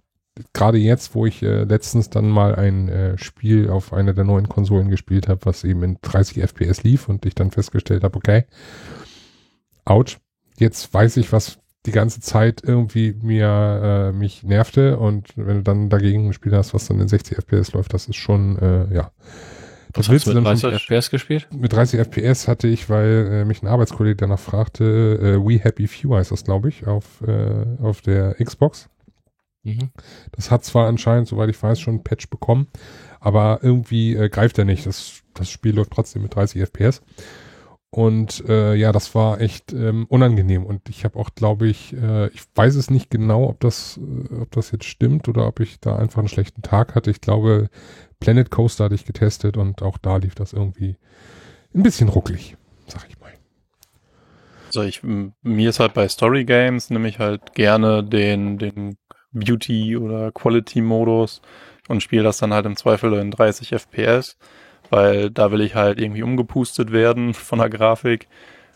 Gerade jetzt, wo ich äh, letztens dann mal ein äh, Spiel auf einer der neuen Konsolen gespielt habe, was eben in 30 FPS lief und ich dann festgestellt habe, okay, ouch, jetzt weiß ich, was die ganze Zeit irgendwie mir äh, mich nervte und wenn du dann dagegen ein Spiel hast, was dann in 60 FPS läuft, das ist schon, äh, ja. Was hast du mit 30 FPS gespielt? Mit 30 FPS hatte ich, weil äh, mich ein Arbeitskollege danach fragte, äh, We Happy Few heißt das, glaube ich, auf, äh, auf der Xbox. Mhm. Das hat zwar anscheinend, soweit ich weiß, schon ein Patch bekommen, aber irgendwie äh, greift er nicht. Das, das Spiel läuft trotzdem mit 30 FPS. Und äh, ja, das war echt ähm, unangenehm. Und ich habe auch, glaube ich, äh, ich weiß es nicht genau, ob das, äh, ob das jetzt stimmt oder ob ich da einfach einen schlechten Tag hatte. Ich glaube, Planet Coaster hatte ich getestet und auch da lief das irgendwie ein bisschen rucklig, sag ich mal. Also ich, mir ist halt bei Story Games nämlich halt gerne den, den Beauty oder Quality Modus und spiele das dann halt im Zweifel in 30 FPS, weil da will ich halt irgendwie umgepustet werden [laughs] von der Grafik.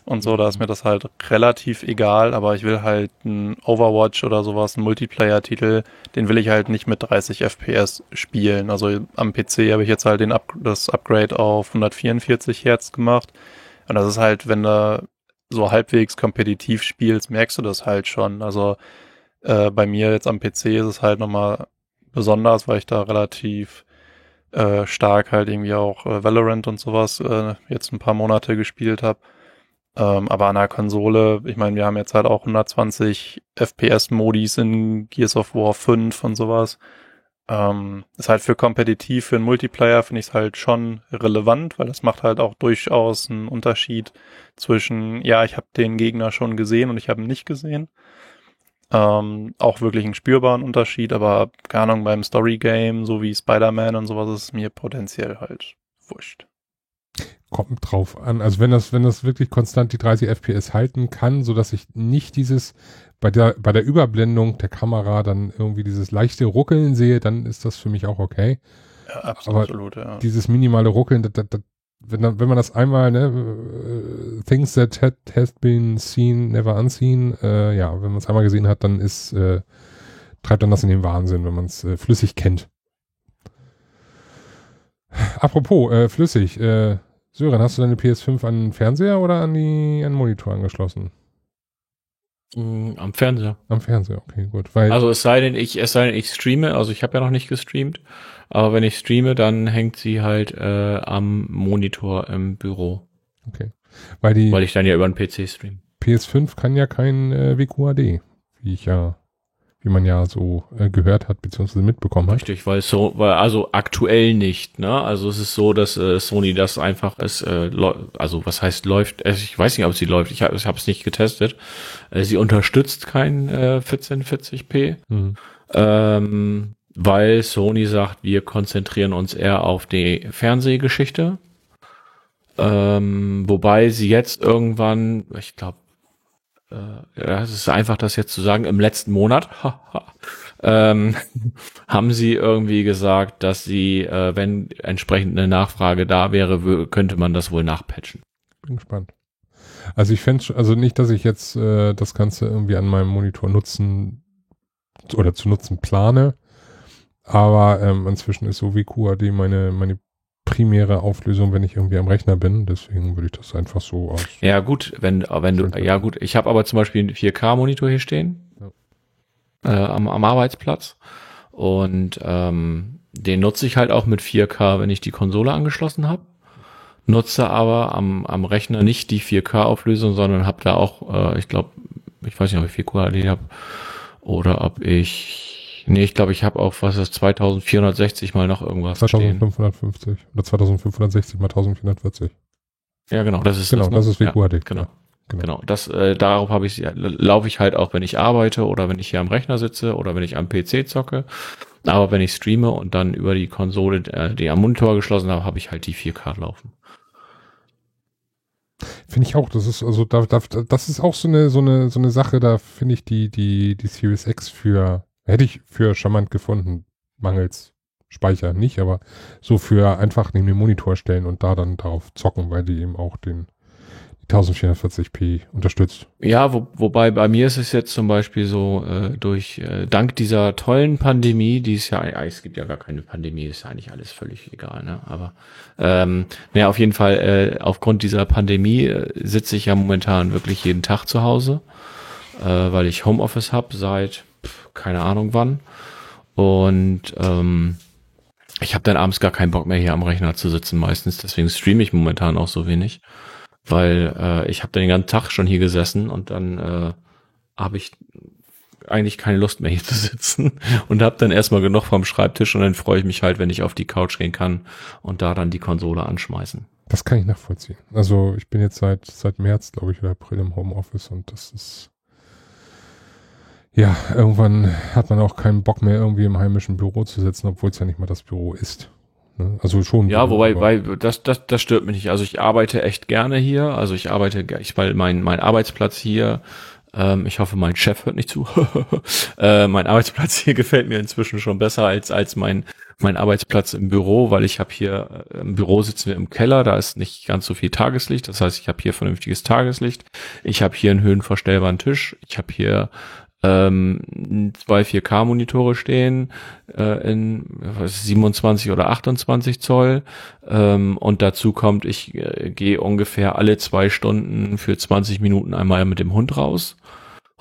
und so, da ist mir das halt relativ egal, aber ich will halt ein Overwatch oder sowas, ein Multiplayer-Titel, den will ich halt nicht mit 30 FPS spielen. Also am PC habe ich jetzt halt den Up das Upgrade auf 144 Hertz gemacht. Und das ist halt, wenn du so halbwegs kompetitiv spielst, merkst du das halt schon. Also äh, bei mir jetzt am PC ist es halt nochmal besonders, weil ich da relativ äh, stark halt irgendwie auch äh, Valorant und sowas äh, jetzt ein paar Monate gespielt habe. Ähm, aber an der Konsole, ich meine, wir haben jetzt halt auch 120 FPS-Modis in Gears of War 5 und sowas. Ähm, ist halt für kompetitiv, für einen Multiplayer finde ich es halt schon relevant, weil das macht halt auch durchaus einen Unterschied zwischen, ja, ich habe den Gegner schon gesehen und ich habe ihn nicht gesehen. Ähm, auch wirklich einen spürbaren Unterschied, aber keine Ahnung, beim Story-Game, so wie Spider-Man und sowas, ist mir potenziell halt wurscht kommt drauf an. Also wenn das, wenn das wirklich konstant die 30 FPS halten kann, so dass ich nicht dieses bei der bei der Überblendung der Kamera dann irgendwie dieses leichte Ruckeln sehe, dann ist das für mich auch okay. Ja, absolut, Aber ja. Dieses minimale Ruckeln, das, das, das, wenn, wenn man das einmal, ne, äh, things that had, has been seen, never unseen, äh, ja, wenn man es einmal gesehen hat, dann ist, äh, treibt dann das in den Wahnsinn, wenn man es äh, flüssig kennt. Apropos, äh, flüssig, äh, Sören, hast du deine PS5 an den Fernseher oder an, die, an den Monitor angeschlossen? Mm, am Fernseher. Am Fernseher, okay, gut. Weil also es sei denn, ich, es sei denn, ich streame, also ich habe ja noch nicht gestreamt, aber wenn ich streame, dann hängt sie halt äh, am Monitor im Büro. Okay. Weil die Weil ich dann ja über den PC stream. PS5 kann ja kein äh, WQAD, wie ich ja wie man ja so äh, gehört hat beziehungsweise mitbekommen hat. Richtig, weil so, weil also aktuell nicht, ne? Also es ist so, dass äh, Sony das einfach ist, äh, also was heißt läuft? Ich weiß nicht, ob sie läuft. Ich habe es nicht getestet. Äh, sie unterstützt kein äh, 1440p, mhm. ähm, weil Sony sagt, wir konzentrieren uns eher auf die Fernsehgeschichte. Ähm, wobei sie jetzt irgendwann, ich glaube äh, ja, es ist einfach, das jetzt zu sagen, im letzten Monat [laughs] ähm, [laughs] haben sie irgendwie gesagt, dass sie, äh, wenn entsprechend eine Nachfrage da wäre, könnte man das wohl nachpatchen. Bin gespannt. Also ich fände, also nicht, dass ich jetzt äh, das Ganze irgendwie an meinem Monitor nutzen oder zu nutzen plane, aber ähm, inzwischen ist so wie QAD meine, meine primäre Auflösung, wenn ich irgendwie am Rechner bin. Deswegen würde ich das einfach so aus. Ja, gut, wenn, wenn du, ja gut, ich habe aber zum Beispiel einen 4K-Monitor hier stehen. Ja. Äh, am, am Arbeitsplatz. Und ähm, den nutze ich halt auch mit 4K, wenn ich die Konsole angeschlossen habe. Nutze aber am, am Rechner nicht die 4K-Auflösung, sondern habe da auch, äh, ich glaube, ich weiß nicht, ob ich 4K habe oder ob ich Nee, ich glaube, ich habe auch, was ist 2460 mal noch irgendwas 2550 stehen. oder 2560 mal 1440. Ja, genau, das ist genau, das, ne? das ist WQAD. Ja, genau. Genau. genau. Das, äh, darauf habe ich, laufe ich halt auch, wenn ich arbeite oder wenn ich hier am Rechner sitze oder wenn ich am PC zocke. Aber wenn ich streame und dann über die Konsole, äh, die am Monitor geschlossen habe, habe ich halt die 4K laufen. Finde ich auch. Das ist also da, da, das ist auch so eine so eine so eine Sache. Da finde ich die die die Series X für Hätte ich für charmant gefunden, mangels Speicher nicht, aber so für einfach neben den Monitor stellen und da dann darauf zocken, weil die eben auch den 1440p unterstützt. Ja, wo, wobei bei mir ist es jetzt zum Beispiel so, äh, durch, äh, dank dieser tollen Pandemie, die ist ja, es gibt ja gar keine Pandemie, ist ja eigentlich alles völlig egal, ne? Aber ähm, naja, auf jeden Fall, äh, aufgrund dieser Pandemie äh, sitze ich ja momentan wirklich jeden Tag zu Hause, äh, weil ich Homeoffice habe seit keine Ahnung wann. Und ähm, ich habe dann abends gar keinen Bock mehr hier am Rechner zu sitzen meistens. Deswegen streame ich momentan auch so wenig, weil äh, ich habe den ganzen Tag schon hier gesessen und dann äh, habe ich eigentlich keine Lust mehr hier [laughs] zu sitzen und habe dann erstmal genug vom Schreibtisch und dann freue ich mich halt, wenn ich auf die Couch gehen kann und da dann die Konsole anschmeißen. Das kann ich nachvollziehen. Also ich bin jetzt seit seit März, glaube ich, oder April im Homeoffice und das ist ja, irgendwann hat man auch keinen Bock mehr, irgendwie im heimischen Büro zu sitzen, obwohl es ja nicht mal das Büro ist. Ne? Also schon. Ja, Büro, wobei, weil das, das, das stört mich nicht. Also ich arbeite echt gerne hier. Also ich arbeite, ich, weil mein, mein Arbeitsplatz hier Ähm, ich hoffe, mein Chef hört nicht zu. [laughs] äh, mein Arbeitsplatz hier [laughs] gefällt mir inzwischen schon besser als, als mein, mein Arbeitsplatz im Büro, weil ich habe hier, äh, im Büro sitzen wir im Keller, da ist nicht ganz so viel Tageslicht. Das heißt, ich habe hier vernünftiges Tageslicht. Ich habe hier einen höhenverstellbaren Tisch. Ich habe hier ähm, zwei 4K-Monitore stehen äh, in was, 27 oder 28 Zoll. Ähm, und dazu kommt, ich äh, gehe ungefähr alle zwei Stunden für 20 Minuten einmal mit dem Hund raus.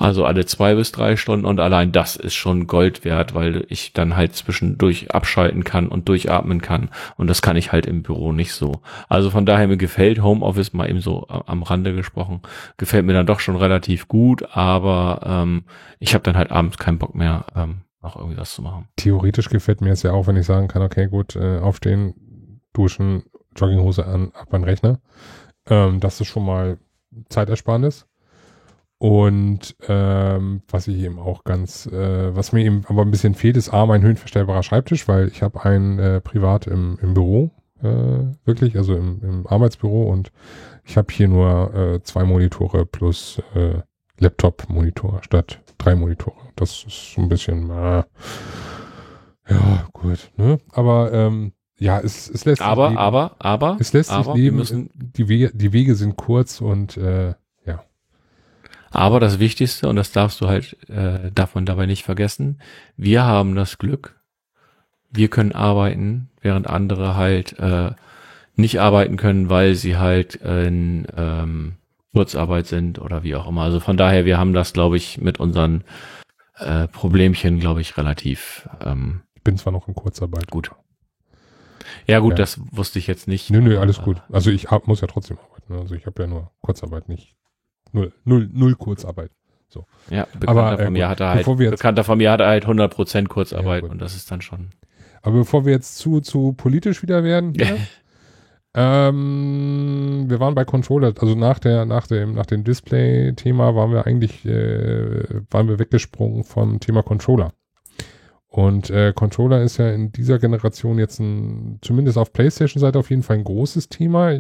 Also alle zwei bis drei Stunden und allein das ist schon Gold wert, weil ich dann halt zwischendurch abschalten kann und durchatmen kann. Und das kann ich halt im Büro nicht so. Also von daher mir gefällt Homeoffice mal eben so am Rande gesprochen, gefällt mir dann doch schon relativ gut, aber ähm, ich habe dann halt abends keinen Bock mehr, ähm, noch irgendwie was zu machen. Theoretisch gefällt mir es ja auch, wenn ich sagen kann, okay, gut, äh, aufstehen, duschen, Jogginghose an, ab an Rechner. Ähm, das ist schon mal Zeitersparnis. Und ähm, was ich eben auch ganz, äh, was mir eben aber ein bisschen fehlt, ist A, mein höhenverstellbarer Schreibtisch, weil ich habe einen äh, privat im, im Büro, äh, wirklich, also im, im Arbeitsbüro und ich habe hier nur äh, zwei Monitore plus äh, Laptop-Monitor statt drei Monitore. Das ist so ein bisschen, äh, ja, gut, ne? Aber ähm, ja, es, es lässt aber, sich leben. Aber, aber, es lässt aber sich leben. müssen, die, Wege, die Wege sind kurz und äh, aber das Wichtigste, und das darfst du halt äh, davon dabei nicht vergessen, wir haben das Glück, wir können arbeiten, während andere halt äh, nicht arbeiten können, weil sie halt in ähm, Kurzarbeit sind oder wie auch immer. Also von daher, wir haben das, glaube ich, mit unseren äh, Problemchen, glaube ich, relativ ähm, ich bin zwar noch in Kurzarbeit. Gut. Ja gut, Ja. das wusste ich jetzt nicht. Nö, nö, alles Äh, gut. Also ich hab, muss ja trotzdem arbeiten. Also ich habe ja nur Kurzarbeit, nicht null, null, null Kurzarbeit. Ja, Bekannter Aber, äh, von mir gut, hatte halt, bevor wir jetzt- Bekannter von mir hatte halt 100% Kurzarbeit Ja, und das ist dann schon. Aber bevor wir jetzt zu, zu politisch wieder werden, hier, [laughs] ähm, wir waren bei Controller, also nach der, nach dem, nach dem Display-Thema waren wir eigentlich, äh, waren wir weggesprungen vom Thema Controller. Und äh, Controller ist ja in dieser Generation jetzt ein, zumindest auf PlayStation-Seite auf jeden Fall ein großes Thema.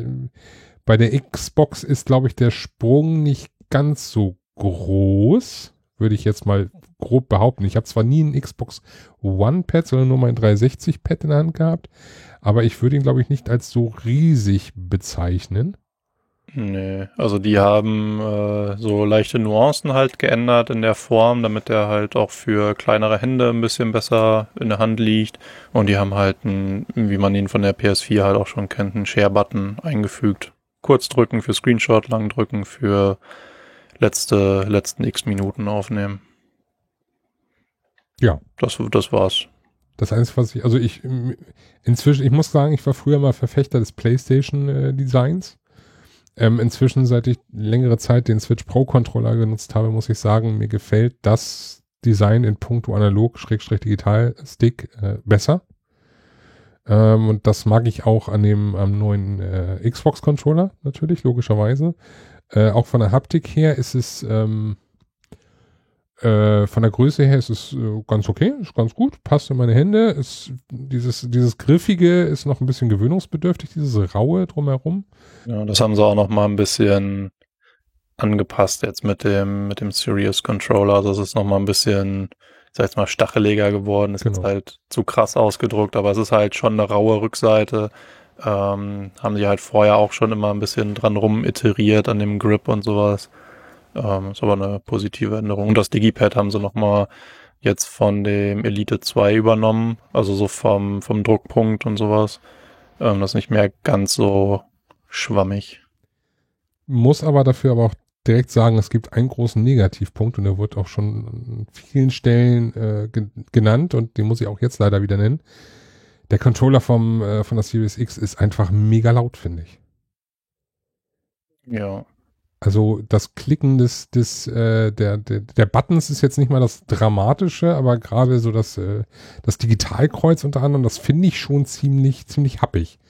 Bei der Xbox ist, glaube ich, der Sprung nicht ganz so groß, würde ich jetzt mal grob behaupten. Ich habe zwar nie ein Xbox One-Pad, sondern nur mein 360-Pad in der Hand gehabt, aber ich würde ihn, glaube ich, nicht als so riesig bezeichnen. Nee, also die haben äh, so leichte Nuancen halt geändert in der Form, damit er halt auch für kleinere Hände ein bisschen besser in der Hand liegt. Und die haben halt, einen, wie man ihn von der PS4 halt auch schon kennt, einen Share-Button eingefügt. Kurz drücken für Screenshot, lang drücken für letzte, letzten x Minuten aufnehmen. Ja. Das, das war's. Das Einzige, was ich, also ich, inzwischen, ich muss sagen, ich war früher mal Verfechter des PlayStation-Designs. Ähm, inzwischen, seit ich längere Zeit den Switch Pro Controller genutzt habe, muss ich sagen, mir gefällt das Design in puncto analog digital Stick äh, besser. Ähm, und das mag ich auch an dem am neuen äh, Xbox Controller natürlich, logischerweise. Äh, auch von der Haptik her ist es ähm, äh, von der Größe her ist es äh, ganz okay, ist ganz gut, passt in meine Hände. Ist, dieses, dieses Griffige ist noch ein bisschen gewöhnungsbedürftig, dieses Raue drumherum. Ja, das haben sie auch noch mal ein bisschen angepasst jetzt mit dem, mit dem Serious Controller. Also es ist noch mal ein bisschen, sag jetzt mal, stacheliger geworden. Ist jetzt Genau. halt zu krass ausgedruckt, aber es ist halt schon eine raue Rückseite. Ähm, haben sie halt vorher auch schon immer ein bisschen dran rum iteriert an dem Grip und sowas. Ähm, ist aber eine positive Änderung. Und das Digipad haben sie noch mal jetzt von dem Elite 2 übernommen. Also so vom, vom Druckpunkt und sowas. Ähm, das ist nicht mehr ganz so schwammig. Muss aber dafür aber auch direkt sagen, es gibt einen großen Negativpunkt und der wird auch schon an vielen Stellen äh, ge genannt und den muss ich auch jetzt leider wieder nennen. Der Controller vom, äh, von der Series X ist einfach mega laut, finde ich. Ja. Also das Klicken des, des äh, der, der, der Buttons ist jetzt nicht mal das Dramatische, aber gerade so das, äh, das Digitalkreuz unter anderem, das finde ich schon ziemlich, ziemlich happig.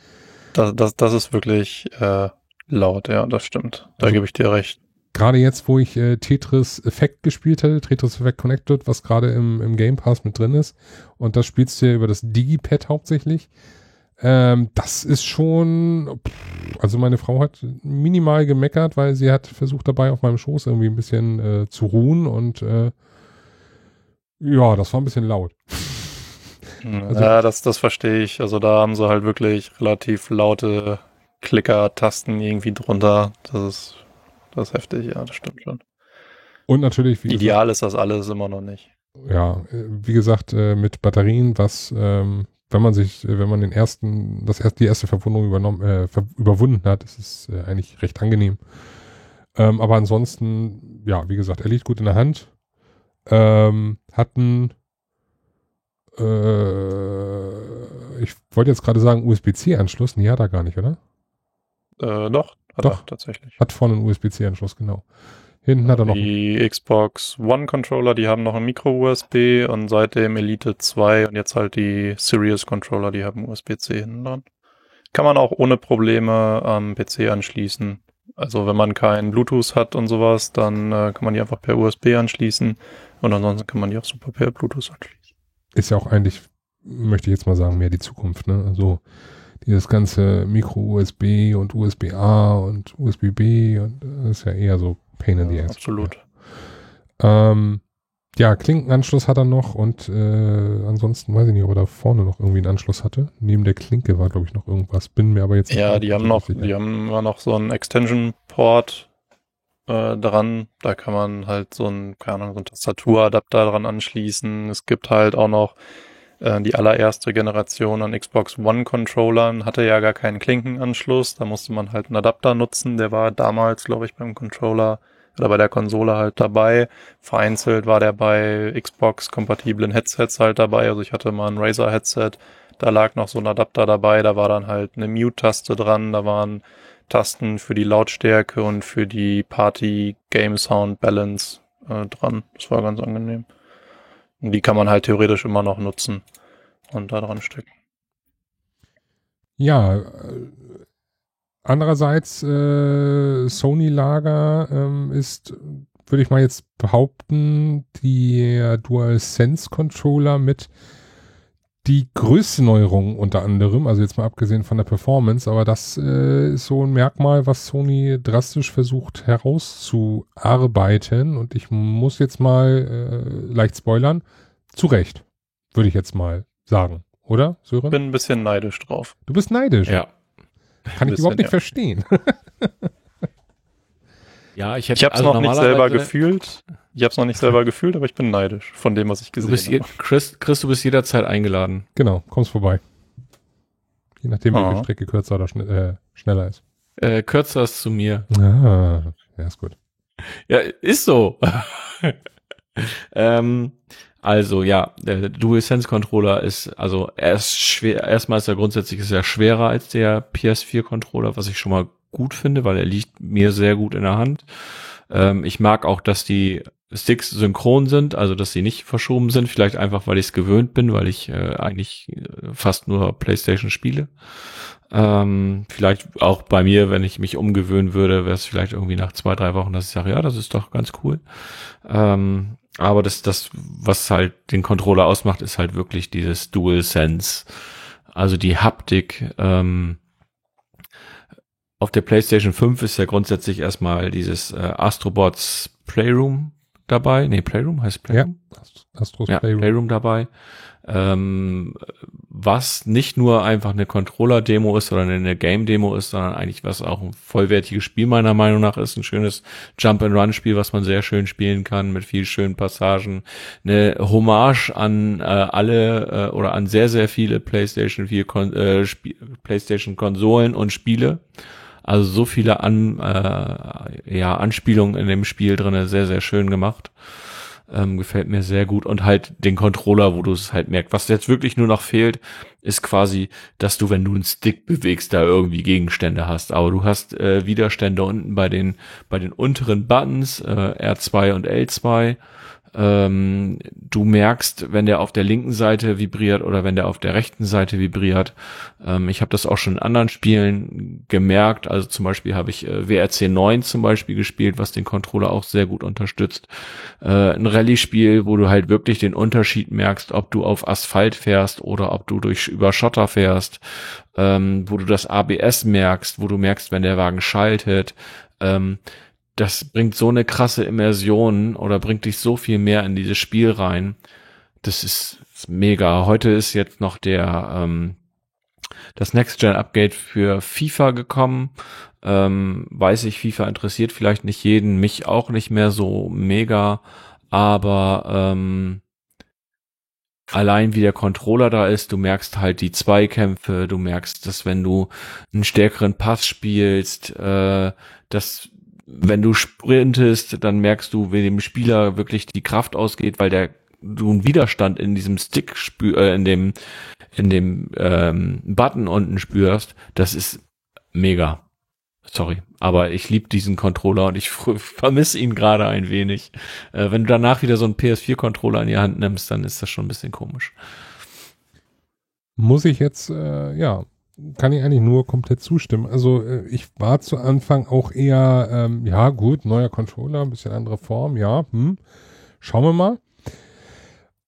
Das, das, das ist wirklich äh, laut, ja, das stimmt. Da Also- gebe ich dir recht. Gerade jetzt, wo ich äh, Tetris Effect gespielt hatte, Tetris Effect Connected, was gerade im, im Game Pass mit drin ist, und das spielst du ja über das Digipad hauptsächlich, Ähm, das ist schon, also meine Frau hat minimal gemeckert, weil sie hat versucht dabei auf meinem Schoß irgendwie ein bisschen äh, zu ruhen und äh, ja, das war ein bisschen laut. Also, ja, das, das verstehe ich. Also da haben sie halt wirklich relativ laute Klicker-Tasten irgendwie drunter. Das ist, das ist heftig, ja, das stimmt schon. Und natürlich, wie Ideal gesagt, ist das alles immer noch nicht. Ja, äh, wie gesagt, äh, mit Batterien, was, ähm, wenn man sich, wenn man den ersten, das erste, die erste Verwundung übernommen, äh, überwunden hat, ist es äh, eigentlich recht angenehm. Ähm, aber ansonsten, ja, wie gesagt, er liegt gut in der Hand. Ähm, hatten äh, ich wollte jetzt gerade sagen USB-C-Anschluss. Nee, hat er gar nicht, oder? Äh, doch, hat doch, er tatsächlich. Hat vorne einen USB-C-Anschluss, genau. Hinten hat er noch. Die Xbox One Controller, die haben noch ein Micro-USB und seitdem Elite 2 und jetzt halt die Sirius Controller, die haben USB-C hinten dran. Kann man auch ohne Probleme am PC anschließen. Also wenn man kein Bluetooth hat und sowas, dann äh, kann man die einfach per USB anschließen und ansonsten kann man die auch super per Bluetooth anschließen ist ja auch eigentlich, möchte ich jetzt mal sagen, mehr die Zukunft. Ne? Also dieses ganze Micro-USB und USB-A und USB-B und das ist ja eher so Pain in the Ass. Absolut. Ja. Ähm, ja, Klinkenanschluss hat er noch und äh, ansonsten weiß ich nicht, ob er da vorne noch irgendwie einen Anschluss hatte. Neben der Klinke war, glaube ich, noch irgendwas. Bin mir aber jetzt Ja, die haben noch, die haben immer noch so einen Extension-Port äh, dran. Da kann man halt so ein, keine Ahnung, so ein Tastaturadapter dran anschließen. Es gibt halt auch noch äh, die allererste Generation an Xbox One Controllern hatte ja gar keinen Klinkenanschluss. Da musste man halt einen Adapter nutzen. Der war damals, glaube ich, beim Controller oder bei der Konsole halt dabei. Vereinzelt war der bei Xbox-kompatiblen Headsets halt dabei. Also ich hatte mal ein Razer-Headset, da lag noch so ein Adapter dabei, da war dann halt eine Mute-Taste dran, da waren Tasten für die Lautstärke und für die Party Game Sound Balance äh, dran. Das war ganz angenehm. Und die kann man halt theoretisch immer noch nutzen und da dran stecken. Ja, äh, andererseits äh, Sony-Lager ähm, ist, würde ich mal jetzt behaupten, die DualSense Controller mit die größte Neuerung unter anderem, also jetzt mal abgesehen von der Performance, aber das äh, ist so ein Merkmal, was Sony drastisch versucht herauszuarbeiten und ich muss jetzt mal äh, leicht spoilern, zu Recht, würde ich jetzt mal sagen, oder Sören? Bin ein bisschen neidisch drauf. Du bist neidisch? Ja. Kann ich überhaupt nicht ja. verstehen. [laughs] Ja, ich, ich habe es also noch nicht selber gefühlt. Ich habe es noch nicht selber gefühlt, aber ich bin neidisch von dem, was ich gesehen habe. Chris, Chris, du bist jederzeit eingeladen. Genau, kommst vorbei. Je nachdem, welche ah. Strecke kürzer oder schn äh, schneller ist. Äh, kürzer ist zu mir. Ah, ja, ist gut. Ja, ist so. [laughs] ähm, also ja, der DualSense Controller ist, also er ist schwer, erstmal ist er grundsätzlich sehr schwerer als der PS4 Controller, was ich schon mal gut finde, weil er liegt mir sehr gut in der Hand. Ähm, ich mag auch, dass die Sticks synchron sind, also dass sie nicht verschoben sind, vielleicht einfach, weil ich es gewöhnt bin, weil ich äh, eigentlich äh, fast nur PlayStation spiele. Ähm, vielleicht auch bei mir, wenn ich mich umgewöhnen würde, wäre es vielleicht irgendwie nach zwei, drei Wochen, dass ich sage, ja, das ist doch ganz cool. Ähm, aber das, das, was halt den Controller ausmacht, ist halt wirklich dieses Dual Sense. Also die Haptik, ähm, auf der PlayStation 5 ist ja grundsätzlich erstmal dieses äh, Astrobots Playroom dabei. Nee, Playroom heißt Playroom? Ja, Astros ja, Playroom. Playroom dabei. Ähm, was nicht nur einfach eine Controller-Demo ist oder eine Game-Demo ist, sondern eigentlich was auch ein vollwertiges Spiel meiner Meinung nach ist. Ein schönes Jump-and-Run-Spiel, was man sehr schön spielen kann mit viel schönen Passagen. Eine Hommage an äh, alle äh, oder an sehr, sehr viele PlayStation 4 Kon äh, PlayStation Konsolen und Spiele. Also so viele An, äh, ja, Anspielungen in dem Spiel drinne, sehr, sehr schön gemacht. Ähm, gefällt mir sehr gut. Und halt den Controller, wo du es halt merkst. Was jetzt wirklich nur noch fehlt, ist quasi, dass du, wenn du einen Stick bewegst, da irgendwie Gegenstände hast. Aber du hast äh, Widerstände unten bei den, bei den unteren Buttons, äh, R2 und L2. Ähm, du merkst, wenn der auf der linken Seite vibriert oder wenn der auf der rechten Seite vibriert. Ähm, ich habe das auch schon in anderen Spielen gemerkt. Also zum Beispiel habe ich äh, WRC 9 zum Beispiel gespielt, was den Controller auch sehr gut unterstützt. Äh, ein Rallye-Spiel, wo du halt wirklich den Unterschied merkst, ob du auf Asphalt fährst oder ob du durch über Schotter fährst, ähm, wo du das ABS merkst, wo du merkst, wenn der Wagen schaltet. Ähm, das bringt so eine krasse Immersion oder bringt dich so viel mehr in dieses Spiel rein. Das ist, ist mega. Heute ist jetzt noch der ähm, das Next-Gen-Update für FIFA gekommen. Ähm, weiß ich, FIFA interessiert vielleicht nicht jeden, mich auch nicht mehr so mega, aber ähm, allein wie der Controller da ist, du merkst halt die Zweikämpfe, du merkst, dass wenn du einen stärkeren Pass spielst, äh, dass wenn du sprintest, dann merkst du, wie dem Spieler wirklich die Kraft ausgeht, weil der du einen Widerstand in diesem Stick spür, äh, in dem in dem ähm, Button unten spürst. Das ist mega. Sorry, aber ich liebe diesen Controller und ich vermisse ihn gerade ein wenig. Äh, wenn du danach wieder so einen PS4-Controller in die Hand nimmst, dann ist das schon ein bisschen komisch. Muss ich jetzt, äh, ja, kann ich eigentlich nur komplett zustimmen. Also äh, ich war zu Anfang auch eher, ähm, ja gut, neuer Controller, ein bisschen andere Form, ja, hm. schauen wir mal.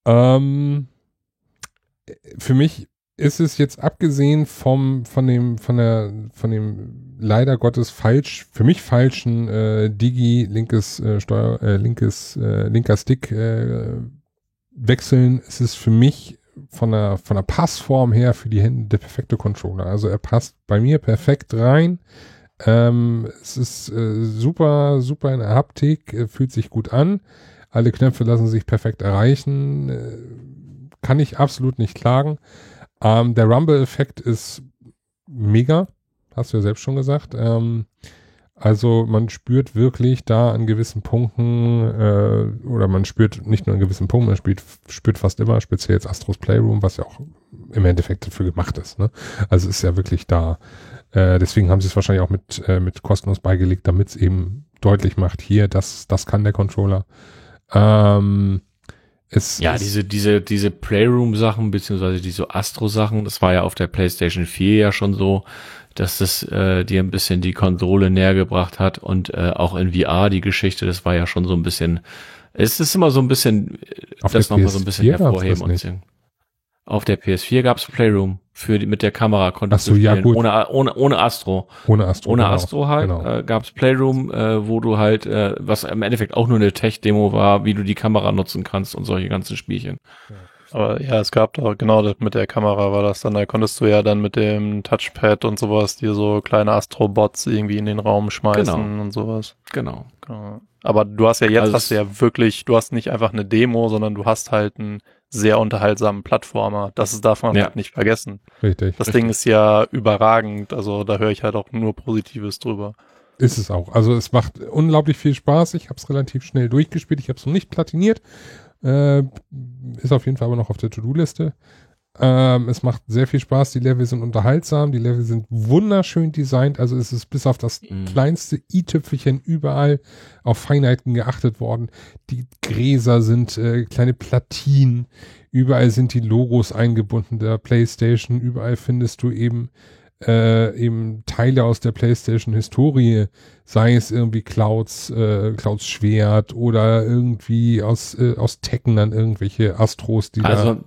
Ähm, für mich ist es jetzt abgesehen vom, von dem, von der, von dem leider Gottes falsch, für mich falschen äh, Digi linkes äh, Steuer, äh, linkes, äh, linker Stick äh, wechseln, ist es für mich von der, von der Passform her für die Hände der perfekte Controller. Also er passt bei mir perfekt rein. Ähm, es ist äh, super, super in der Haptik, äh, fühlt sich gut an. Alle Knöpfe lassen sich perfekt erreichen. Äh, kann ich absolut nicht klagen. Ähm, der Rumble-Effekt ist mega. Hast du ja selbst schon gesagt. Ähm, also man spürt wirklich da an gewissen Punkten, äh, oder man spürt nicht nur an gewissen Punkten, man spürt, spürt fast immer, speziell jetzt Astros Playroom, was ja auch im Endeffekt dafür gemacht ist. Ne? Also ist ja wirklich da. Äh, deswegen haben sie es wahrscheinlich auch mit, äh, mit kostenlos beigelegt, damit es eben deutlich macht, hier, das, das kann der Controller. Ähm, es, ja, es diese, diese, diese Playroom-Sachen, beziehungsweise diese Astro-Sachen, das war ja auf der PlayStation 4 ja schon so, dass das äh, dir ein bisschen die Konsole näher gebracht hat und äh, auch in VR die Geschichte, das war ja schon so ein bisschen, es ist immer so ein bisschen, auf das nochmal so ein bisschen hervorheben und sehen. Auf der PS4 gab's Playroom für die, mit der Kamera konntest so, du spielen, ja, gut. ohne ohne ohne Astro. Ohne Astro. Ohne genau. Astro halt genau. äh, gab's Playroom, äh, wo du halt äh, was im Endeffekt auch nur eine Tech Demo war, wie du die Kamera nutzen kannst und solche ganzen Spielchen. Ja. Aber ja, es gab doch genau das mit der Kamera war das dann, da konntest du ja dann mit dem Touchpad und sowas dir so kleine Astrobots irgendwie in den Raum schmeißen genau. und sowas. Genau. genau. Aber du hast ja jetzt also hast du ja wirklich, du hast nicht einfach eine Demo, sondern du hast halt einen sehr unterhaltsamen Plattformer. Das ist, darf man ja. halt nicht vergessen. Richtig. Das richtig. Ding ist ja überragend, also da höre ich halt auch nur Positives drüber. Ist es auch. Also es macht unglaublich viel Spaß. Ich habe es relativ schnell durchgespielt. Ich habe es noch nicht platiniert. Äh, ist auf jeden Fall aber noch auf der To-Do-Liste. Ähm, es macht sehr viel Spaß. Die Level sind unterhaltsam. Die Level sind wunderschön designt. Also es ist bis auf das mhm. kleinste i-Tüpfelchen überall auf Feinheiten geachtet worden. Die Gräser sind äh, kleine Platinen. Überall sind die Logos eingebunden der PlayStation. Überall findest du eben äh, eben Teile aus der PlayStation-Historie, sei es irgendwie Clouds, äh, Clouds Schwert oder irgendwie aus, äh, aus Tekken dann irgendwelche Astros, die also, da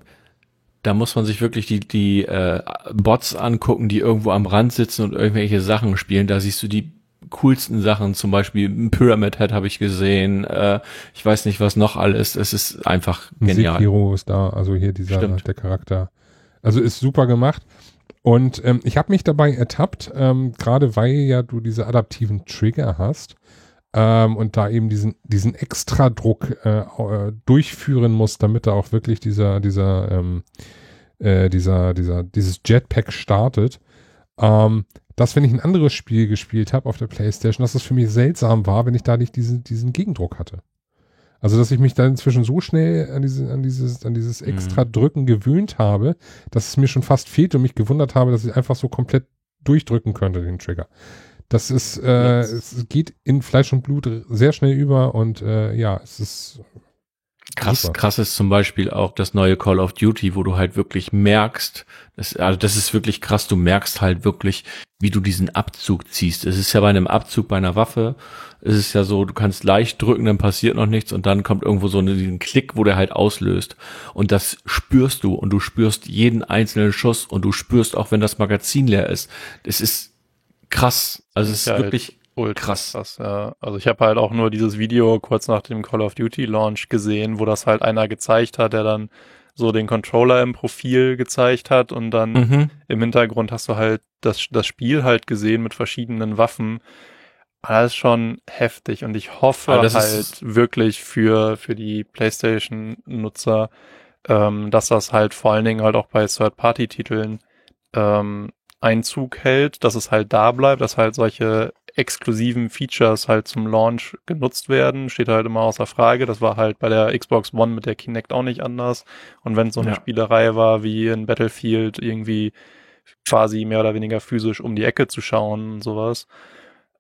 da muss man sich wirklich die, die äh, Bots angucken, die irgendwo am Rand sitzen und irgendwelche Sachen spielen. Da siehst du die coolsten Sachen, zum Beispiel Pyramid Head habe ich gesehen. Äh, ich weiß nicht, was noch alles. Es ist einfach genial. Sekiro ist da, also hier dieser Stimmt. der Charakter. Also ist super gemacht. Und ähm, ich habe mich dabei ertappt, ähm, gerade weil ja du diese adaptiven Trigger hast ähm, und da eben diesen, diesen Extradruck äh, äh, durchführen musst, damit da auch wirklich dieser, dieser, ähm, äh, dieser, dieser, dieses Jetpack startet. Ähm, dass, wenn ich ein anderes Spiel gespielt habe auf der Playstation, dass es für mich seltsam war, wenn ich da nicht diesen, diesen Gegendruck hatte. Also, dass ich mich da inzwischen so schnell an, diese, an dieses, an dieses mhm. extra Drücken gewöhnt habe, dass es mir schon fast fehlt und mich gewundert habe, dass ich einfach so komplett durchdrücken könnte, den Trigger. Das ist, äh, es geht in Fleisch und Blut sehr schnell über und äh, ja, es ist krass, super. krass ist zum Beispiel auch das neue Call of Duty, wo du halt wirklich merkst, das, also das ist wirklich krass, du merkst halt wirklich, wie du diesen Abzug ziehst. Es ist ja bei einem Abzug bei einer Waffe, es ist ja so, du kannst leicht drücken, dann passiert noch nichts und dann kommt irgendwo so ein Klick, wo der halt auslöst. Und das spürst du und du spürst jeden einzelnen Schuss und du spürst auch, wenn das Magazin leer ist. Es ist krass. Also es ist ja, wirklich ultra krass. krass ja. Also ich habe halt auch nur dieses Video kurz nach dem Call of Duty Launch gesehen, wo das halt einer gezeigt hat, der dann so den Controller im Profil gezeigt hat und dann mhm. im Hintergrund hast du halt das, das Spiel halt gesehen mit verschiedenen Waffen. Das ist schon heftig und ich hoffe halt wirklich für, für die PlayStation-Nutzer, ähm, dass das halt vor allen Dingen halt auch bei Third-Party-Titeln ähm, Einzug hält, dass es halt da bleibt, dass halt solche exklusiven Features halt zum Launch genutzt werden, steht halt immer außer Frage. Das war halt bei der Xbox One mit der Kinect auch nicht anders. Und wenn so eine ja. Spielerei war wie in Battlefield irgendwie quasi mehr oder weniger physisch um die Ecke zu schauen und sowas,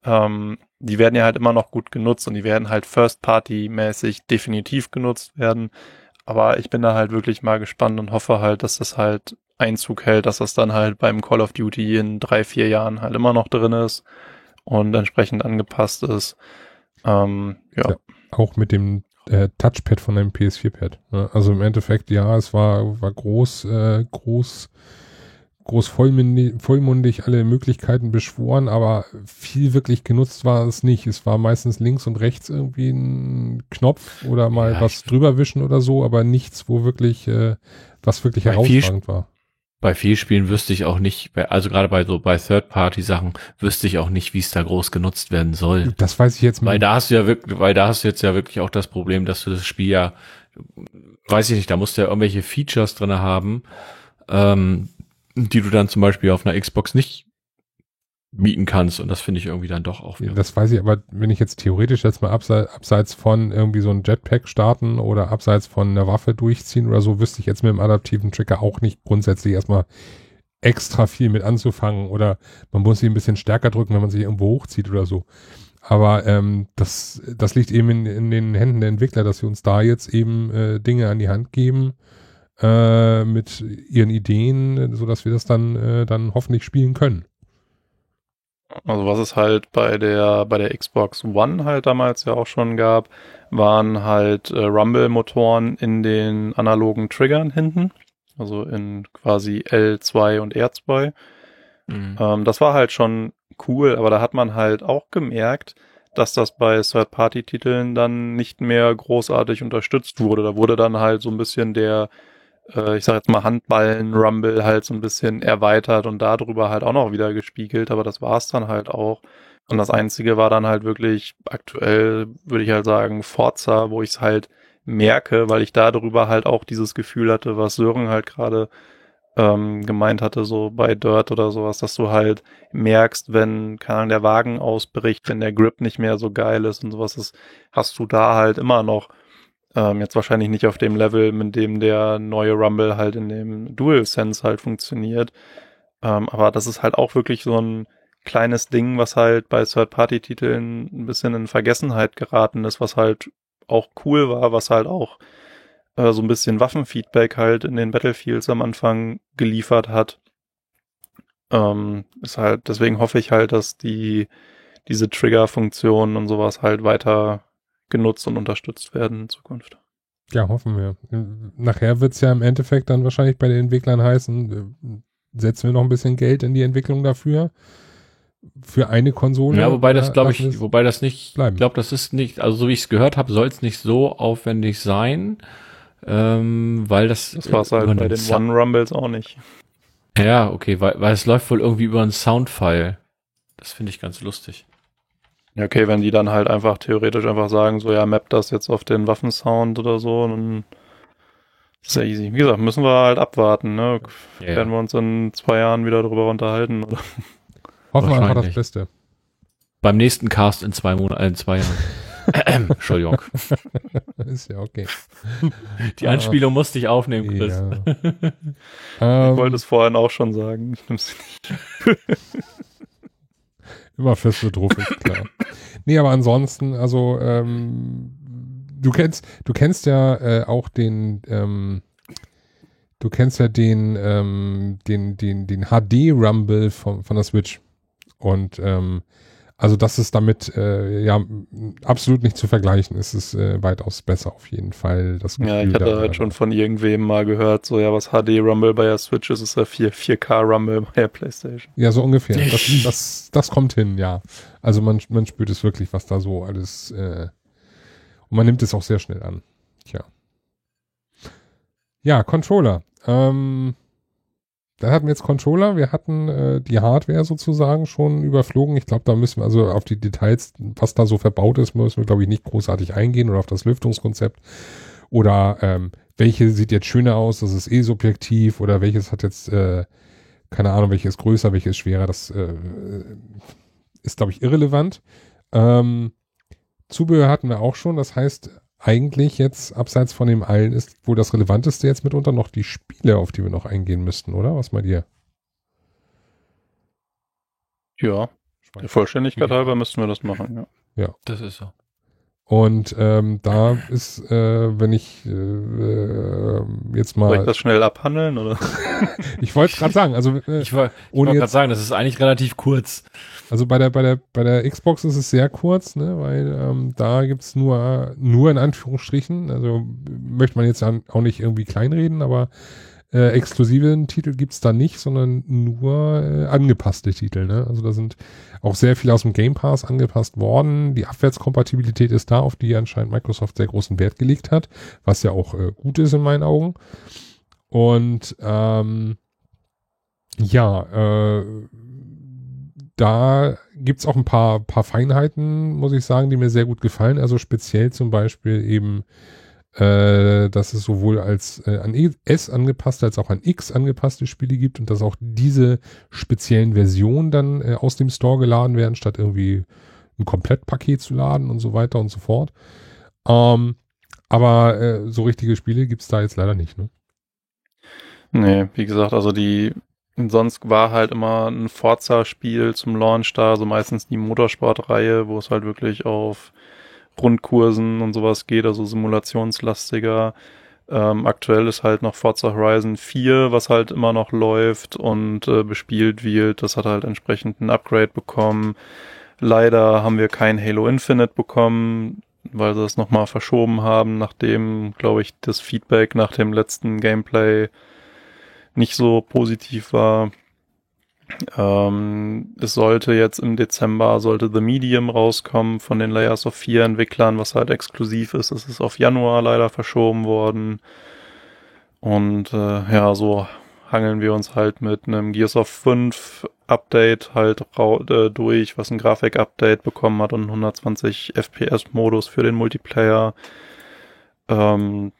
ähm, die werden ja halt immer noch gut genutzt und die werden halt First-Party-mäßig definitiv genutzt werden. Aber ich bin da halt wirklich mal gespannt und hoffe halt, dass das halt Einzug hält, dass das dann halt beim Call of Duty in drei, vier Jahren halt immer noch drin ist und entsprechend angepasst ist. Ähm, ja. ja. Auch mit dem äh, Touchpad von einem PS4-Pad. Ne? Also im Endeffekt, ja, es war, war groß, äh, groß, groß vollmundig, vollmundig alle Möglichkeiten beschworen, aber viel wirklich genutzt war es nicht. Es war meistens links und rechts irgendwie ein Knopf oder mal ja, was drüber wischen oder so, aber nichts, wo wirklich, äh, was wirklich herausragend war bei viel Spielen wüsste ich auch nicht, also gerade bei so bei Third-Party-Sachen wüsste ich auch nicht, wie es da groß genutzt werden soll. Das weiß ich jetzt mal. Weil da hast du ja wirklich, weil da hast du jetzt ja wirklich auch das Problem, dass du das Spiel ja, weiß ich nicht, da musst du ja irgendwelche Features drinne haben, ähm, die du dann zum Beispiel auf einer Xbox nicht mieten kannst und das finde ich irgendwie dann doch auch. Ja, das weiß ich, aber wenn ich jetzt theoretisch jetzt mal abseits, abseits von irgendwie so ein Jetpack starten oder abseits von einer Waffe durchziehen oder so, wüsste ich jetzt mit dem adaptiven Trigger auch nicht grundsätzlich erstmal extra viel mit anzufangen oder man muss sich ein bisschen stärker drücken, wenn man sich irgendwo hochzieht oder so. Aber ähm, das, das liegt eben in, in den Händen der Entwickler, dass sie uns da jetzt eben äh, Dinge an die Hand geben äh, mit ihren Ideen, so dass wir das dann, äh, dann hoffentlich spielen können. Also was es halt bei der bei der Xbox One halt damals ja auch schon gab, waren halt äh, Rumble-Motoren in den analogen Triggern hinten, also in quasi L2 und R2. Mhm. Ähm, das war halt schon cool, aber da hat man halt auch gemerkt, dass das bei Third-Party-Titeln dann nicht mehr großartig unterstützt wurde. Da wurde dann halt so ein bisschen der ich sag jetzt mal Handballen-Rumble halt so ein bisschen erweitert und darüber halt auch noch wieder gespiegelt, aber das war's dann halt auch. Und das Einzige war dann halt wirklich aktuell, würde ich halt sagen, Forza, wo ich es halt merke, weil ich darüber halt auch dieses Gefühl hatte, was Sören halt gerade ähm, gemeint hatte, so bei Dirt oder sowas, dass du halt merkst, wenn, keine Ahnung, der Wagen ausbricht, wenn der Grip nicht mehr so geil ist und sowas, das hast du da halt immer noch ähm, jetzt wahrscheinlich nicht auf dem Level, mit dem der neue Rumble halt in dem DualSense halt funktioniert. Ähm, aber das ist halt auch wirklich so ein kleines Ding, was halt bei Third-Party-Titeln ein bisschen in Vergessenheit geraten ist, was halt auch cool war, was halt auch äh, so ein bisschen Waffenfeedback halt in den Battlefields am Anfang geliefert hat. Ähm, ist halt, deswegen hoffe ich halt, dass die diese Trigger-Funktionen und sowas halt weiter genutzt und unterstützt werden in Zukunft. Ja, hoffen wir. Nachher wird es ja im Endeffekt dann wahrscheinlich bei den Entwicklern heißen, äh, setzen wir noch ein bisschen Geld in die Entwicklung dafür. Für eine Konsole. Ja, wobei das glaube ich, wobei das nicht, ich glaube, das ist nicht, also so wie ich es gehört habe, soll es nicht so aufwendig sein, ähm, weil das. Das war es halt bei den One Rumbles auch nicht. Ja, okay, weil, weil es läuft wohl irgendwie über einen Soundfile. Das finde ich ganz lustig. Ja, okay, wenn die dann halt einfach theoretisch einfach sagen, so ja, map das jetzt auf den Waffensound oder so, dann ist ja easy. Wie gesagt, müssen wir halt abwarten, ne? Yeah. Werden wir uns in zwei Jahren wieder darüber unterhalten, oder? Hoffen wir einfach das Beste. Beim nächsten Cast in zwei Monaten, in zwei Jahren. [laughs] Entschuldigung. [laughs] ist ja okay. Die Anspielung musste ich aufnehmen, Chris. Ja. ich wollte es vorhin auch schon sagen. [laughs] Ich nehme sie nicht. Immer fest mit ist klar. nee, aber ansonsten, also, ähm, Du kennst, du kennst ja äh, auch den, ähm, du kennst ja den, ähm, den, den, den HD Rumble von, von der Switch. Und ähm, also das ist damit äh, ja absolut nicht zu vergleichen. Es ist äh, weitaus besser auf jeden Fall. Das Gefühl ja, ich hatte halt schon von irgendwem mal gehört, so ja, was HD Rumble bei der Switch ist, ist ja 4, 4K Rumble bei der PlayStation. Ja, so ungefähr. Das, das, das kommt hin, ja. Also man, man spürt es wirklich, was da so alles äh, und man nimmt es auch sehr schnell an. Tja. Ja, Controller. Ähm, da hatten wir jetzt Controller, wir hatten äh, die Hardware sozusagen schon überflogen. Ich glaube, da müssen wir also auf die Details, was da so verbaut ist, müssen wir, glaube ich, nicht großartig eingehen oder auf das Lüftungskonzept. Oder ähm, welche sieht jetzt schöner aus, das ist eh subjektiv oder welches hat jetzt, äh, keine Ahnung, welches ist größer, welches ist schwerer, das äh, ist, glaube ich, irrelevant. Ähm, Zubehör hatten wir auch schon, das heißt, eigentlich jetzt, abseits von dem allen, ist wohl das Relevanteste jetzt mitunter noch die Spiele, auf die wir noch eingehen müssten, oder? Was meint ihr? Ja, der Vollständigkeit halber müssten wir das machen, ja. Ja. Das ist so. Und ähm, da ist, äh, wenn ich äh, äh, jetzt mal. Soll ich das schnell abhandeln oder? [laughs] ich wollte es gerade sagen. Also äh, ich wollte gerade sagen, das ist eigentlich relativ kurz. Also bei der bei der bei der Xbox ist es sehr kurz, ne, weil ähm, da gibt's nur nur in Anführungsstrichen. Also möchte man jetzt auch nicht irgendwie kleinreden, aber äh, exklusiven Titel gibt's da nicht, sondern nur äh, angepasste Titel. Ne? Also da sind auch sehr viel aus dem Game Pass angepasst worden. Die Abwärtskompatibilität ist da, auf die anscheinend Microsoft sehr großen Wert gelegt hat, was ja auch äh, gut ist in meinen Augen. Und ähm, ja, äh, da gibt's auch ein paar, paar Feinheiten, muss ich sagen, die mir sehr gut gefallen. Also speziell zum Beispiel eben äh, dass es sowohl als äh, an S angepasste als auch an X angepasste Spiele gibt und dass auch diese speziellen Versionen dann äh, aus dem Store geladen werden, statt irgendwie ein Komplettpaket zu laden und so weiter und so fort. Ähm, aber äh, so richtige Spiele gibt's da jetzt leider nicht, ne? Nee, wie gesagt, also die sonst war halt immer ein Forza-Spiel zum Launch da, so meistens die Motorsport-Reihe, wo es halt wirklich auf Grundkursen und sowas geht, also simulationslastiger. Ähm, aktuell ist halt noch Forza Horizon 4, was halt immer noch läuft und äh, bespielt wird. Das hat halt entsprechend ein Upgrade bekommen. Leider haben wir kein Halo Infinite bekommen, weil sie das nochmal verschoben haben, nachdem, glaube ich, das Feedback nach dem letzten Gameplay nicht so positiv war. Ähm, es sollte jetzt im Dezember, sollte The Medium rauskommen von den Layers of 4 Entwicklern, was halt exklusiv ist. Es ist auf Januar leider verschoben worden. Und äh, ja, so hangeln wir uns halt mit einem Gears of 5 Update halt äh, durch, was ein Grafik-Update bekommen hat und 120 FPS-Modus für den Multiplayer. Ähm,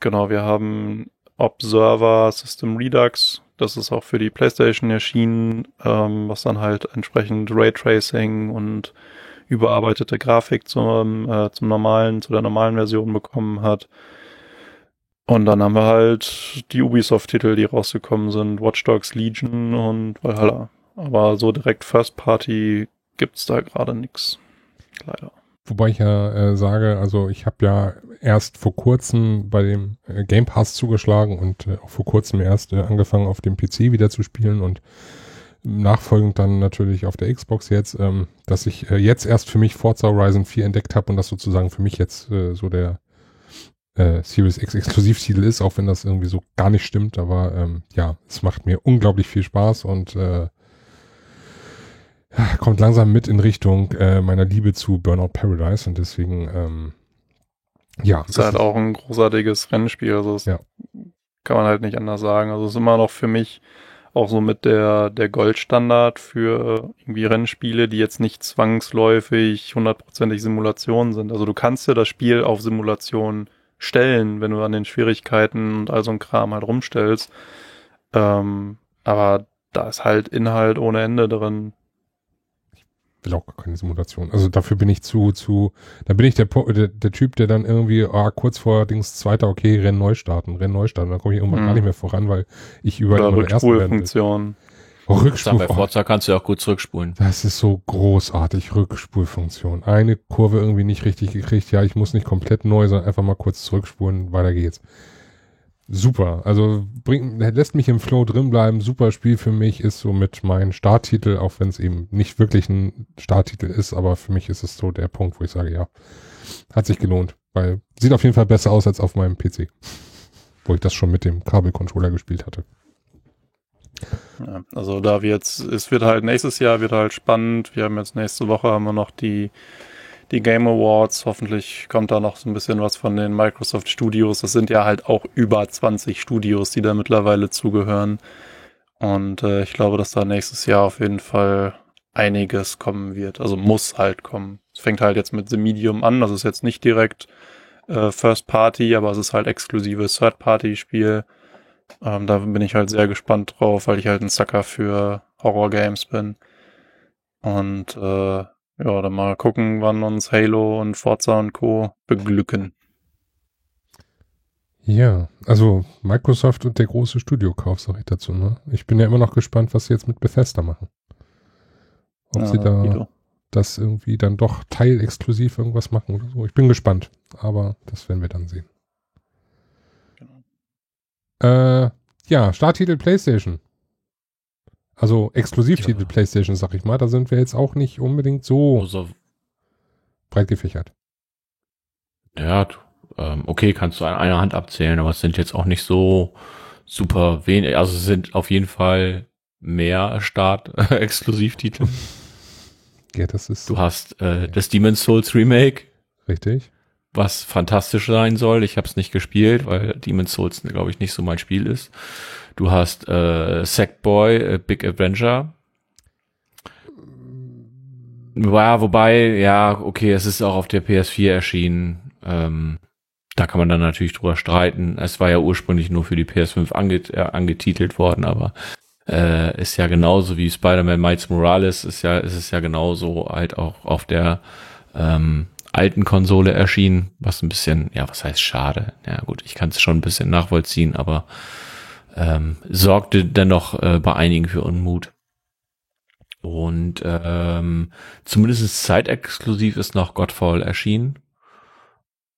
genau, wir haben Observer System Redux das ist auch für die PlayStation erschienen, ähm, was dann halt entsprechend Raytracing und überarbeitete Grafik zum, äh, zum normalen, zu der normalen Version bekommen hat. Und dann haben wir halt die Ubisoft-Titel, die rausgekommen sind, Watch Dogs Legion und Valhalla. Aber so direkt First Party gibt's da gerade nix. Leider. Wobei ich ja äh, sage, also ich habe ja erst vor kurzem bei dem äh, Game Pass zugeschlagen und äh, auch vor kurzem erst äh, angefangen auf dem PC wieder zu spielen und nachfolgend dann natürlich auf der Xbox jetzt, ähm, dass ich äh, jetzt erst für mich Forza Horizon 4 entdeckt habe und das sozusagen für mich jetzt äh, so der äh, Series X Exklusivtitel ist, auch wenn das irgendwie so gar nicht stimmt, aber ähm, ja, es macht mir unglaublich viel Spaß und äh, kommt langsam mit in Richtung äh, meiner Liebe zu Burnout Paradise und deswegen, ähm, ja. Ist halt auch ein großartiges Rennspiel, also das ja. kann man halt nicht anders sagen. Also es ist immer noch für mich auch so mit der, der Goldstandard für irgendwie Rennspiele, die jetzt nicht zwangsläufig hundertprozentig Simulationen sind. Also du kannst dir das Spiel auf Simulation stellen, wenn du an den Schwierigkeiten und all so ein Kram halt rumstellst. Ähm, aber da ist halt Inhalt ohne Ende drin will auch gar keine Simulation. Also dafür bin ich zu, zu, da bin ich der, der, der Typ, der dann irgendwie, ah, kurz vor Dings Zweiter, okay, Rennen neu starten, Rennen neu starten, dann komme ich irgendwann hm. gar nicht mehr voran, weil ich überall Oder Rückspulfunktion. Rückspul. Bei Forza kannst du ja auch gut zurückspulen. Das ist so großartig, Rückspulfunktion. Eine Kurve irgendwie nicht richtig gekriegt. Ja, ich muss nicht komplett neu, sondern einfach mal kurz zurückspulen. Weiter geht's. Super. Also bringt, lässt mich im Flow drin bleiben. Super Spiel für mich ist so mit meinem Starttitel, auch wenn es eben nicht wirklich ein Starttitel ist, aber für mich ist es so der Punkt, wo ich sage, ja, hat sich gelohnt. Weil sieht auf jeden Fall besser aus als auf meinem PC. Wo ich das schon mit dem Kabelcontroller gespielt hatte. Ja, also da wird es wird halt nächstes Jahr wird halt spannend. Wir haben jetzt nächste Woche haben wir noch die die Game Awards. Hoffentlich kommt da noch so ein bisschen was von den Microsoft Studios. Das sind ja halt auch über 20 Studios, die da mittlerweile zugehören. Und äh, ich glaube, dass da nächstes Jahr auf jeden Fall einiges kommen wird. Also muss halt kommen. Es fängt halt jetzt mit The Medium an. Das ist jetzt nicht direkt äh, First Party, aber es ist halt exklusives Third Party Spiel. Ähm, da bin ich halt sehr gespannt drauf, weil ich halt ein Sucker für Horror Games bin. Und äh, ja, dann mal gucken, wann uns Halo und Forza und Co. beglücken. Ja, also Microsoft und der große Studiokauf, sag ich dazu. Ne? Ich bin ja immer noch gespannt, was sie jetzt mit Bethesda machen. Ob ja, sie da Video. das irgendwie dann doch teilexklusiv irgendwas machen oder so. Ich bin gespannt, aber das werden wir dann sehen. Äh, ja, Starttitel PlayStation. Also Exklusivtitel ja. PlayStation, sag ich mal. Da sind wir jetzt auch nicht unbedingt so also, breit gefächert. Ja, ähm, okay, kannst du an einer Hand abzählen, aber es sind jetzt auch nicht so super wenig. Also es sind auf jeden Fall mehr Start-Exklusivtitel. [laughs] ja, das ist. Du hast äh, das Demon's Souls Remake. Richtig was fantastisch sein soll. Ich habe es nicht gespielt, weil Demon's Souls, glaube ich, nicht so mein Spiel ist. Du hast äh, Sackboy, äh, Big Adventure. Ja, wobei, ja, okay, es ist auch auf der PS4 erschienen. Ähm, da kann man dann natürlich drüber streiten. Es war ja ursprünglich nur für die PS5 anget äh, angetitelt worden, aber äh, ist ja genauso wie Spider-Man Miles Morales, ist ja, ist es ja genauso halt auch auf der ähm, alten Konsole erschienen, was ein bisschen, ja, was heißt schade? Ja gut, ich kann es schon ein bisschen nachvollziehen, aber ähm, sorgte dennoch äh, bei einigen für Unmut. Und ähm, zumindest zeitexklusiv ist noch Godfall erschienen.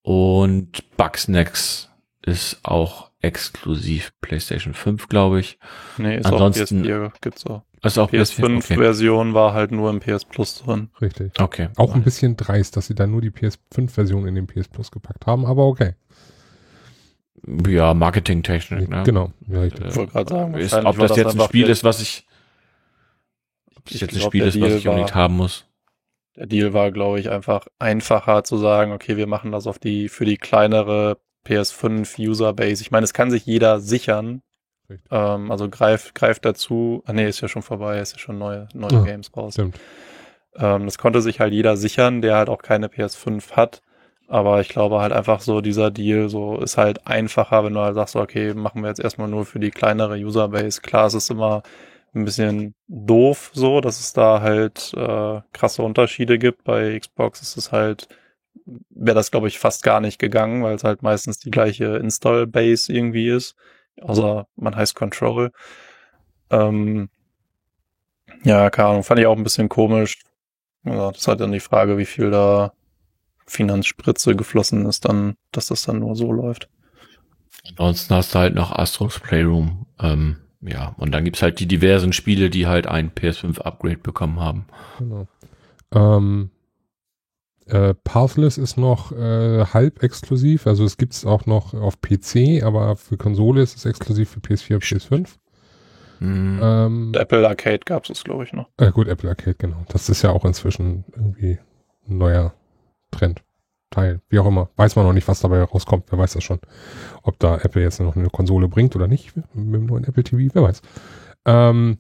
Und Bugsnax ist auch exklusiv PlayStation 5, glaube ich. Nee, ist Ansonsten, auch PS4, gibt's auch. Also auch PS5-Version okay. war halt nur im PS Plus drin. Richtig. Okay. Auch ein bisschen dreist, dass sie dann nur die PS5-Version in den PS Plus gepackt haben, aber okay. Ja, Marketingtechnik, ne? Genau. Ja, ich äh, wollte gerade sagen, ist, ob das, das jetzt ein Spiel ist, was ich, ob das jetzt ein Spiel ist, was ich unbedingt haben muss. Der Deal war, glaube ich, einfach einfacher zu sagen, okay, wir machen das auf die, für die kleinere PS5 Userbase. Ich meine, es kann sich jeder sichern, ähm, also greift greif dazu. Ah nee, ist ja schon vorbei, ist ja schon neue, neue ja, Games raus. Stimmt. Ähm, das konnte sich halt jeder sichern, der halt auch keine PS5 hat. Aber ich glaube halt einfach so, dieser Deal so ist halt einfacher, wenn du halt sagst, okay, machen wir jetzt erstmal nur für die kleinere Userbase. Klar, es ist immer ein bisschen doof so, dass es da halt äh, krasse Unterschiede gibt. Bei Xbox ist es halt, wäre das glaube ich fast gar nicht gegangen, weil es halt meistens die gleiche Install-Base irgendwie ist außer man heißt Control. Ähm, ja, keine Ahnung, fand ich auch ein bisschen komisch. Ja, das ist halt dann die Frage, wie viel da Finanzspritze geflossen ist, dann, dass das dann nur so läuft. Ansonsten hast du halt noch Astro's Playroom. Ähm, ja, und dann gibt's halt die diversen Spiele, die halt ein PS5-Upgrade bekommen haben. Genau. Ähm, äh, Pathless ist noch äh, halb exklusiv, also es gibt es auch noch auf PC, aber für Konsole ist es exklusiv für PS4 und PS5. Mhm. Ähm, Apple Arcade gab es, glaube ich, noch. Äh, gut, Apple Arcade, genau. Das ist ja auch inzwischen irgendwie ein neuer Trend. Teil, wie auch immer. Weiß man noch nicht, was dabei rauskommt. Wer weiß das schon. Ob da Apple jetzt noch eine Konsole bringt oder nicht mit dem neuen Apple TV, wer weiß. Ähm,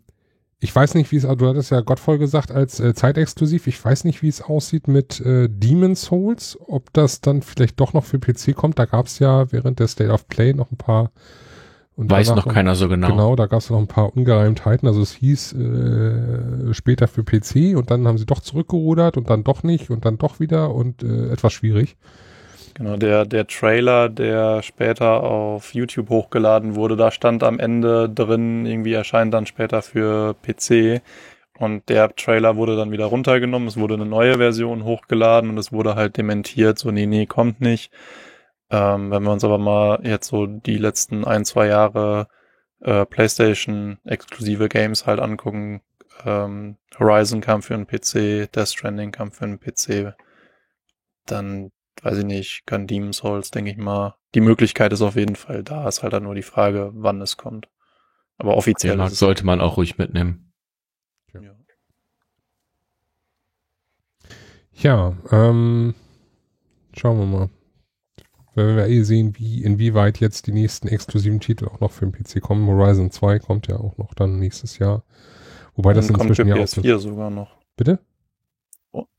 ich weiß nicht, wie es, du hattest ja Gottvoll gesagt als äh, zeitexklusiv. Ich weiß nicht, wie es aussieht mit äh, Demon Souls, ob das dann vielleicht doch noch für PC kommt. Da gab es ja während der State of Play noch ein paar. Und weiß noch keiner so genau. Genau, da gab es noch ein paar Ungereimtheiten. Also es hieß äh, später für PC und dann haben sie doch zurückgerudert und dann doch nicht und dann doch wieder und äh, etwas schwierig. Genau, der, der Trailer, der später auf YouTube hochgeladen wurde, da stand am Ende drin, irgendwie erscheint dann später für PC. Und der Trailer wurde dann wieder runtergenommen, es wurde eine neue Version hochgeladen und es wurde halt dementiert, so nee, nee, kommt nicht. Ähm, wenn wir uns aber mal jetzt so die letzten ein, zwei Jahre äh, PlayStation-exklusive Games halt angucken, ähm, Horizon kam für einen PC, Death Stranding kam für einen PC, dann weiß ich nicht, kann Demon's Souls, denke ich mal. Die Möglichkeit ist auf jeden Fall da, ist halt dann nur die Frage, wann es kommt. Aber offiziell Den sollte man auch ruhig mitnehmen. Ja, ja ähm, schauen wir mal. Wenn wir eh sehen, wie, inwieweit jetzt die nächsten exklusiven Titel auch noch für den PC kommen. Horizon 2 kommt ja auch noch dann nächstes Jahr. Wobei das inzwischen kommt für PS4 sogar noch. Bitte?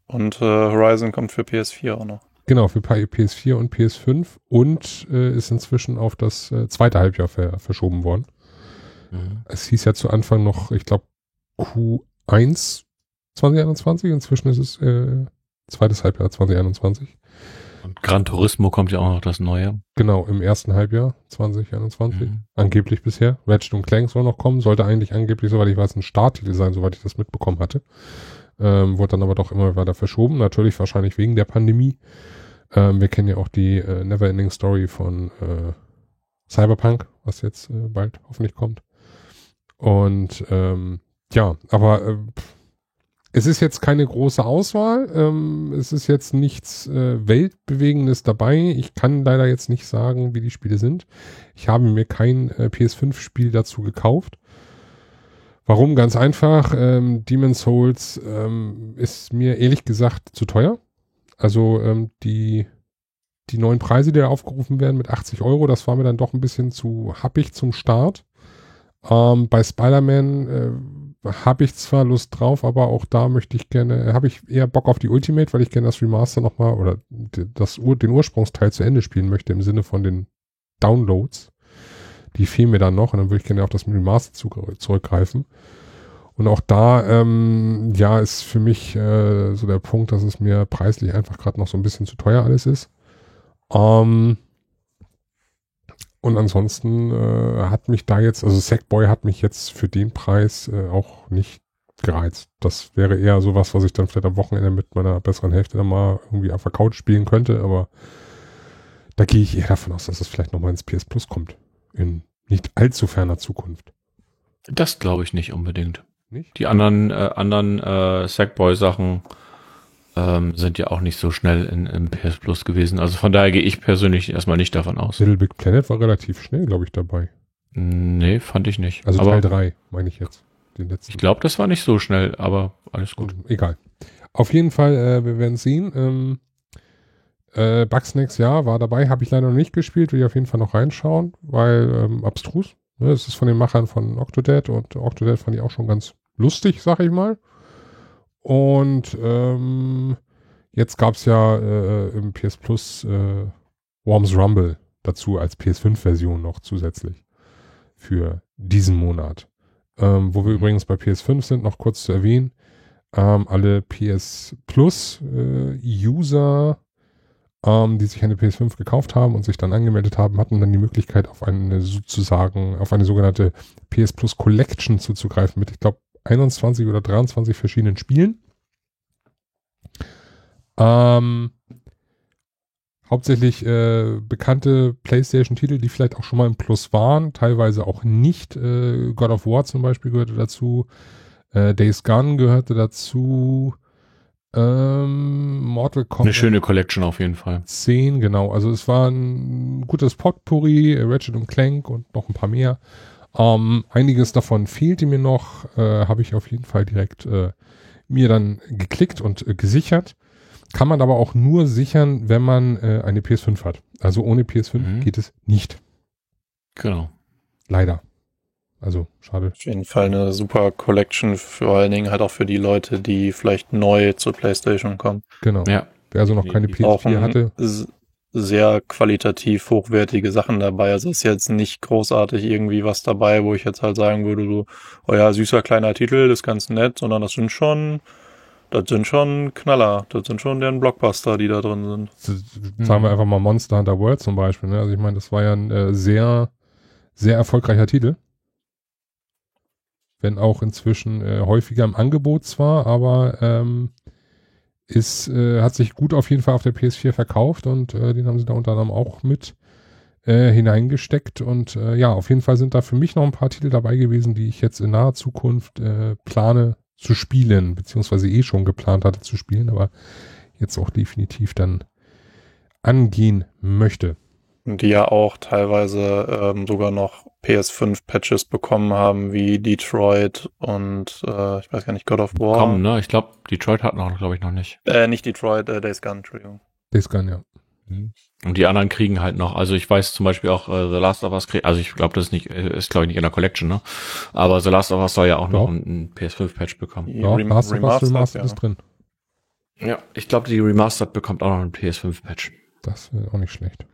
Und äh, Horizon kommt für PS4 auch noch. Genau, für PS4 und PS5 und äh, ist inzwischen auf das äh, zweite Halbjahr ver verschoben worden. Mhm. Es hieß ja zu Anfang noch, ich glaube, Q1 2021, inzwischen ist es äh, zweites Halbjahr 2021. Und Gran Turismo kommt ja auch noch das neue. Genau, im ersten Halbjahr 2021. Mhm. Angeblich bisher. Ratchet Clank soll noch kommen, sollte eigentlich angeblich, soweit ich weiß, ein Starttitel sein, soweit ich das mitbekommen hatte. Ähm, wurde dann aber doch immer weiter verschoben, natürlich wahrscheinlich wegen der Pandemie. Ähm, wir kennen ja auch die äh, Neverending Story von äh, Cyberpunk, was jetzt äh, bald hoffentlich kommt. Und ähm, ja, aber äh, es ist jetzt keine große Auswahl. Ähm, es ist jetzt nichts äh, Weltbewegendes dabei. Ich kann leider jetzt nicht sagen, wie die Spiele sind. Ich habe mir kein äh, PS5-Spiel dazu gekauft. Warum? Ganz einfach. Ähm, Demon's Souls ähm, ist mir ehrlich gesagt zu teuer. Also ähm, die, die neuen Preise, die da aufgerufen werden mit 80 Euro, das war mir dann doch ein bisschen zu happig zum Start. Ähm, bei Spider-Man äh, habe ich zwar Lust drauf, aber auch da möchte ich gerne, habe ich eher Bock auf die Ultimate, weil ich gerne das Remaster nochmal oder das, den Ursprungsteil zu Ende spielen möchte im Sinne von den Downloads. Die fehlen mir dann noch und dann würde ich gerne auf das Remaster zurückgreifen. Und auch da, ähm, ja, ist für mich äh, so der Punkt, dass es mir preislich einfach gerade noch so ein bisschen zu teuer alles ist. Ähm, und ansonsten äh, hat mich da jetzt, also Sackboy hat mich jetzt für den Preis äh, auch nicht gereizt. Das wäre eher sowas, was ich dann vielleicht am Wochenende mit meiner besseren Hälfte dann mal irgendwie auf der Couch spielen könnte, aber da gehe ich eher davon aus, dass es vielleicht nochmal ins PS Plus kommt. In nicht allzu ferner Zukunft. Das glaube ich nicht unbedingt. Nicht? Die anderen, äh, anderen äh, Sackboy-Sachen ähm, sind ja auch nicht so schnell in, in PS Plus gewesen. Also von daher gehe ich persönlich erstmal nicht davon aus. Little Big Planet war relativ schnell, glaube ich, dabei. Nee, fand ich nicht. Also aber Teil 3, meine ich jetzt. Den letzten. Ich glaube, das war nicht so schnell, aber alles gut. Egal. Auf jeden Fall, äh, wir werden sehen. Ähm, äh, Bugsnacks, ja, war dabei, habe ich leider noch nicht gespielt, will ich auf jeden Fall noch reinschauen, weil ähm, abstrus. Ne, es ist von den Machern von Octodad und Octodad fand ich auch schon ganz lustig, sag ich mal. Und ähm, jetzt gab es ja äh, im PS Plus äh, Worms Rumble dazu als PS5-Version noch zusätzlich für diesen Monat. Ähm, wo wir übrigens bei PS5 sind, noch kurz zu erwähnen, ähm, alle PS Plus äh, User ähm, die sich eine PS5 gekauft haben und sich dann angemeldet haben, hatten dann die Möglichkeit, auf eine sozusagen, auf eine sogenannte PS Plus Collection zuzugreifen mit, ich glaube, 21 oder 23 verschiedenen Spielen. Ähm, hauptsächlich äh, bekannte PlayStation-Titel, die vielleicht auch schon mal im Plus waren, teilweise auch nicht. Äh, God of War zum Beispiel gehörte dazu. Äh, Days Gone gehörte dazu. Ähm, Mortal Kombat. Eine schöne Collection auf jeden Fall. 10, genau. Also es war ein gutes Potpourri, Ratchet und Clank und noch ein paar mehr. Ähm, einiges davon fehlte mir noch, äh, habe ich auf jeden Fall direkt äh, mir dann geklickt und äh, gesichert. Kann man aber auch nur sichern, wenn man äh, eine PS5 hat. Also ohne PS5 mhm. geht es nicht. Genau. Leider. Also schade. Auf jeden Fall eine super Collection, vor allen Dingen halt auch für die Leute, die vielleicht neu zur PlayStation kommen. Genau. Ja. Wer also noch keine PS4 hatte. Sehr qualitativ hochwertige Sachen dabei. Also ist jetzt nicht großartig irgendwie was dabei, wo ich jetzt halt sagen würde, so, oh ja, süßer kleiner Titel, das ist ganz nett, sondern das sind schon, das sind schon Knaller. Das sind schon deren Blockbuster, die da drin sind. Sagen wir einfach mal Monster Hunter World zum Beispiel. Ne? Also ich meine, das war ja ein äh, sehr, sehr erfolgreicher Titel. Wenn auch inzwischen äh, häufiger im Angebot zwar, aber ähm, ist, äh, hat sich gut auf jeden Fall auf der PS4 verkauft und äh, den haben sie da unter anderem auch mit äh, hineingesteckt. Und äh, ja, auf jeden Fall sind da für mich noch ein paar Titel dabei gewesen, die ich jetzt in naher Zukunft äh, plane zu spielen, beziehungsweise eh schon geplant hatte zu spielen, aber jetzt auch definitiv dann angehen möchte. Die ja auch teilweise ähm, sogar noch PS5-Patches bekommen haben, wie Detroit und äh, ich weiß gar nicht, God of War. Komm, ne? Ich glaube, Detroit hat noch, glaube ich, noch nicht. Äh, nicht Detroit, äh, Days Gone, Entschuldigung. Days Gone, ja. Mhm. Und die anderen kriegen halt noch, also ich weiß zum Beispiel auch äh, The Last of Us kriegt, also ich glaube, das ist nicht, äh, ist glaube ich nicht in der Collection, ne? Aber The Last of Us soll ja auch ja. noch einen, PS5-Patch bekommen. Ja, Rem Last of Us Remastered ja. ist drin. Ja, ich glaube, die Remastered bekommt auch noch einen PS5-Patch. Das wäre auch nicht schlecht.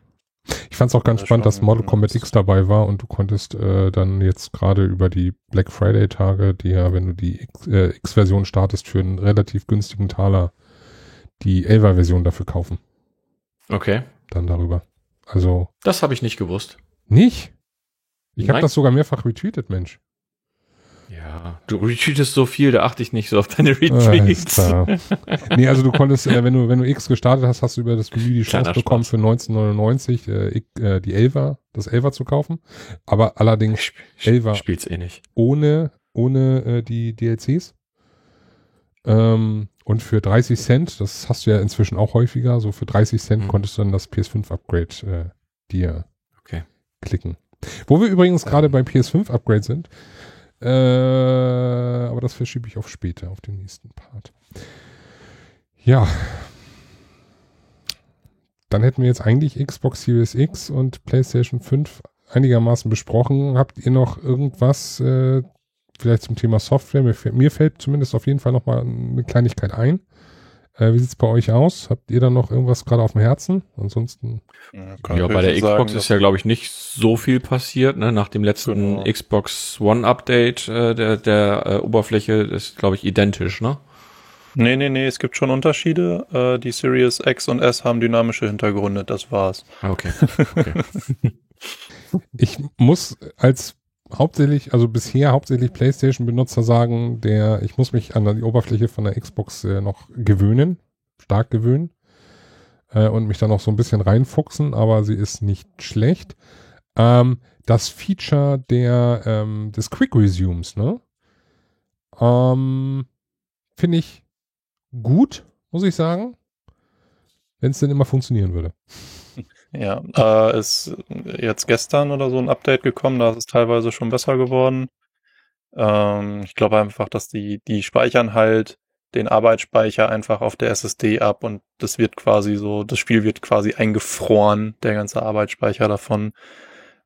Ich fand es auch ganz das spannend, dass Model Combat X dabei war und du konntest äh, dann jetzt gerade über die Black Friday Tage, die ja, wenn du die X-Version äh, startest, für einen relativ günstigen Taler die 11er Version dafür kaufen. Okay dann darüber. Also. Das habe ich nicht gewusst. Nicht? Ich habe das sogar mehrfach retweetet, Mensch. Ja, du retweetest so viel, da achte ich nicht so auf deine Retweets. Ah, [laughs] nee, also du konntest, äh, wenn du wenn du X gestartet hast, hast du über das Menü die Chance bekommen, für 1999 äh, äh, die Elva, das Elva zu kaufen. Aber allerdings Elva spielt's eh nicht. Ohne, ohne äh, die DLCs. Ähm, und für 30 Cent, das hast du ja inzwischen auch häufiger, so für 30 Cent mhm. konntest du dann das PS5-Upgrade äh, dir okay. klicken. Wo wir übrigens gerade ähm. beim PS5-Upgrade sind, äh, aber das verschiebe ich auf später, auf den nächsten Part. Ja. Dann hätten wir jetzt eigentlich Xbox Series X und PlayStation 5 einigermaßen besprochen. Habt ihr noch irgendwas äh, vielleicht zum Thema Software. Mir, mir fällt zumindest auf jeden Fall nochmal eine Kleinigkeit ein. Äh, wie sieht's bei euch aus? Habt ihr da noch irgendwas gerade auf dem Herzen? Ansonsten. Ja, ja bei der Xbox ist ja, glaube ich, nicht so viel passiert. Ne? Nach dem letzten genau. Xbox One Update äh, der, der äh, Oberfläche ist, glaube ich, identisch, ne? Nee, nee, nee, es gibt schon Unterschiede. Äh, die Series X und S haben dynamische Hintergründe, das war's. Okay. okay. [laughs] ich muss als hauptsächlich, also bisher hauptsächlich PlayStation-Benutzer sagen, der, ich muss mich an die Oberfläche von der Xbox äh, noch gewöhnen, stark gewöhnen äh, und mich dann noch so ein bisschen reinfuchsen, aber sie ist nicht schlecht. Ähm, das Feature der ähm, des Quick Resumes, ne? Ähm, Finde ich gut, muss ich sagen, wenn es denn immer funktionieren würde. Ja, äh, ist jetzt gestern oder so ein Update gekommen, da ist es teilweise schon besser geworden. Ähm, ich glaube einfach, dass die, die speichern halt den Arbeitsspeicher einfach auf der SSD ab und das wird quasi so, das Spiel wird quasi eingefroren, der ganze Arbeitsspeicher davon.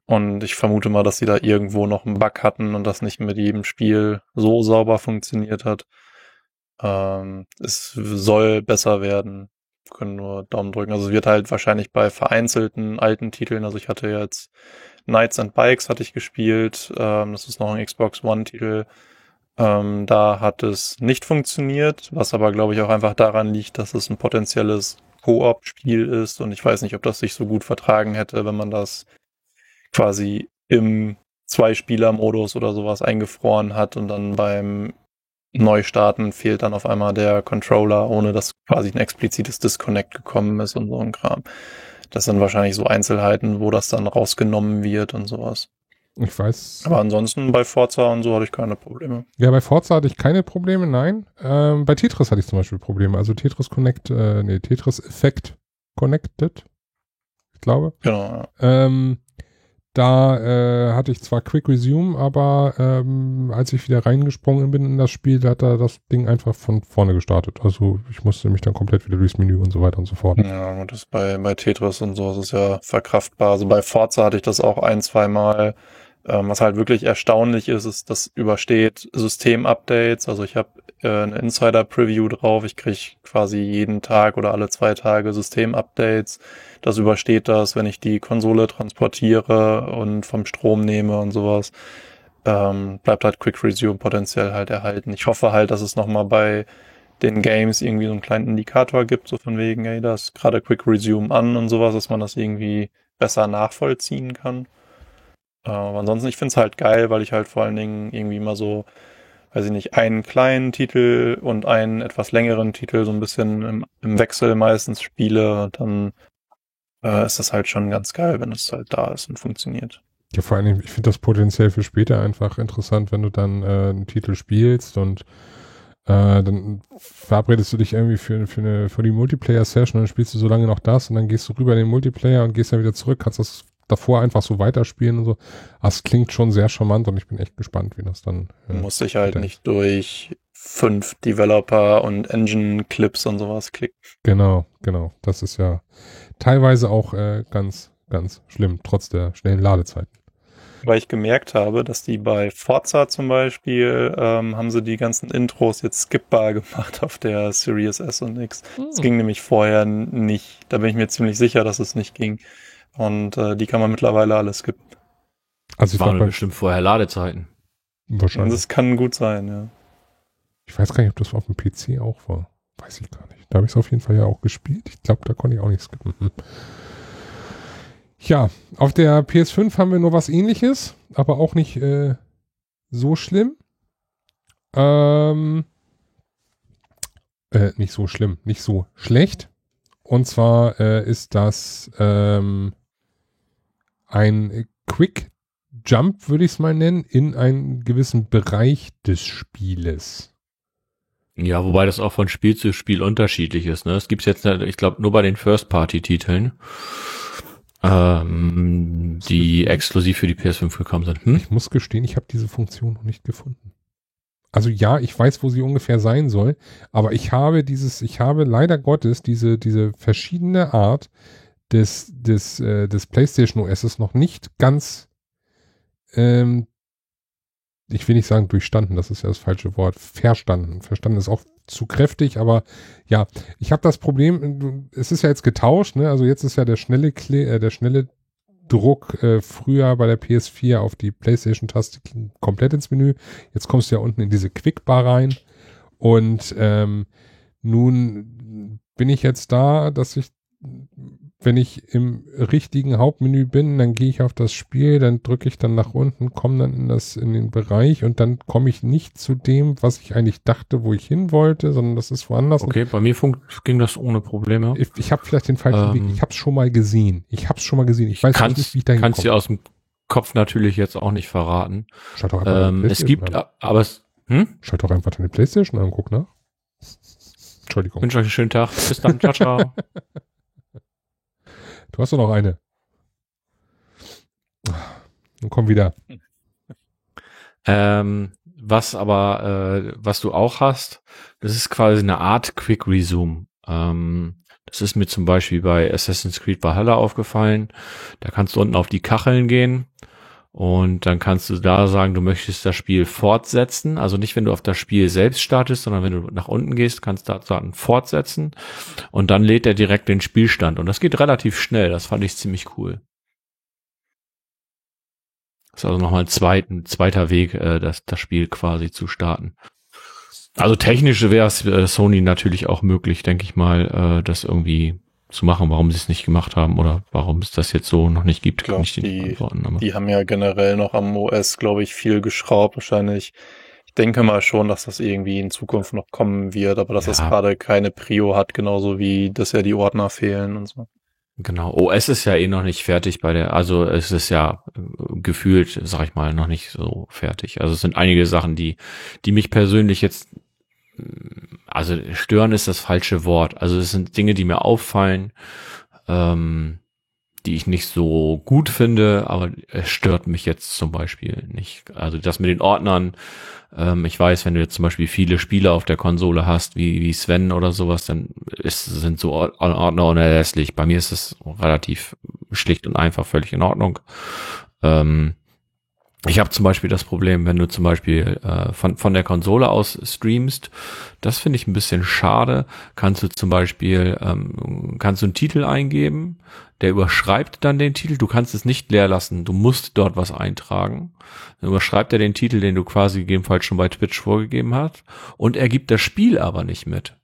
Und ich vermute mal, dass sie da irgendwo noch einen Bug hatten und das nicht mit jedem Spiel so sauber funktioniert hat. Ähm, es soll besser werden können nur Daumen drücken. Also es wird halt wahrscheinlich bei vereinzelten alten Titeln, also ich hatte jetzt Knights and Bikes hatte ich gespielt, ähm, das ist noch ein Xbox One-Titel. Ähm, da hat es nicht funktioniert, was aber glaube ich auch einfach daran liegt, dass es ein potenzielles Koop-Spiel ist und ich weiß nicht, ob das sich so gut vertragen hätte, wenn man das quasi im Zwei-Spieler-Modus oder sowas eingefroren hat und dann beim neu starten, fehlt dann auf einmal der Controller, ohne dass quasi ein explizites Disconnect gekommen ist und so ein Kram. Das sind wahrscheinlich so Einzelheiten, wo das dann rausgenommen wird und sowas. Ich weiß. Aber ansonsten bei Forza und so hatte ich keine Probleme. Ja, bei Forza hatte ich keine Probleme, nein. Ähm, bei Tetris hatte ich zum Beispiel Probleme. Also Tetris Connect, äh, nee, Tetris Effect Connected. Ich glaube. Genau, ja. Ähm, da äh, hatte ich zwar Quick Resume, aber ähm, als ich wieder reingesprungen bin in das Spiel, da hat er das Ding einfach von vorne gestartet. Also ich musste mich dann komplett wieder durchs Menü und so weiter und so fort. Ja, und das bei, bei Tetris und so ist es ja verkraftbar. Also bei Forza hatte ich das auch ein, zwei Mal. Ähm, was halt wirklich erstaunlich ist, ist, das übersteht System-Updates. Also ich habe äh, Insider-Preview drauf. Ich kriege quasi jeden Tag oder alle zwei Tage System-Updates. Das übersteht das, wenn ich die Konsole transportiere und vom Strom nehme und sowas. Ähm, bleibt halt Quick Resume potenziell halt erhalten. Ich hoffe halt, dass es nochmal bei den Games irgendwie so einen kleinen Indikator gibt, so von wegen, ey, da ist gerade Quick Resume an und sowas, dass man das irgendwie besser nachvollziehen kann. Aber ansonsten, ich finde es halt geil, weil ich halt vor allen Dingen irgendwie mal so, weiß ich nicht, einen kleinen Titel und einen etwas längeren Titel so ein bisschen im, im Wechsel meistens spiele. Dann äh, ist das halt schon ganz geil, wenn es halt da ist und funktioniert. Ja, vor Dingen, ich finde das potenziell für später einfach interessant, wenn du dann äh, einen Titel spielst und äh, dann verabredest du dich irgendwie für, für, eine, für die Multiplayer-Session und dann spielst du so lange noch das und dann gehst du rüber in den Multiplayer und gehst dann wieder zurück, kannst das davor einfach so weiterspielen und so. Das klingt schon sehr charmant und ich bin echt gespannt, wie das dann. Äh, Muss ich halt nicht durch fünf Developer und Engine-Clips und sowas klicken. Genau, genau. Das ist ja teilweise auch äh, ganz, ganz schlimm, trotz der schnellen Ladezeiten. Weil ich gemerkt habe, dass die bei Forza zum Beispiel, ähm, haben sie die ganzen Intros jetzt skippbar [laughs] gemacht auf der Series S und X. Es hm. ging nämlich vorher nicht. Da bin ich mir ziemlich sicher, dass es nicht ging. Und äh, die kann man mittlerweile alles skippen. Also es waren bestimmt vorher Ladezeiten. Wahrscheinlich. Das kann gut sein, ja. Ich weiß gar nicht, ob das auf dem PC auch war. Weiß ich gar nicht. Da habe ich es auf jeden Fall ja auch gespielt. Ich glaube, da konnte ich auch nicht skippen. Hm. Ja, auf der PS5 haben wir nur was ähnliches, aber auch nicht äh, so schlimm. Ähm, äh, nicht so schlimm, nicht so schlecht. Und zwar äh, ist das ähm, ein Quick Jump, würde ich es mal nennen, in einen gewissen Bereich des Spieles. Ja, wobei das auch von Spiel zu Spiel unterschiedlich ist. Ne? Es gibt jetzt, ich glaube, nur bei den First-Party-Titeln, ähm, die exklusiv für die PS5 gekommen sind. Hm? Ich muss gestehen, ich habe diese Funktion noch nicht gefunden. Also ja, ich weiß, wo sie ungefähr sein soll, aber ich habe dieses, ich habe leider Gottes diese, diese verschiedene Art des, des, äh, des PlayStation OS noch nicht ganz, ähm, ich will nicht sagen durchstanden, das ist ja das falsche Wort, verstanden. Verstanden ist auch zu kräftig, aber ja, ich habe das Problem, es ist ja jetzt getauscht, ne? Also jetzt ist ja der schnelle Kle äh, der schnelle Druck äh, früher bei der PS4 auf die PlayStation-Taste komplett ins Menü. Jetzt kommst du ja unten in diese Quickbar rein und ähm, nun bin ich jetzt da, dass ich wenn ich im richtigen Hauptmenü bin, dann gehe ich auf das Spiel, dann drücke ich dann nach unten, komme dann in das in den Bereich und dann komme ich nicht zu dem, was ich eigentlich dachte, wo ich hin wollte, sondern das ist woanders. Okay, bei mir ging das ohne Probleme. Ich, ich habe vielleicht den falschen ähm, Weg. Ich habe es schon mal gesehen. Ich habe es schon mal gesehen. Ich weiß kannst, nicht, wie ich dahin Kannst du aus dem Kopf natürlich jetzt auch nicht verraten. Schalt doch einfach ähm, es gibt, an. aber es, hm? Schalt doch einfach deine Playstation an und guck nach. Entschuldigung. Ich wünsche euch einen schönen Tag. Bis dann. Ciao, ciao. [laughs] Du hast doch noch eine. Nun komm wieder. Ähm, was aber, äh, was du auch hast, das ist quasi eine Art Quick Resume. Ähm, das ist mir zum Beispiel bei Assassin's Creed Valhalla aufgefallen. Da kannst du unten auf die Kacheln gehen und dann kannst du da sagen, du möchtest das Spiel fortsetzen. Also nicht, wenn du auf das Spiel selbst startest, sondern wenn du nach unten gehst, kannst du da sagen, fortsetzen. Und dann lädt er direkt den Spielstand. Und das geht relativ schnell. Das fand ich ziemlich cool. Das ist also nochmal ein zweiten, zweiter Weg, äh, das, das Spiel quasi zu starten. Also technisch wäre es äh, Sony natürlich auch möglich, denke ich mal, äh, das irgendwie zu machen, warum sie es nicht gemacht haben oder warum es das jetzt so noch nicht gibt, kann ich dir nicht beantworten. Aber. Die haben ja generell noch am OS, glaube ich, viel geschraubt. Wahrscheinlich, ich denke mal schon, dass das irgendwie in Zukunft noch kommen wird, aber dass ja. das gerade keine Prio hat, genauso wie, dass ja die Ordner fehlen und so. Genau, OS ist ja eh noch nicht fertig bei der, also es ist ja äh, gefühlt, sag ich mal, noch nicht so fertig. Also es sind einige Sachen, die, die mich persönlich jetzt also stören ist das falsche Wort. Also es sind Dinge, die mir auffallen, ähm, die ich nicht so gut finde, aber es stört mich jetzt zum Beispiel nicht. Also das mit den Ordnern, ähm, ich weiß, wenn du jetzt zum Beispiel viele Spiele auf der Konsole hast, wie, wie Sven oder sowas, dann ist, sind so Ordner unerlässlich. Bei mir ist es relativ schlicht und einfach völlig in Ordnung. Ähm, ich habe zum Beispiel das Problem, wenn du zum Beispiel äh, von, von der Konsole aus streamst, das finde ich ein bisschen schade. Kannst du zum Beispiel, ähm, kannst du einen Titel eingeben, der überschreibt dann den Titel. Du kannst es nicht leer lassen, du musst dort was eintragen. Dann überschreibt er den Titel, den du quasi gegebenenfalls schon bei Twitch vorgegeben hast. Und er gibt das Spiel aber nicht mit.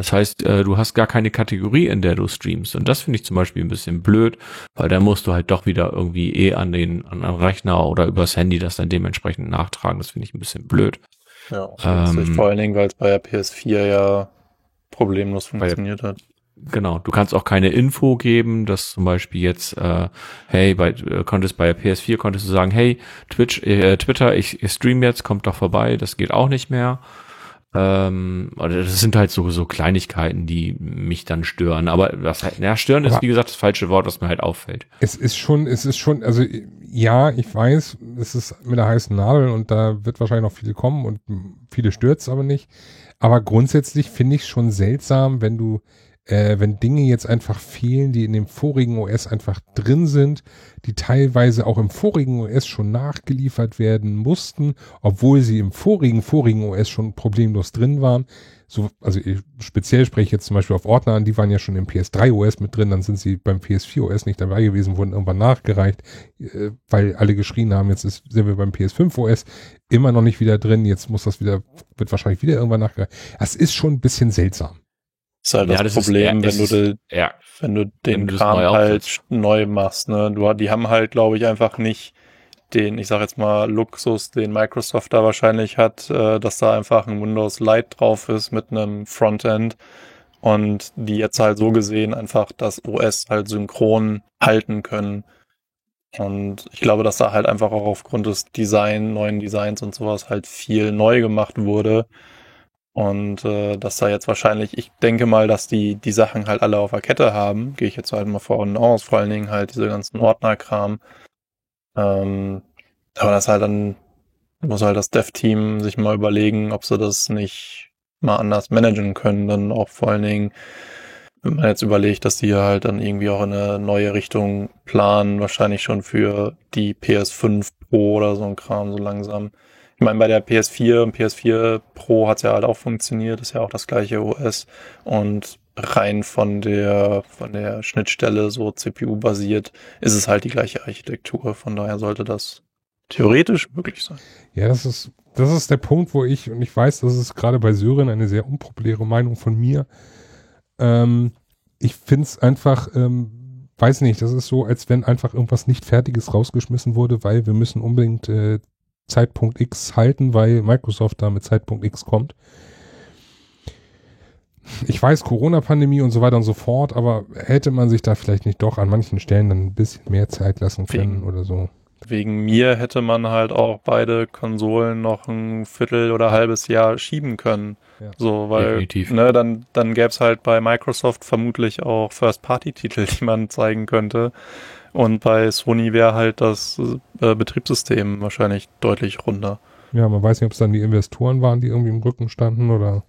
Das heißt, äh, du hast gar keine Kategorie, in der du streamst. Und das finde ich zum Beispiel ein bisschen blöd, weil da musst du halt doch wieder irgendwie eh an den, an den Rechner oder übers Handy das dann dementsprechend nachtragen. Das finde ich ein bisschen blöd. Ja, ähm, vor allen Dingen, weil es bei der PS4 ja problemlos funktioniert hat. Genau, du kannst auch keine Info geben, dass zum Beispiel jetzt, äh, hey, bei, äh, konntest bei der PS4 konntest du sagen, hey, Twitch, äh, Twitter, ich, ich stream jetzt, kommt doch vorbei, das geht auch nicht mehr. Ähm, das sind halt so, so Kleinigkeiten, die mich dann stören. Aber das halt, ja, stören Aber ist wie gesagt das falsche Wort, was mir halt auffällt. Es ist schon, es ist schon, also ja, ich weiß, es ist mit der heißen Nadel und da wird wahrscheinlich noch viel kommen und viele stört's aber nicht. Aber grundsätzlich finde ich schon seltsam, wenn du äh, wenn Dinge jetzt einfach fehlen, die in dem vorigen OS einfach drin sind, die teilweise auch im vorigen OS schon nachgeliefert werden mussten, obwohl sie im vorigen, vorigen OS schon problemlos drin waren. So, also ich, speziell spreche ich jetzt zum Beispiel auf Ordner an, die waren ja schon im PS3 OS mit drin, dann sind sie beim PS4 OS nicht dabei gewesen, wurden irgendwann nachgereicht, äh, weil alle geschrien haben, jetzt ist, sind wir beim PS5 OS immer noch nicht wieder drin, jetzt muss das wieder, wird wahrscheinlich wieder irgendwann nachgereicht. Das ist schon ein bisschen seltsam. Ist halt ja, das, das Problem, ist, wenn, du de, ja, wenn du den wenn Kram halt neu machst. Ne? Du, die haben halt, glaube ich, einfach nicht den, ich sag jetzt mal, Luxus, den Microsoft da wahrscheinlich hat, äh, dass da einfach ein Windows Lite drauf ist mit einem Frontend und die jetzt halt so gesehen einfach das OS halt synchron halten können. Und ich glaube, dass da halt einfach auch aufgrund des Design, neuen Designs und sowas halt viel neu gemacht wurde. Und äh, dass da jetzt wahrscheinlich, ich denke mal, dass die die Sachen halt alle auf der Kette haben, gehe ich jetzt halt mal vorne aus, vor allen Dingen halt diese ganzen Ordnerkram. Ähm, aber das halt dann muss halt das Dev-Team sich mal überlegen, ob sie das nicht mal anders managen können. Dann auch vor allen Dingen, wenn man jetzt überlegt, dass die halt dann irgendwie auch in eine neue Richtung planen, wahrscheinlich schon für die PS5 Pro oder so ein Kram so langsam. Ich meine, bei der PS4 und PS4 Pro hat es ja halt auch funktioniert, ist ja auch das gleiche OS und rein von der von der Schnittstelle so CPU basiert ist es halt die gleiche Architektur. Von daher sollte das theoretisch möglich sein. Ja, das ist das ist der Punkt, wo ich und ich weiß, das ist gerade bei Syrien eine sehr unpopuläre Meinung von mir. Ähm, ich finde es einfach ähm, weiß nicht, das ist so, als wenn einfach irgendwas nicht Fertiges rausgeschmissen wurde, weil wir müssen unbedingt äh, Zeitpunkt X halten, weil Microsoft da mit Zeitpunkt X kommt. Ich weiß, Corona-Pandemie und so weiter und so fort, aber hätte man sich da vielleicht nicht doch an manchen Stellen dann ein bisschen mehr Zeit lassen können wegen, oder so? Wegen mir hätte man halt auch beide Konsolen noch ein Viertel oder halbes Jahr schieben können. Ja. So, weil, Definitiv. ne, dann, dann gäbe es halt bei Microsoft vermutlich auch First-Party-Titel, [laughs] die man zeigen könnte. Und bei Sony wäre halt das äh, Betriebssystem wahrscheinlich deutlich runder. Ja, man weiß nicht, ob es dann die Investoren waren, die irgendwie im Rücken standen oder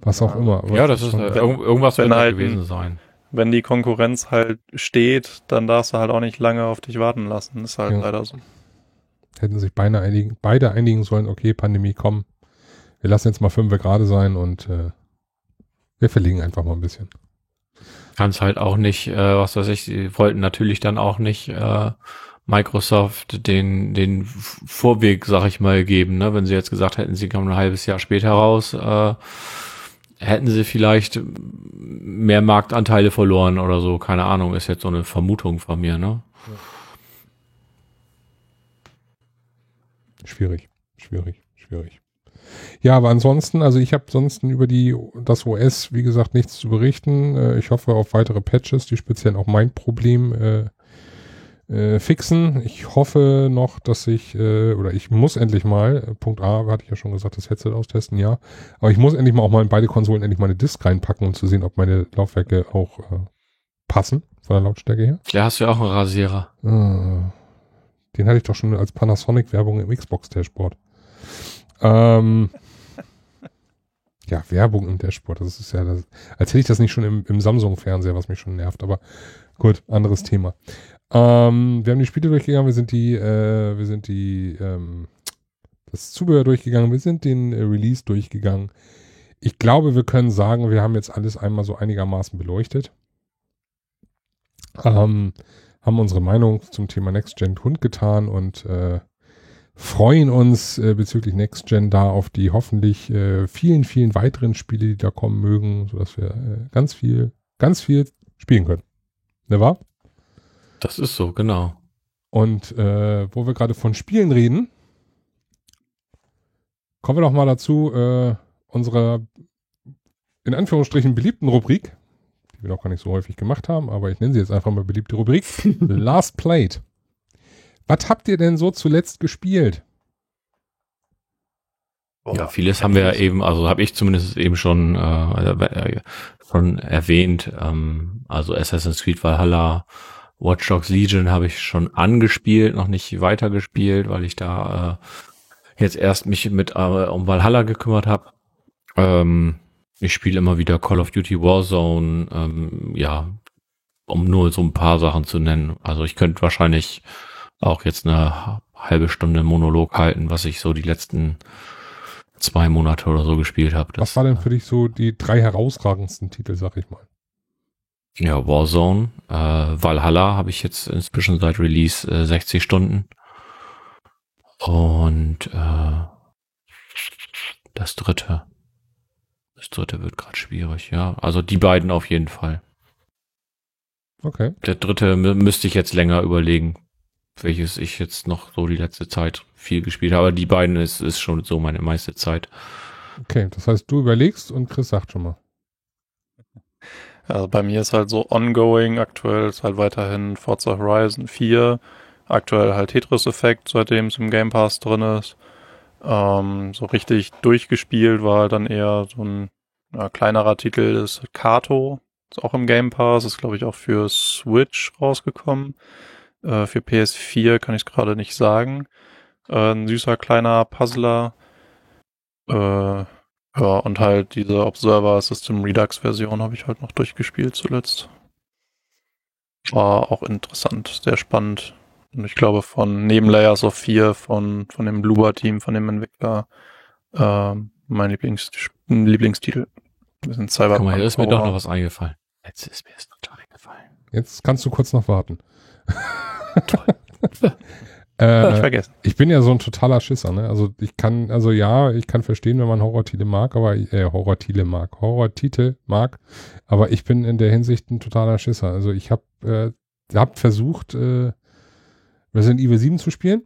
was auch immer. Aber ja, das ist, äh, irgendwas wird halt gewesen sein. Wenn die Konkurrenz halt steht, dann darfst du halt auch nicht lange auf dich warten lassen. Ist halt ja. leider so. Hätten sich beide einigen, beide einigen sollen, okay, Pandemie, komm, wir lassen jetzt mal fünf gerade sein und äh, wir verlegen einfach mal ein bisschen kann es halt auch nicht, äh, was weiß ich, sie wollten natürlich dann auch nicht äh, Microsoft den, den Vorweg, sag ich mal, geben. Ne? Wenn sie jetzt gesagt hätten, sie kommen ein halbes Jahr später raus, äh, hätten sie vielleicht mehr Marktanteile verloren oder so. Keine Ahnung, ist jetzt so eine Vermutung von mir. Ne? Schwierig, schwierig, schwierig. Ja, aber ansonsten, also ich habe ansonsten über die das OS, wie gesagt, nichts zu berichten. Äh, ich hoffe auf weitere Patches, die speziell auch mein Problem äh, äh, fixen. Ich hoffe noch, dass ich, äh, oder ich muss endlich mal, äh, Punkt A, hatte ich ja schon gesagt, das Headset austesten, ja. Aber ich muss endlich mal auch mal in beide Konsolen endlich mal eine Disk reinpacken, um zu sehen, ob meine Laufwerke auch äh, passen, von der Lautstärke her. Ja, hast du ja auch einen Rasierer. Ah, den hatte ich doch schon als Panasonic-Werbung im Xbox-Dashboard. Ähm, ja, Werbung im Dashboard, das ist ja, das, als hätte ich das nicht schon im, im Samsung-Fernseher, was mich schon nervt, aber gut, anderes Thema. Ähm, wir haben die Spiele durchgegangen, wir sind die, äh, wir sind die, ähm, das Zubehör durchgegangen, wir sind den äh, Release durchgegangen. Ich glaube, wir können sagen, wir haben jetzt alles einmal so einigermaßen beleuchtet. Ähm, haben unsere Meinung zum Thema Next Gen kundgetan und äh, freuen uns äh, bezüglich Next Gen da auf die hoffentlich äh, vielen, vielen weiteren Spiele, die da kommen mögen, sodass wir äh, ganz viel, ganz viel spielen können. Ne wahr? Das ist so, genau. Und äh, wo wir gerade von Spielen reden, kommen wir doch mal dazu, äh, unserer in Anführungsstrichen beliebten Rubrik, die wir noch gar nicht so häufig gemacht haben, aber ich nenne sie jetzt einfach mal beliebte Rubrik, [laughs] Last Played. Was habt ihr denn so zuletzt gespielt? Ja, vieles haben wir ja eben, also habe ich zumindest eben schon, äh, äh, schon erwähnt. Ähm, also Assassin's Creed Valhalla, Watch Dogs Legion habe ich schon angespielt, noch nicht weitergespielt, weil ich da äh, jetzt erst mich mit äh, um Valhalla gekümmert habe. Ähm, ich spiele immer wieder Call of Duty Warzone, ähm, ja, um nur so ein paar Sachen zu nennen. Also ich könnte wahrscheinlich auch jetzt eine halbe Stunde Monolog halten, was ich so die letzten zwei Monate oder so gespielt habe. Was war denn für dich so die drei herausragendsten Titel, sag ich mal? Ja, Warzone, äh, Valhalla habe ich jetzt inzwischen seit Release äh, 60 Stunden. Und äh, das dritte. Das dritte wird gerade schwierig, ja. Also die beiden auf jeden Fall. Okay. Der dritte müsste ich jetzt länger überlegen, welches ich jetzt noch so die letzte Zeit viel gespielt habe. Aber die beiden ist, ist schon so meine meiste Zeit. Okay, das heißt, du überlegst und Chris sagt schon mal. Also bei mir ist halt so ongoing, aktuell ist halt weiterhin Forza Horizon 4, aktuell halt Tetris-Effekt, seitdem es im Game Pass drin ist. Ähm, so richtig durchgespielt war halt dann eher so ein ja, kleinerer Titel, ist Kato, ist auch im Game Pass, ist glaube ich auch für Switch rausgekommen. Äh, für PS4 kann ich es gerade nicht sagen. Äh, ein süßer kleiner Puzzler. Äh, ja, und halt diese Observer System Redux Version habe ich halt noch durchgespielt zuletzt. War auch interessant, sehr spannend. Und ich glaube von neben Layers of 4 von, von dem Bluebird Team, von dem Entwickler, äh, mein Lieblings Lieblingstitel. Wir sind Cyberpunk. Guck mal, hier ist mir doch noch was eingefallen. Jetzt ist mir es total eingefallen. Jetzt kannst du kurz noch warten. Toll. Äh, ich vergessen. Ich bin ja so ein totaler Schisser, ne? Also ich kann, also ja, ich kann verstehen, wenn man Horrortitel mag, aber äh, Horrortitel mag, Horrortitel mag, aber ich bin in der Hinsicht ein totaler Schisser. Also ich habe äh, hab versucht, äh, Resident Evil 7 zu spielen.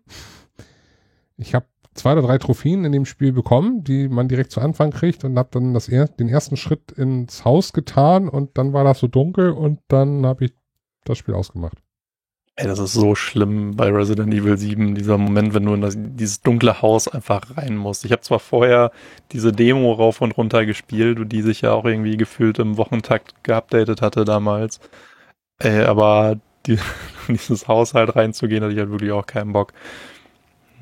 Ich habe zwei oder drei Trophäen in dem Spiel bekommen, die man direkt zu Anfang kriegt und habe dann das er den ersten Schritt ins Haus getan und dann war das so dunkel und dann habe ich das Spiel ausgemacht. Ey, das ist so schlimm bei Resident Evil 7, dieser Moment, wenn du in das, dieses dunkle Haus einfach rein musst. Ich habe zwar vorher diese Demo rauf und runter gespielt, die sich ja auch irgendwie gefühlt im Wochentakt geupdatet hatte damals. Ey, aber die, [laughs] dieses Haus halt reinzugehen, hatte ich halt wirklich auch keinen Bock.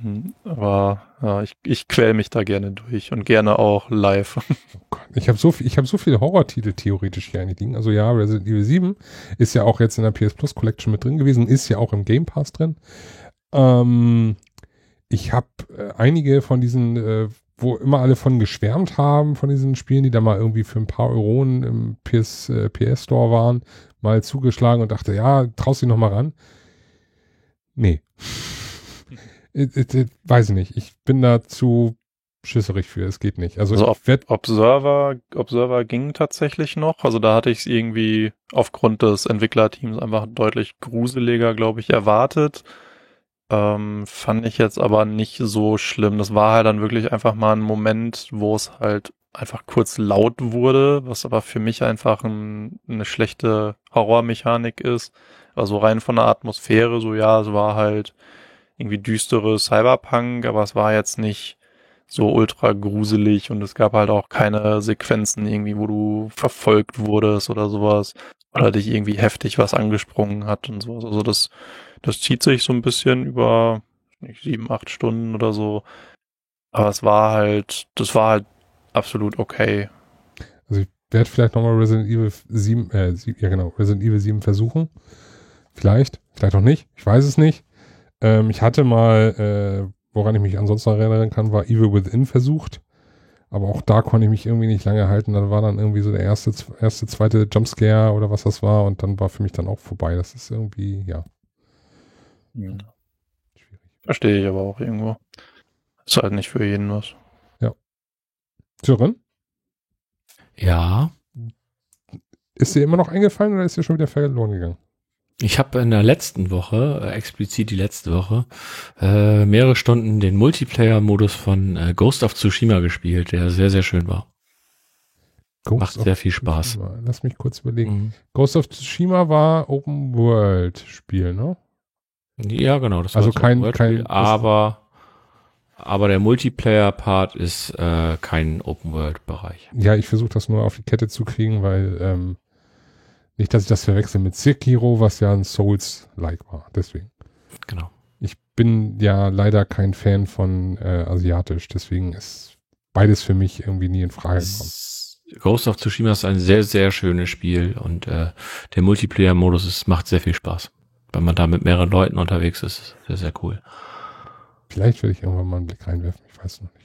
Hm, aber ja, ich, ich quäl mich da gerne durch und gerne auch live. [laughs] Oh ich habe so viel, ich habe so viele Horrortitel theoretisch hier eigentlich. Also ja, Resident Evil 7 ist ja auch jetzt in der PS Plus Collection mit drin gewesen, ist ja auch im Game Pass drin. Ähm, ich habe äh, einige von diesen, äh, wo immer alle von geschwärmt haben, von diesen Spielen, die da mal irgendwie für ein paar Euronen im PS, äh, PS Store waren, mal zugeschlagen und dachte, ja, traust dich noch mal ran. Nee. Ich, ich, ich, weiß ich nicht. Ich bin da zu schisserig für. Es geht nicht. Also, also Ob Observer, Observer ging tatsächlich noch. Also da hatte ich es irgendwie aufgrund des Entwicklerteams einfach deutlich gruseliger, glaube ich, erwartet. Ähm, fand ich jetzt aber nicht so schlimm. Das war halt dann wirklich einfach mal ein Moment, wo es halt einfach kurz laut wurde, was aber für mich einfach ein, eine schlechte Horrormechanik ist. Also rein von der Atmosphäre, so ja, es war halt irgendwie düstere Cyberpunk, aber es war jetzt nicht so ultra gruselig und es gab halt auch keine Sequenzen irgendwie, wo du verfolgt wurdest oder sowas oder dich irgendwie heftig was angesprungen hat und sowas. Also das, das zieht sich so ein bisschen über nicht, sieben, acht Stunden oder so. Aber es war halt, das war halt absolut okay. Also ich werde vielleicht nochmal Resident Evil 7, äh, ja genau, Resident Evil 7 versuchen. Vielleicht, vielleicht auch nicht. Ich weiß es nicht. Ähm, ich hatte mal, äh, woran ich mich ansonsten erinnern kann, war Evil Within versucht. Aber auch da konnte ich mich irgendwie nicht lange halten. Dann war dann irgendwie so der erste, erste, zweite Jumpscare oder was das war. Und dann war für mich dann auch vorbei. Das ist irgendwie, ja. ja. Schwierig. Verstehe ich aber auch irgendwo. Ist halt nicht für jeden was. Ja. Sören? Ja. Ist dir immer noch eingefallen oder ist dir schon wieder verloren gegangen? Ich habe in der letzten Woche, äh, explizit die letzte Woche, äh, mehrere Stunden den Multiplayer-Modus von äh, Ghost of Tsushima gespielt, der sehr, sehr schön war. Ghost Macht sehr viel Spaß. Tsushima. Lass mich kurz überlegen. Mhm. Ghost of Tsushima war Open World Spiel, ne? Ja, genau. Das also kein, kein, aber, aber der Multiplayer-Part ist äh, kein Open World Bereich. Ja, ich versuche das nur auf die Kette zu kriegen, weil ähm, nicht, dass ich das verwechsel mit Sekiro, was ja ein Souls-like war. Deswegen. Genau. Ich bin ja leider kein Fan von äh, Asiatisch, deswegen ist beides für mich irgendwie nie in Frage gekommen. Ghost of Tsushima ist ein sehr, sehr schönes Spiel und äh, der Multiplayer-Modus macht sehr viel Spaß. Wenn man da mit mehreren Leuten unterwegs ist, sehr, sehr cool. Vielleicht werde ich irgendwann mal einen Blick reinwerfen, ich weiß noch nicht.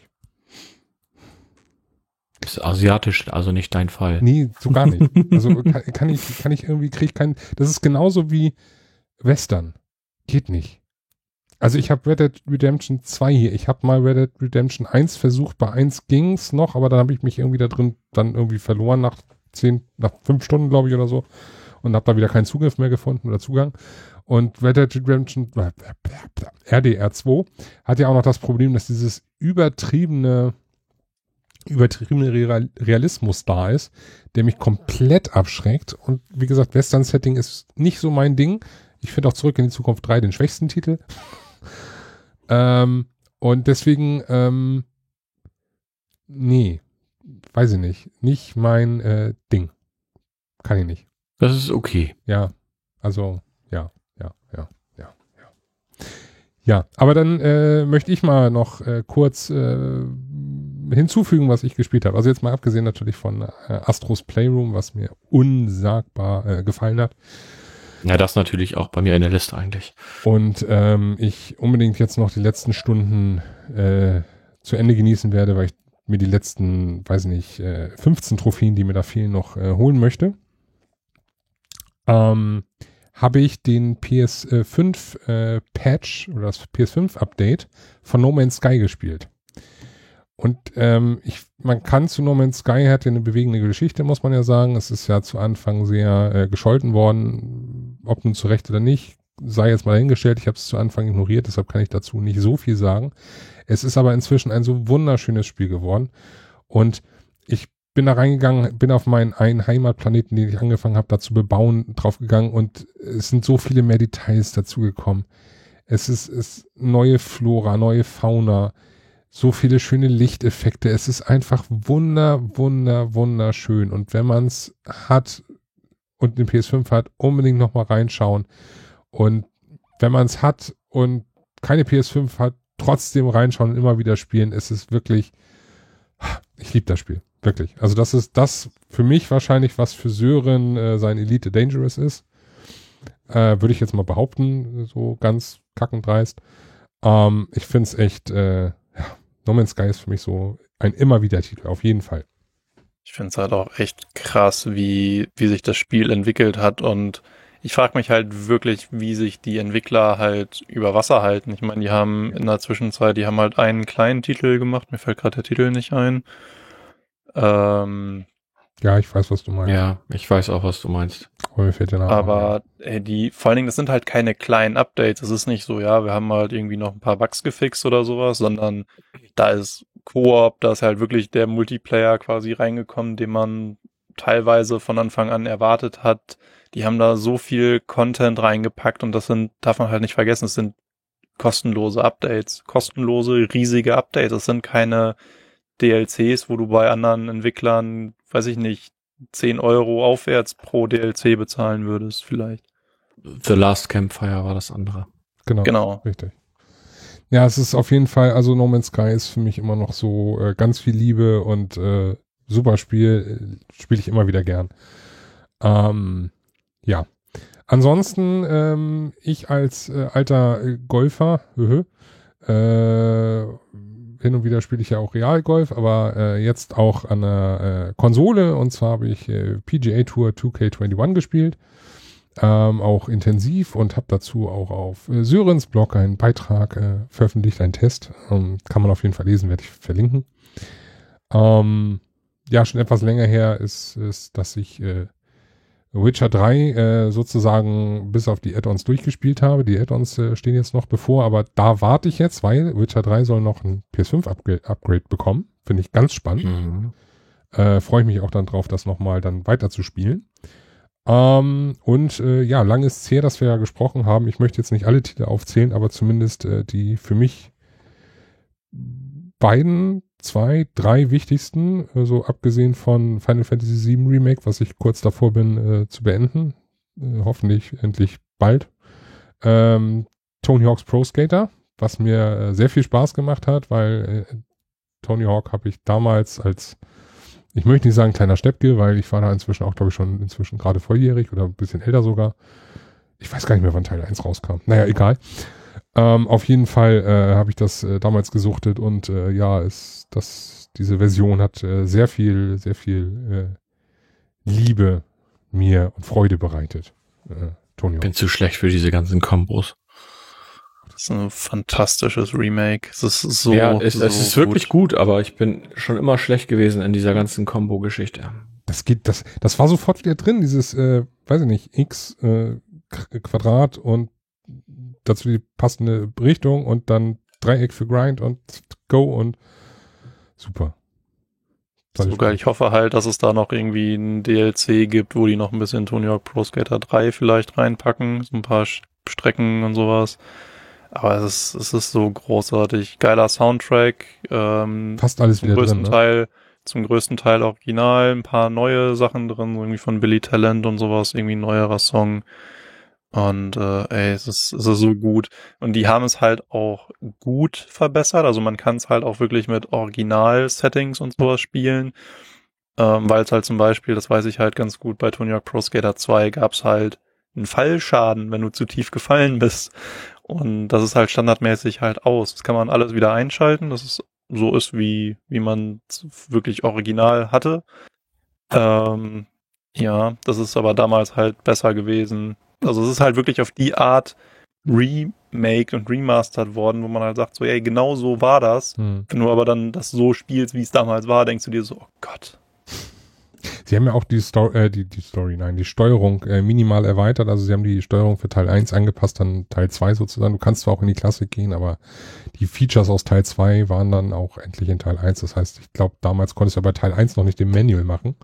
Ist asiatisch also nicht dein Fall? Nee, so gar nicht. Also [laughs] kann, kann ich, kann ich irgendwie, kriege ich keinen. Das ist genauso wie Western. Geht nicht. Also ich habe Red Dead Redemption 2 hier. Ich habe mal Red Dead Redemption 1 versucht. Bei 1 ging's noch, aber dann habe ich mich irgendwie da drin dann irgendwie verloren nach 10, nach 5 Stunden, glaube ich, oder so. Und habe da wieder keinen Zugriff mehr gefunden oder Zugang. Und Red Dead Redemption äh, RDR 2 hat ja auch noch das Problem, dass dieses übertriebene übertriebene Realismus da ist, der mich komplett abschreckt. Und wie gesagt, Western-Setting ist nicht so mein Ding. Ich finde auch Zurück in die Zukunft 3 den schwächsten Titel. [laughs] ähm, und deswegen, ähm, nee, weiß ich nicht. Nicht mein äh, Ding. Kann ich nicht. Das ist okay. Ja, also, ja, ja, ja, ja, ja. Ja, aber dann äh, möchte ich mal noch äh, kurz äh, hinzufügen, was ich gespielt habe. Also jetzt mal abgesehen natürlich von äh, Astros Playroom, was mir unsagbar äh, gefallen hat. Ja, das natürlich auch bei mir in der Liste eigentlich. Und ähm, ich unbedingt jetzt noch die letzten Stunden äh, zu Ende genießen werde, weil ich mir die letzten, weiß nicht, äh, 15 Trophäen, die mir da fehlen, noch äh, holen möchte. Ähm, habe ich den PS5 äh, Patch oder das PS5 Update von No Man's Sky gespielt. Und ähm, ich, man kann zu No Man's Sky hat ja eine bewegende Geschichte, muss man ja sagen. Es ist ja zu Anfang sehr äh, gescholten worden, ob nun zu Recht oder nicht, sei jetzt mal dahingestellt. Ich habe es zu Anfang ignoriert, deshalb kann ich dazu nicht so viel sagen. Es ist aber inzwischen ein so wunderschönes Spiel geworden. Und ich bin da reingegangen, bin auf meinen einen Heimatplaneten, den ich angefangen habe, da zu bebauen, draufgegangen und es sind so viele mehr Details dazugekommen. Es ist, ist neue Flora, neue Fauna, so viele schöne Lichteffekte. Es ist einfach wunder, wunder, wunderschön. Und wenn man es hat und den PS5 hat, unbedingt nochmal reinschauen. Und wenn man es hat und keine PS5 hat, trotzdem reinschauen und immer wieder spielen. Es ist wirklich, ich liebe das Spiel. Wirklich. Also das ist das für mich wahrscheinlich, was für Sören äh, sein Elite Dangerous ist. Äh, Würde ich jetzt mal behaupten, so ganz kackendreist. Ähm, ich finde es echt, äh, No Man's Sky ist für mich so ein immer wieder Titel, auf jeden Fall. Ich finde es halt auch echt krass, wie, wie sich das Spiel entwickelt hat und ich frage mich halt wirklich, wie sich die Entwickler halt über Wasser halten. Ich meine, die haben in der Zwischenzeit, die haben halt einen kleinen Titel gemacht, mir fällt gerade der Titel nicht ein. Ähm, ja, ich weiß, was du meinst. Ja, ich weiß auch, was du meinst. Aber mir fällt der Name Aber ey, die, vor allen Dingen, das sind halt keine kleinen Updates. Es ist nicht so, ja, wir haben halt irgendwie noch ein paar Bugs gefixt oder sowas, sondern da ist Koop, da ist halt wirklich der Multiplayer quasi reingekommen, den man teilweise von Anfang an erwartet hat. Die haben da so viel Content reingepackt und das sind, darf man halt nicht vergessen, es sind kostenlose Updates, kostenlose, riesige Updates. Es sind keine DLCs, wo du bei anderen Entwicklern, weiß ich nicht, 10 Euro aufwärts pro DLC bezahlen würdest, vielleicht. The Last Campfire war das andere. Genau. Genau. Richtig. Ja, es ist auf jeden Fall, also No Man's Sky ist für mich immer noch so äh, ganz viel Liebe und äh, super Spiel, äh, spiele ich immer wieder gern. Ähm, ja. Ansonsten, ähm, ich als äh, alter äh, Golfer, äh, hin und wieder spiele ich ja auch Realgolf, aber äh, jetzt auch an der äh, Konsole und zwar habe ich äh, PGA Tour 2K21 gespielt, ähm, auch intensiv und habe dazu auch auf äh, Syrens Blog einen Beitrag äh, veröffentlicht, einen Test, ähm, kann man auf jeden Fall lesen, werde ich verlinken. Ähm, ja, schon etwas länger her ist, ist dass ich äh, Witcher 3 äh, sozusagen bis auf die Add-ons durchgespielt habe. Die Add-ons äh, stehen jetzt noch bevor, aber da warte ich jetzt, weil Witcher 3 soll noch ein PS5-Upgrade bekommen. Finde ich ganz spannend. Mhm. Äh, Freue ich mich auch dann drauf, das nochmal dann weiter zu spielen. Ähm, und äh, ja, lang ist es her, dass wir ja gesprochen haben. Ich möchte jetzt nicht alle Titel aufzählen, aber zumindest äh, die für mich beiden zwei, drei wichtigsten, äh, so abgesehen von Final Fantasy VII Remake, was ich kurz davor bin äh, zu beenden. Äh, hoffentlich endlich bald. Ähm, Tony Hawk's Pro Skater, was mir äh, sehr viel Spaß gemacht hat, weil äh, Tony Hawk habe ich damals als, ich möchte nicht sagen kleiner Steppke, weil ich war da inzwischen auch, glaube ich, schon inzwischen gerade volljährig oder ein bisschen älter sogar. Ich weiß gar nicht mehr, wann Teil 1 rauskam. Naja, egal. Ähm, auf jeden Fall äh, habe ich das äh, damals gesuchtet und äh, ja, ist das, diese Version hat äh, sehr viel, sehr viel äh, Liebe mir und Freude bereitet. Äh, Tonio. Bin zu schlecht für diese ganzen Kombos. Das ist ein fantastisches Remake. Es ist so. Ja, es, so es ist wirklich gut. gut, aber ich bin schon immer schlecht gewesen in dieser ganzen Combo-Geschichte. Das geht, das, das war sofort wieder drin, dieses, äh, weiß ich nicht, x äh, Quadrat und dazu die passende Richtung und dann Dreieck für Grind und Go und super. So geil. Ich hoffe halt, dass es da noch irgendwie ein DLC gibt, wo die noch ein bisschen Tony Hawk Pro Skater 3 vielleicht reinpacken. So ein paar Strecken und sowas. Aber es ist, es ist so großartig. Geiler Soundtrack. Ähm, Fast alles wieder größten drin, ne? Teil, zum größten Teil original. Ein paar neue Sachen drin, so irgendwie von Billy Talent und sowas. Irgendwie ein neuerer Song. Und äh, ey, es ist, es ist so gut. Und die haben es halt auch gut verbessert. Also man kann es halt auch wirklich mit Original-Settings und sowas spielen. Ähm, Weil es halt zum Beispiel, das weiß ich halt ganz gut, bei Tony Hawk Pro Skater 2 gab es halt einen Fallschaden, wenn du zu tief gefallen bist. Und das ist halt standardmäßig halt aus. Das kann man alles wieder einschalten, dass es so ist, wie, wie man wirklich original hatte. Ähm, ja, das ist aber damals halt besser gewesen also es ist halt wirklich auf die Art remake und remastered worden, wo man halt sagt, so, ey, genau so war das. Hm. Wenn du aber dann das so spielst, wie es damals war, denkst du dir so, oh Gott. Sie haben ja auch die Story, äh, die, die Story, nein, die Steuerung äh, minimal erweitert. Also sie haben die Steuerung für Teil 1 angepasst, dann Teil 2 sozusagen. Du kannst zwar auch in die Klassik gehen, aber die Features aus Teil 2 waren dann auch endlich in Teil 1. Das heißt, ich glaube, damals konntest du ja bei Teil 1 noch nicht den Manual machen.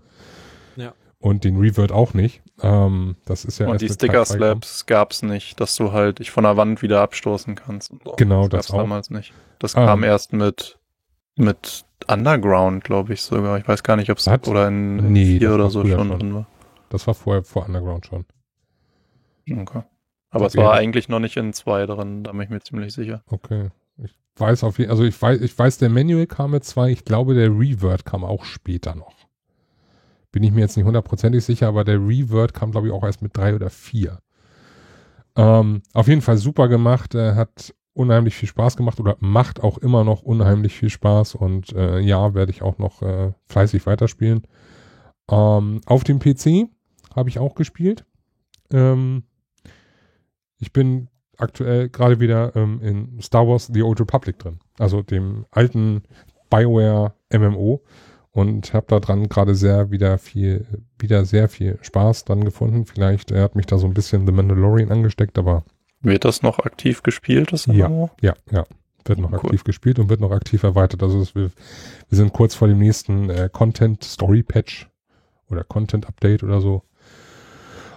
Ja und den Revert auch nicht. Ähm, das ist ja und die Sticker Slaps gab es nicht, dass du halt dich von der Wand wieder abstoßen kannst. So. Genau, das, das damals nicht. Das ah. kam erst mit mit Underground, glaube ich sogar. Ich weiß gar nicht, ob es oder in, in nee, vier oder so schon drin war. Das war vorher vor Underground schon. Okay. Aber es war eigentlich noch nicht in zwei drin, da bin ich mir ziemlich sicher. Okay. Ich weiß auf jeden also ich weiß, ich weiß, der Manual kam mit zwei, ich glaube, der Revert kam auch später noch. Bin ich mir jetzt nicht hundertprozentig sicher, aber der Revert kam, glaube ich, auch erst mit drei oder vier. Ähm, auf jeden Fall super gemacht, äh, hat unheimlich viel Spaß gemacht oder macht auch immer noch unheimlich viel Spaß und äh, ja, werde ich auch noch äh, fleißig weiterspielen. Ähm, auf dem PC habe ich auch gespielt. Ähm, ich bin aktuell gerade wieder ähm, in Star Wars The Old Republic drin, also dem alten BioWare MMO und habe da dran gerade sehr wieder viel, wieder sehr viel Spaß dran gefunden. Vielleicht er hat mich da so ein bisschen The Mandalorian angesteckt, aber wird das noch aktiv gespielt? Das ja, ja, ja, wird noch cool. aktiv gespielt und wird noch aktiv erweitert. Also es, wir, wir sind kurz vor dem nächsten äh, Content Story Patch oder Content Update oder so.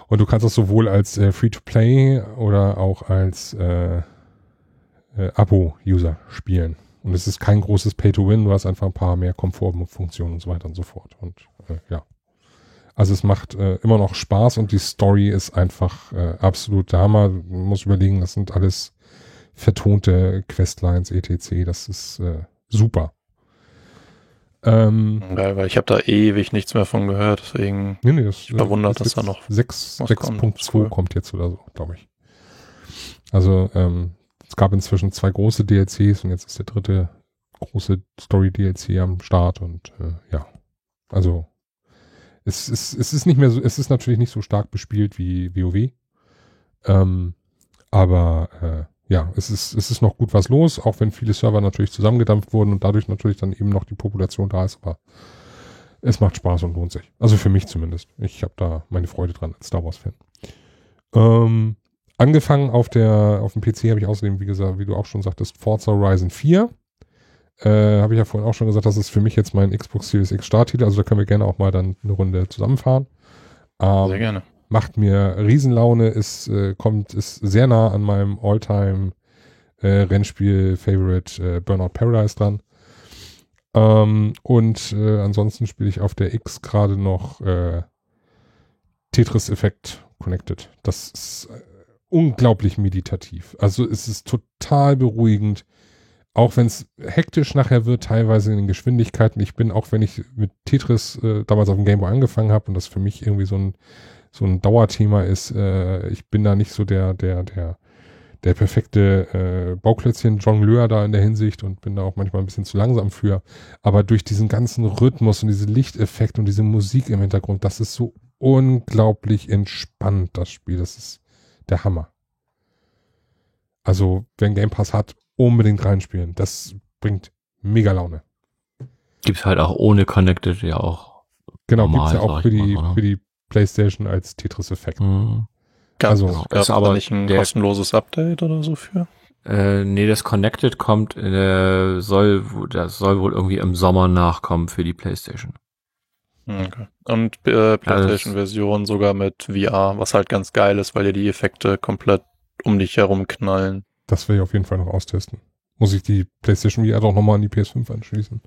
Und du kannst das sowohl als äh, Free-to-Play oder auch als äh, äh, Abo-User spielen. Und es ist kein großes Pay-to-Win, du hast einfach ein paar mehr Komfortfunktionen und so weiter und so fort. Und äh, ja. Also es macht äh, immer noch Spaß und die Story ist einfach äh, absolut Hammer. Man muss überlegen, das sind alles vertonte Questlines, etc. Das ist äh, super. Ähm, Geil, weil ich habe da ewig nichts mehr von gehört, deswegen nee, nee, das, ich verwundert, dass da noch 6.2 kommt. kommt jetzt oder so, glaube ich. Also ähm, es gab inzwischen zwei große DLCs und jetzt ist der dritte große Story-DLC am Start und äh, ja, also es ist, es ist nicht mehr so, es ist natürlich nicht so stark bespielt wie WoW, ähm, aber äh, ja, es ist, es ist noch gut was los, auch wenn viele Server natürlich zusammengedampft wurden und dadurch natürlich dann eben noch die Population da ist, aber es macht Spaß und lohnt sich. Also für mich zumindest. Ich habe da meine Freude dran als Star Wars-Fan. Ähm, angefangen auf der, auf dem PC habe ich außerdem, wie gesagt, wie du auch schon sagtest, Forza Horizon 4. Äh, habe ich ja vorhin auch schon gesagt, das ist für mich jetzt mein Xbox Series X Starttitel, also da können wir gerne auch mal dann eine Runde zusammenfahren. Ähm, Sehr gerne macht mir Riesenlaune, ist, äh, kommt, ist sehr nah an meinem Alltime äh, Rennspiel-Favorite äh, Burnout Paradise dran. Ähm, und äh, ansonsten spiele ich auf der X gerade noch äh, Tetris Effect Connected. Das ist unglaublich meditativ. Also es ist total beruhigend. Auch wenn es hektisch nachher wird, teilweise in den Geschwindigkeiten. Ich bin, auch wenn ich mit Tetris äh, damals auf dem Game Boy angefangen habe und das für mich irgendwie so ein so ein Dauerthema ist. Äh, ich bin da nicht so der, der, der, der perfekte äh, Bauklötzchen-Jongleur da in der Hinsicht und bin da auch manchmal ein bisschen zu langsam für. Aber durch diesen ganzen Rhythmus und diesen Lichteffekt und diese Musik im Hintergrund, das ist so unglaublich entspannt, das Spiel. Das ist der Hammer. Also, wer einen Game Pass hat, unbedingt reinspielen. Das bringt mega Laune. Gibt's halt auch ohne Connected ja auch. Genau, normal, gibt's ja auch für die, mal, für die PlayStation als Tetris-Effekt. Mhm. Gab, also, gab aber nicht ein kostenloses Update oder so für? Äh, nee, das Connected kommt, äh, soll, das soll wohl irgendwie im Sommer nachkommen für die PlayStation. Okay. Und äh, PlayStation-Version sogar mit VR, was halt ganz geil ist, weil dir die Effekte komplett um dich herum knallen. Das will ich auf jeden Fall noch austesten. Muss ich die PlayStation VR doch nochmal an die PS5 anschließen.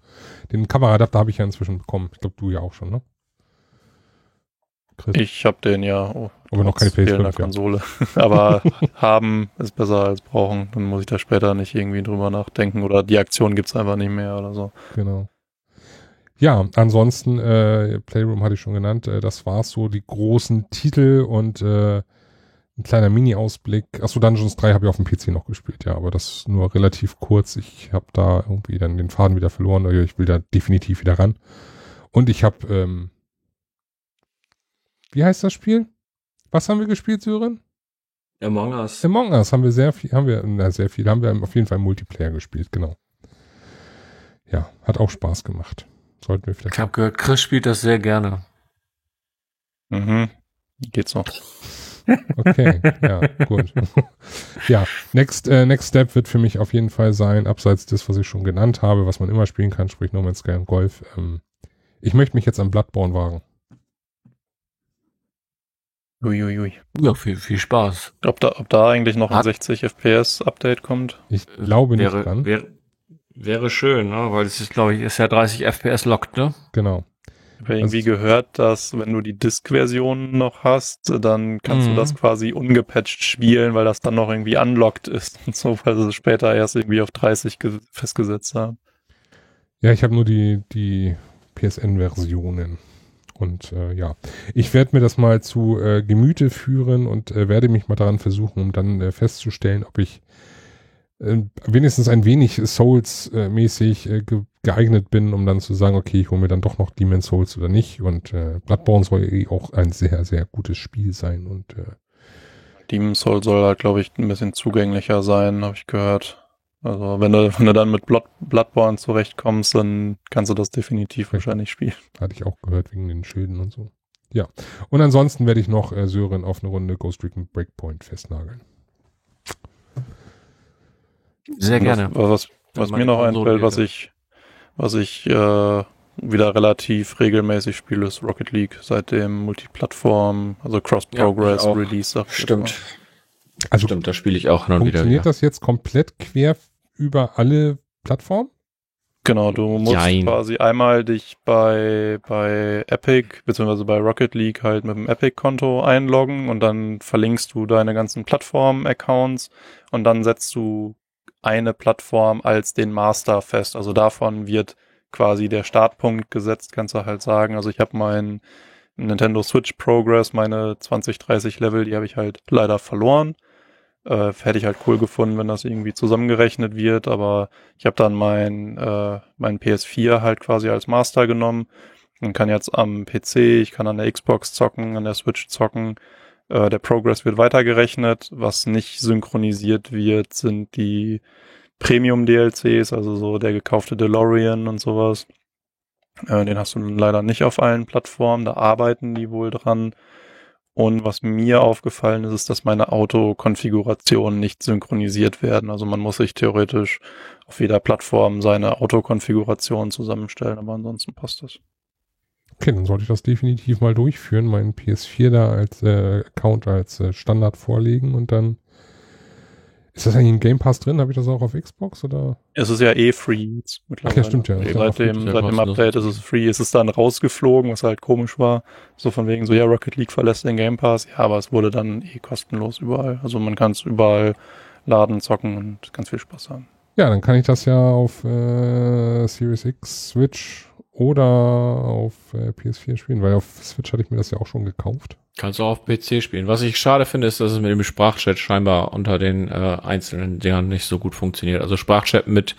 Den Kameraadapter habe ich ja inzwischen bekommen. Ich glaube, du ja auch schon, ne? Chris? Ich habe den ja. Oh, aber noch keine PS5 Konsole. [laughs] aber haben ist besser als brauchen. Dann muss ich da später nicht irgendwie drüber nachdenken oder die Aktion gibt's einfach nicht mehr oder so. Genau. Ja, ansonsten, äh, Playroom hatte ich schon genannt, äh, das war so die großen Titel und äh, ein kleiner Mini-Ausblick. Achso, Dungeons 3 habe ich auf dem PC noch gespielt, ja, aber das nur relativ kurz. Ich habe da irgendwie dann den Faden wieder verloren. Ich will da definitiv wieder ran. Und ich habe ähm, wie heißt das Spiel? Was haben wir gespielt, Sören? Among Us. Among Us haben wir sehr viel, haben wir, na, sehr viel, haben wir auf jeden Fall Multiplayer gespielt, genau. Ja, hat auch Spaß gemacht. Sollten wir vielleicht. Ich habe gehört, Chris spielt das sehr gerne. Mhm. Geht's noch. Okay, ja, gut. ja, next, äh, next Step wird für mich auf jeden Fall sein, abseits des, was ich schon genannt habe, was man immer spielen kann, sprich No Man's Sky und Golf. Ähm, ich möchte mich jetzt an Bloodborne wagen. Uiuiui. Ja, viel, viel Spaß. Ob da, ob da eigentlich noch ein 60 FPS Update kommt? Ich glaube nicht wäre, dran. Wäre, wäre schön, ne? weil es ist, glaube ich, ist ja 30 FPS lockt, ne? Genau. Ich habe irgendwie also, gehört, dass wenn du die Disk-Version noch hast, dann kannst mhm. du das quasi ungepatcht spielen, weil das dann noch irgendwie unlocked ist und so, weil sie später erst irgendwie auf 30 festgesetzt haben. Ja, ich habe nur die, die PSN-Versionen. Und äh, ja, ich werde mir das mal zu äh, Gemüte führen und äh, werde mich mal daran versuchen, um dann äh, festzustellen, ob ich äh, wenigstens ein wenig Souls-mäßig äh, ge geeignet bin, um dann zu sagen, okay, ich hole mir dann doch noch Demon's Souls oder nicht. Und äh, Bloodborne soll eh auch ein sehr, sehr gutes Spiel sein. Und äh, Demon's Souls soll halt, glaube ich, ein bisschen zugänglicher sein, habe ich gehört. Also wenn du, wenn du dann mit Blood, Bloodborne zurechtkommst, dann kannst du das definitiv wahrscheinlich spielen. Hatte ich auch gehört wegen den Schilden und so. Ja. Und ansonsten werde ich noch äh, Sören auf eine Runde Ghost Recon Breakpoint festnageln. Sehr gerne. Was, was, was mir noch einfällt, was ich, was ich äh, wieder relativ regelmäßig spiele, ist Rocket League, seit dem Multiplattform, also Cross-Progress ja, Release. Stimmt. Also Stimmt, da spiele ich auch noch wieder. Funktioniert das jetzt komplett quer über alle Plattformen? Genau, du musst Jein. quasi einmal dich bei, bei Epic beziehungsweise bei Rocket League halt mit dem Epic-Konto einloggen und dann verlinkst du deine ganzen Plattform-Accounts und dann setzt du eine Plattform als den Master fest. Also davon wird quasi der Startpunkt gesetzt, kannst du halt sagen. Also ich habe meinen Nintendo Switch Progress, meine 20, 30 Level, die habe ich halt leider verloren. Äh, hätte ich halt cool gefunden, wenn das irgendwie zusammengerechnet wird, aber ich habe dann mein, äh, mein PS4 halt quasi als Master genommen und kann jetzt am PC, ich kann an der Xbox zocken, an der Switch zocken. Äh, der Progress wird weitergerechnet. Was nicht synchronisiert wird, sind die Premium-DLCs, also so der gekaufte DeLorean und sowas. Äh, den hast du leider nicht auf allen Plattformen, da arbeiten die wohl dran. Und was mir aufgefallen ist, ist, dass meine Autokonfigurationen nicht synchronisiert werden. Also man muss sich theoretisch auf jeder Plattform seine Autokonfiguration zusammenstellen, aber ansonsten passt das. Okay, dann sollte ich das definitiv mal durchführen, meinen PS4 da als äh, Account als äh, Standard vorlegen und dann ist das eigentlich in Game Pass drin? Habe ich das auch auf Xbox oder? Es ist ja eh free jetzt Ach ja, stimmt ja. Seit dem, seit dem Update ist es free. Es ist dann rausgeflogen, was halt komisch war. So von wegen so, ja, Rocket League verlässt den Game Pass. Ja, aber es wurde dann eh kostenlos überall. Also man kann es überall laden, zocken und ganz viel Spaß haben. Ja, dann kann ich das ja auf äh, Series X, Switch oder auf äh, PS4 spielen, weil auf Switch hatte ich mir das ja auch schon gekauft. Kannst du auch auf PC spielen. Was ich schade finde, ist, dass es mit dem Sprachchat scheinbar unter den äh, einzelnen Dingern nicht so gut funktioniert. Also Sprachchat mit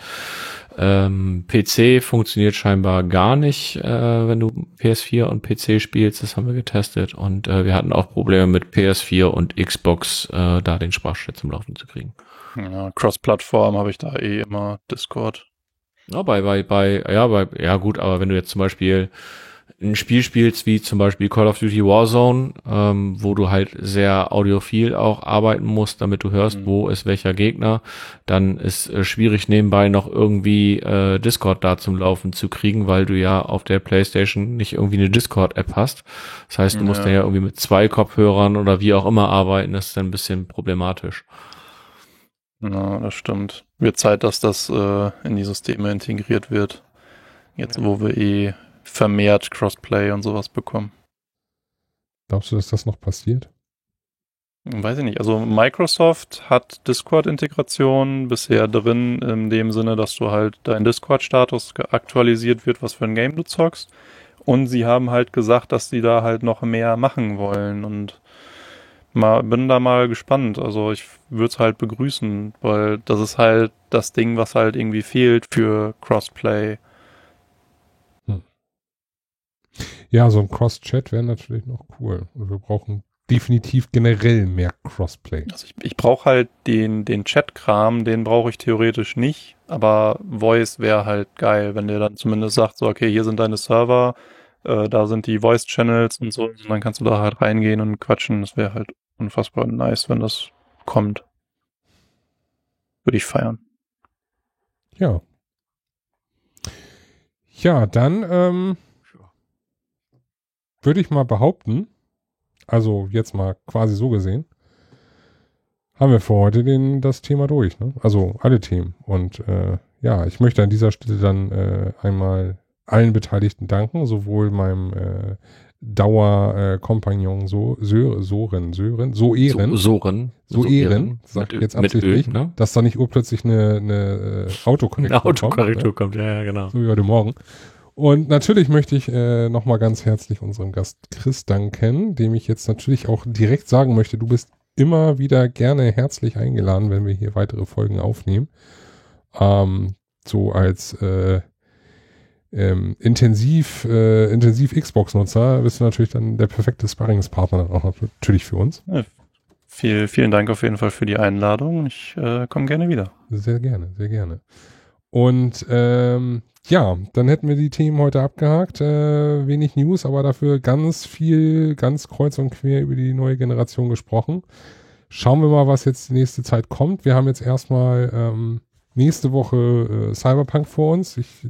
ähm, PC funktioniert scheinbar gar nicht, äh, wenn du PS4 und PC spielst. Das haben wir getestet. Und äh, wir hatten auch Probleme mit PS4 und Xbox, äh, da den Sprachchat zum Laufen zu kriegen. Ja, Cross-Plattform habe ich da eh immer Discord. Ja, bei, bei, bei, ja, bei, ja gut, aber wenn du jetzt zum Beispiel ein Spiel spielst, wie zum Beispiel Call of Duty Warzone, ähm, wo du halt sehr audiophil auch arbeiten musst, damit du hörst, mhm. wo ist welcher Gegner, dann ist äh, schwierig nebenbei noch irgendwie äh, Discord da zum Laufen zu kriegen, weil du ja auf der Playstation nicht irgendwie eine Discord-App hast. Das heißt, du ja. musst ja irgendwie mit zwei Kopfhörern oder wie auch immer arbeiten, das ist dann ein bisschen problematisch. Ja, das stimmt. Wird Zeit, dass das äh, in die Systeme integriert wird. Jetzt, wo wir eh vermehrt Crossplay und sowas bekommen. Glaubst du, dass das noch passiert? Weiß ich nicht. Also Microsoft hat Discord-Integration bisher drin, in dem Sinne, dass du halt dein Discord-Status aktualisiert wird, was für ein Game du zockst. Und sie haben halt gesagt, dass sie da halt noch mehr machen wollen. Und mal, bin da mal gespannt. Also ich würde es halt begrüßen, weil das ist halt das Ding, was halt irgendwie fehlt für Crossplay. Ja, so ein Cross-Chat wäre natürlich noch cool. Und wir brauchen definitiv generell mehr Crossplay. Also ich, ich brauche halt den, den Chat-Kram, den brauche ich theoretisch nicht, aber Voice wäre halt geil, wenn der dann zumindest sagt, so, okay, hier sind deine Server, äh, da sind die Voice-Channels und so, und dann kannst du da halt reingehen und quatschen. Das wäre halt unfassbar nice, wenn das kommt. Würde ich feiern. Ja. Ja, dann, ähm, würde ich mal behaupten, also jetzt mal quasi so gesehen, haben wir für heute den, das Thema durch. Ne? Also alle Themen. Und äh, ja, ich möchte an dieser Stelle dann äh, einmal allen Beteiligten danken, sowohl meinem äh, Dauerkompagnon äh, so, Sören, Soren, Sören, so Ehren. So, Soren. So, so Ehren, sag ich jetzt absichtlich, Öl, ne? dass da nicht urplötzlich eine, eine äh, Autokorrektur, eine Autokorrektur kommt. Ja. kommt. Ja, ja, genau. So wie heute Morgen. Und natürlich möchte ich äh, nochmal ganz herzlich unserem Gast Chris danken, dem ich jetzt natürlich auch direkt sagen möchte, du bist immer wieder gerne herzlich eingeladen, wenn wir hier weitere Folgen aufnehmen. Ähm, so als äh, ähm, intensiv, äh, intensiv Xbox-Nutzer bist du natürlich dann der perfekte Sparringspartner auch natürlich für uns. Ja, viel, vielen Dank auf jeden Fall für die Einladung. Ich äh, komme gerne wieder. Sehr gerne, sehr gerne. Und ähm, ja, dann hätten wir die Themen heute abgehakt. Äh, wenig News, aber dafür ganz viel, ganz kreuz und quer über die neue Generation gesprochen. Schauen wir mal, was jetzt die nächste Zeit kommt. Wir haben jetzt erstmal ähm, nächste Woche äh, Cyberpunk vor uns. Ich,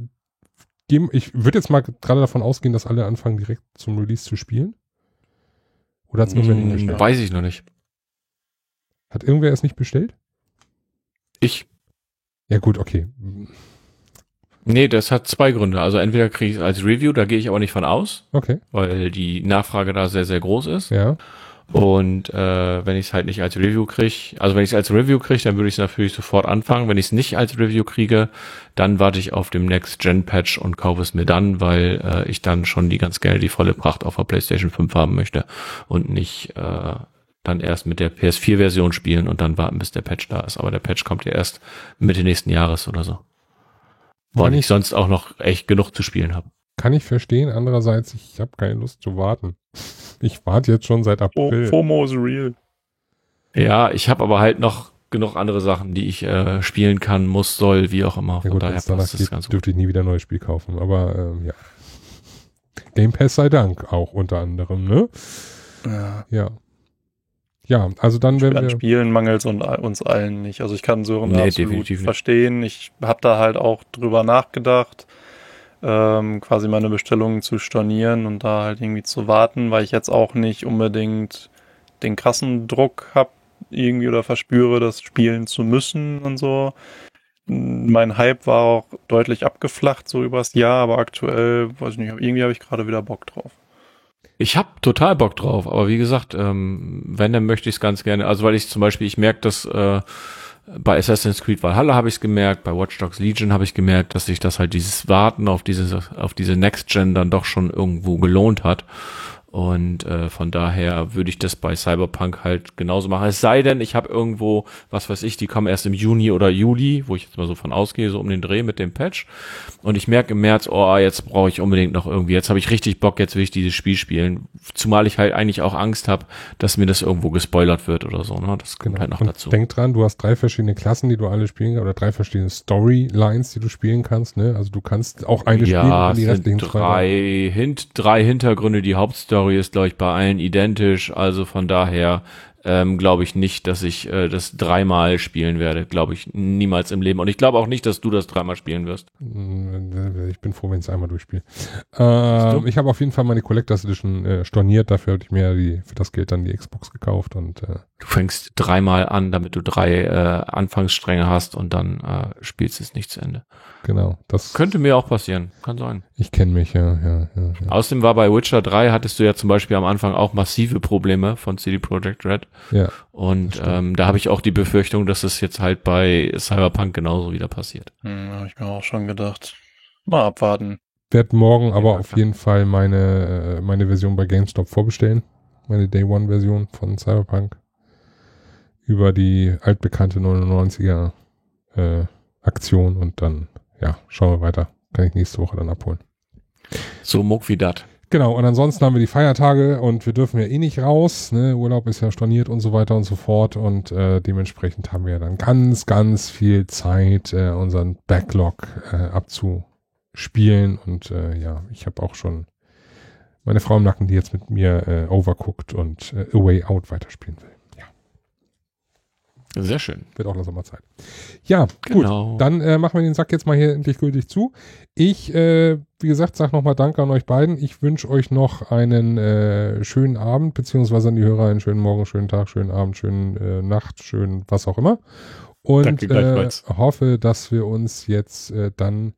ich würde jetzt mal gerade davon ausgehen, dass alle anfangen, direkt zum Release zu spielen. Oder hat es irgendwer hm, bestellt? Weiß ich noch nicht. Hat irgendwer es nicht bestellt? Ich. Ja gut, okay. Nee, das hat zwei Gründe. Also entweder kriege ich es als Review, da gehe ich aber nicht von aus. Okay. Weil die Nachfrage da sehr, sehr groß ist. Ja. Und äh, wenn ich es halt nicht als Review kriege, also wenn ich es als Review kriege, dann würde ich es natürlich sofort anfangen. Wenn ich es nicht als Review kriege, dann warte ich auf dem Next-Gen-Patch und kaufe es mir dann, weil äh, ich dann schon die ganz gerne die volle Pracht auf der PlayStation 5 haben möchte und nicht äh, dann erst mit der PS4-Version spielen und dann warten, bis der Patch da ist. Aber der Patch kommt ja erst Mitte nächsten Jahres oder so. Weil ich sonst auch noch echt genug zu spielen habe. Kann ich verstehen. Andererseits, ich habe keine Lust zu warten. Ich warte jetzt schon seit April. FOMO is real. Ja, ich habe aber halt noch genug andere Sachen, die ich äh, spielen kann, muss, soll, wie auch immer. Ja gut, daher passt geht, ganz dürfte ich nie wieder ein neues Spiel kaufen. Aber ähm, ja. Game Pass sei Dank auch unter anderem, ne? Ja. Ja. Ja, also dann werden wir... An Spielen mangelt uns allen nicht. Also ich kann Sören nee, absolut verstehen. Ich habe da halt auch drüber nachgedacht ähm, quasi meine Bestellungen zu stornieren und da halt irgendwie zu warten, weil ich jetzt auch nicht unbedingt den krassen Druck habe irgendwie oder verspüre, das spielen zu müssen und so. Mein Hype war auch deutlich abgeflacht so übers Jahr, aber aktuell, weiß ich nicht, irgendwie habe ich gerade wieder Bock drauf. Ich habe total Bock drauf, aber wie gesagt, ähm, wenn, dann möchte ich es ganz gerne. Also weil ich zum Beispiel, ich merke, dass äh, bei Assassin's Creed Valhalla habe ich es gemerkt, bei Watch Dogs Legion habe ich gemerkt, dass sich das halt dieses Warten auf diese, auf diese Next Gen dann doch schon irgendwo gelohnt hat. Und äh, von daher würde ich das bei Cyberpunk halt genauso machen. Es sei denn, ich habe irgendwo, was weiß ich, die kommen erst im Juni oder Juli, wo ich jetzt mal so von ausgehe, so um den Dreh mit dem Patch. Und ich merke im März, oh, jetzt brauche ich unbedingt noch irgendwie, jetzt habe ich richtig Bock, jetzt will ich dieses Spiel spielen. Zumal ich halt eigentlich auch Angst habe, dass mir das irgendwo gespoilert wird oder so. Ne? Das kommt genau. halt noch Und dazu. Denk dran, du hast drei verschiedene Klassen, die du alle spielen kannst, oder drei verschiedene Storylines, die du spielen kannst. Ne? Also du kannst auch eine ja, spielen restlichen drei, hint, drei Hintergründe, die Hauptstory Story ist, glaube ich, bei allen identisch. Also von daher ähm, glaube ich nicht, dass ich äh, das dreimal spielen werde. Glaube ich niemals im Leben. Und ich glaube auch nicht, dass du das dreimal spielen wirst. Mm, ich bin froh, wenn ich es einmal durchspiele. Ähm, ich habe auf jeden Fall meine Collectors Edition äh, storniert. Dafür habe ich mir die, für das Geld dann die Xbox gekauft. und äh, Du fängst dreimal an, damit du drei äh, Anfangsstränge hast und dann äh, spielst es nicht zu Ende. Genau. Das könnte mir auch passieren. Kann sein. Ich kenne mich, ja, ja, ja, ja. Außerdem war bei Witcher 3 hattest du ja zum Beispiel am Anfang auch massive Probleme von CD Projekt Red. Ja. Und ähm, da habe ich auch die Befürchtung, dass es jetzt halt bei Cyberpunk genauso wieder passiert. Hm, habe ich mir auch schon gedacht. Mal abwarten. Werd morgen aber auf jeden Fall meine, äh, meine Version bei GameStop vorbestellen. Meine Day One Version von Cyberpunk. Über die altbekannte 99er äh, Aktion und dann ja, schauen wir weiter. Kann ich nächste Woche dann abholen. So muck wie dat. Genau, und ansonsten haben wir die Feiertage und wir dürfen ja eh nicht raus. Ne? Urlaub ist ja storniert und so weiter und so fort. Und äh, dementsprechend haben wir dann ganz, ganz viel Zeit, äh, unseren Backlog äh, abzuspielen. Und äh, ja, ich habe auch schon meine Frau im Nacken, die jetzt mit mir äh, Overcooked und äh, A Way Out weiterspielen will. Sehr schön. Wird auch langsam mal Zeit. Ja, genau. gut. Dann äh, machen wir den Sack jetzt mal hier endlich gültig zu. Ich, äh, wie gesagt, sage nochmal Danke an euch beiden. Ich wünsche euch noch einen äh, schönen Abend, beziehungsweise an die Hörer einen schönen Morgen, schönen Tag, schönen Abend, schönen äh, Nacht, schönen was auch immer. Und äh, hoffe, dass wir uns jetzt äh, dann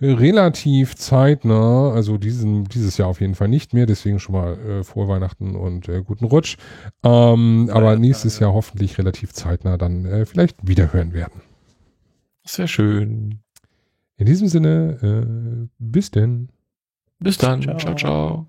relativ zeitnah, also diesen, dieses Jahr auf jeden Fall nicht mehr, deswegen schon mal äh, frohe Weihnachten und äh, guten Rutsch. Ähm, aber nächstes Jahr hoffentlich relativ zeitnah dann äh, vielleicht wiederhören werden. Sehr schön. In diesem Sinne, äh, bis denn. Bis dann. Ciao, ciao. ciao.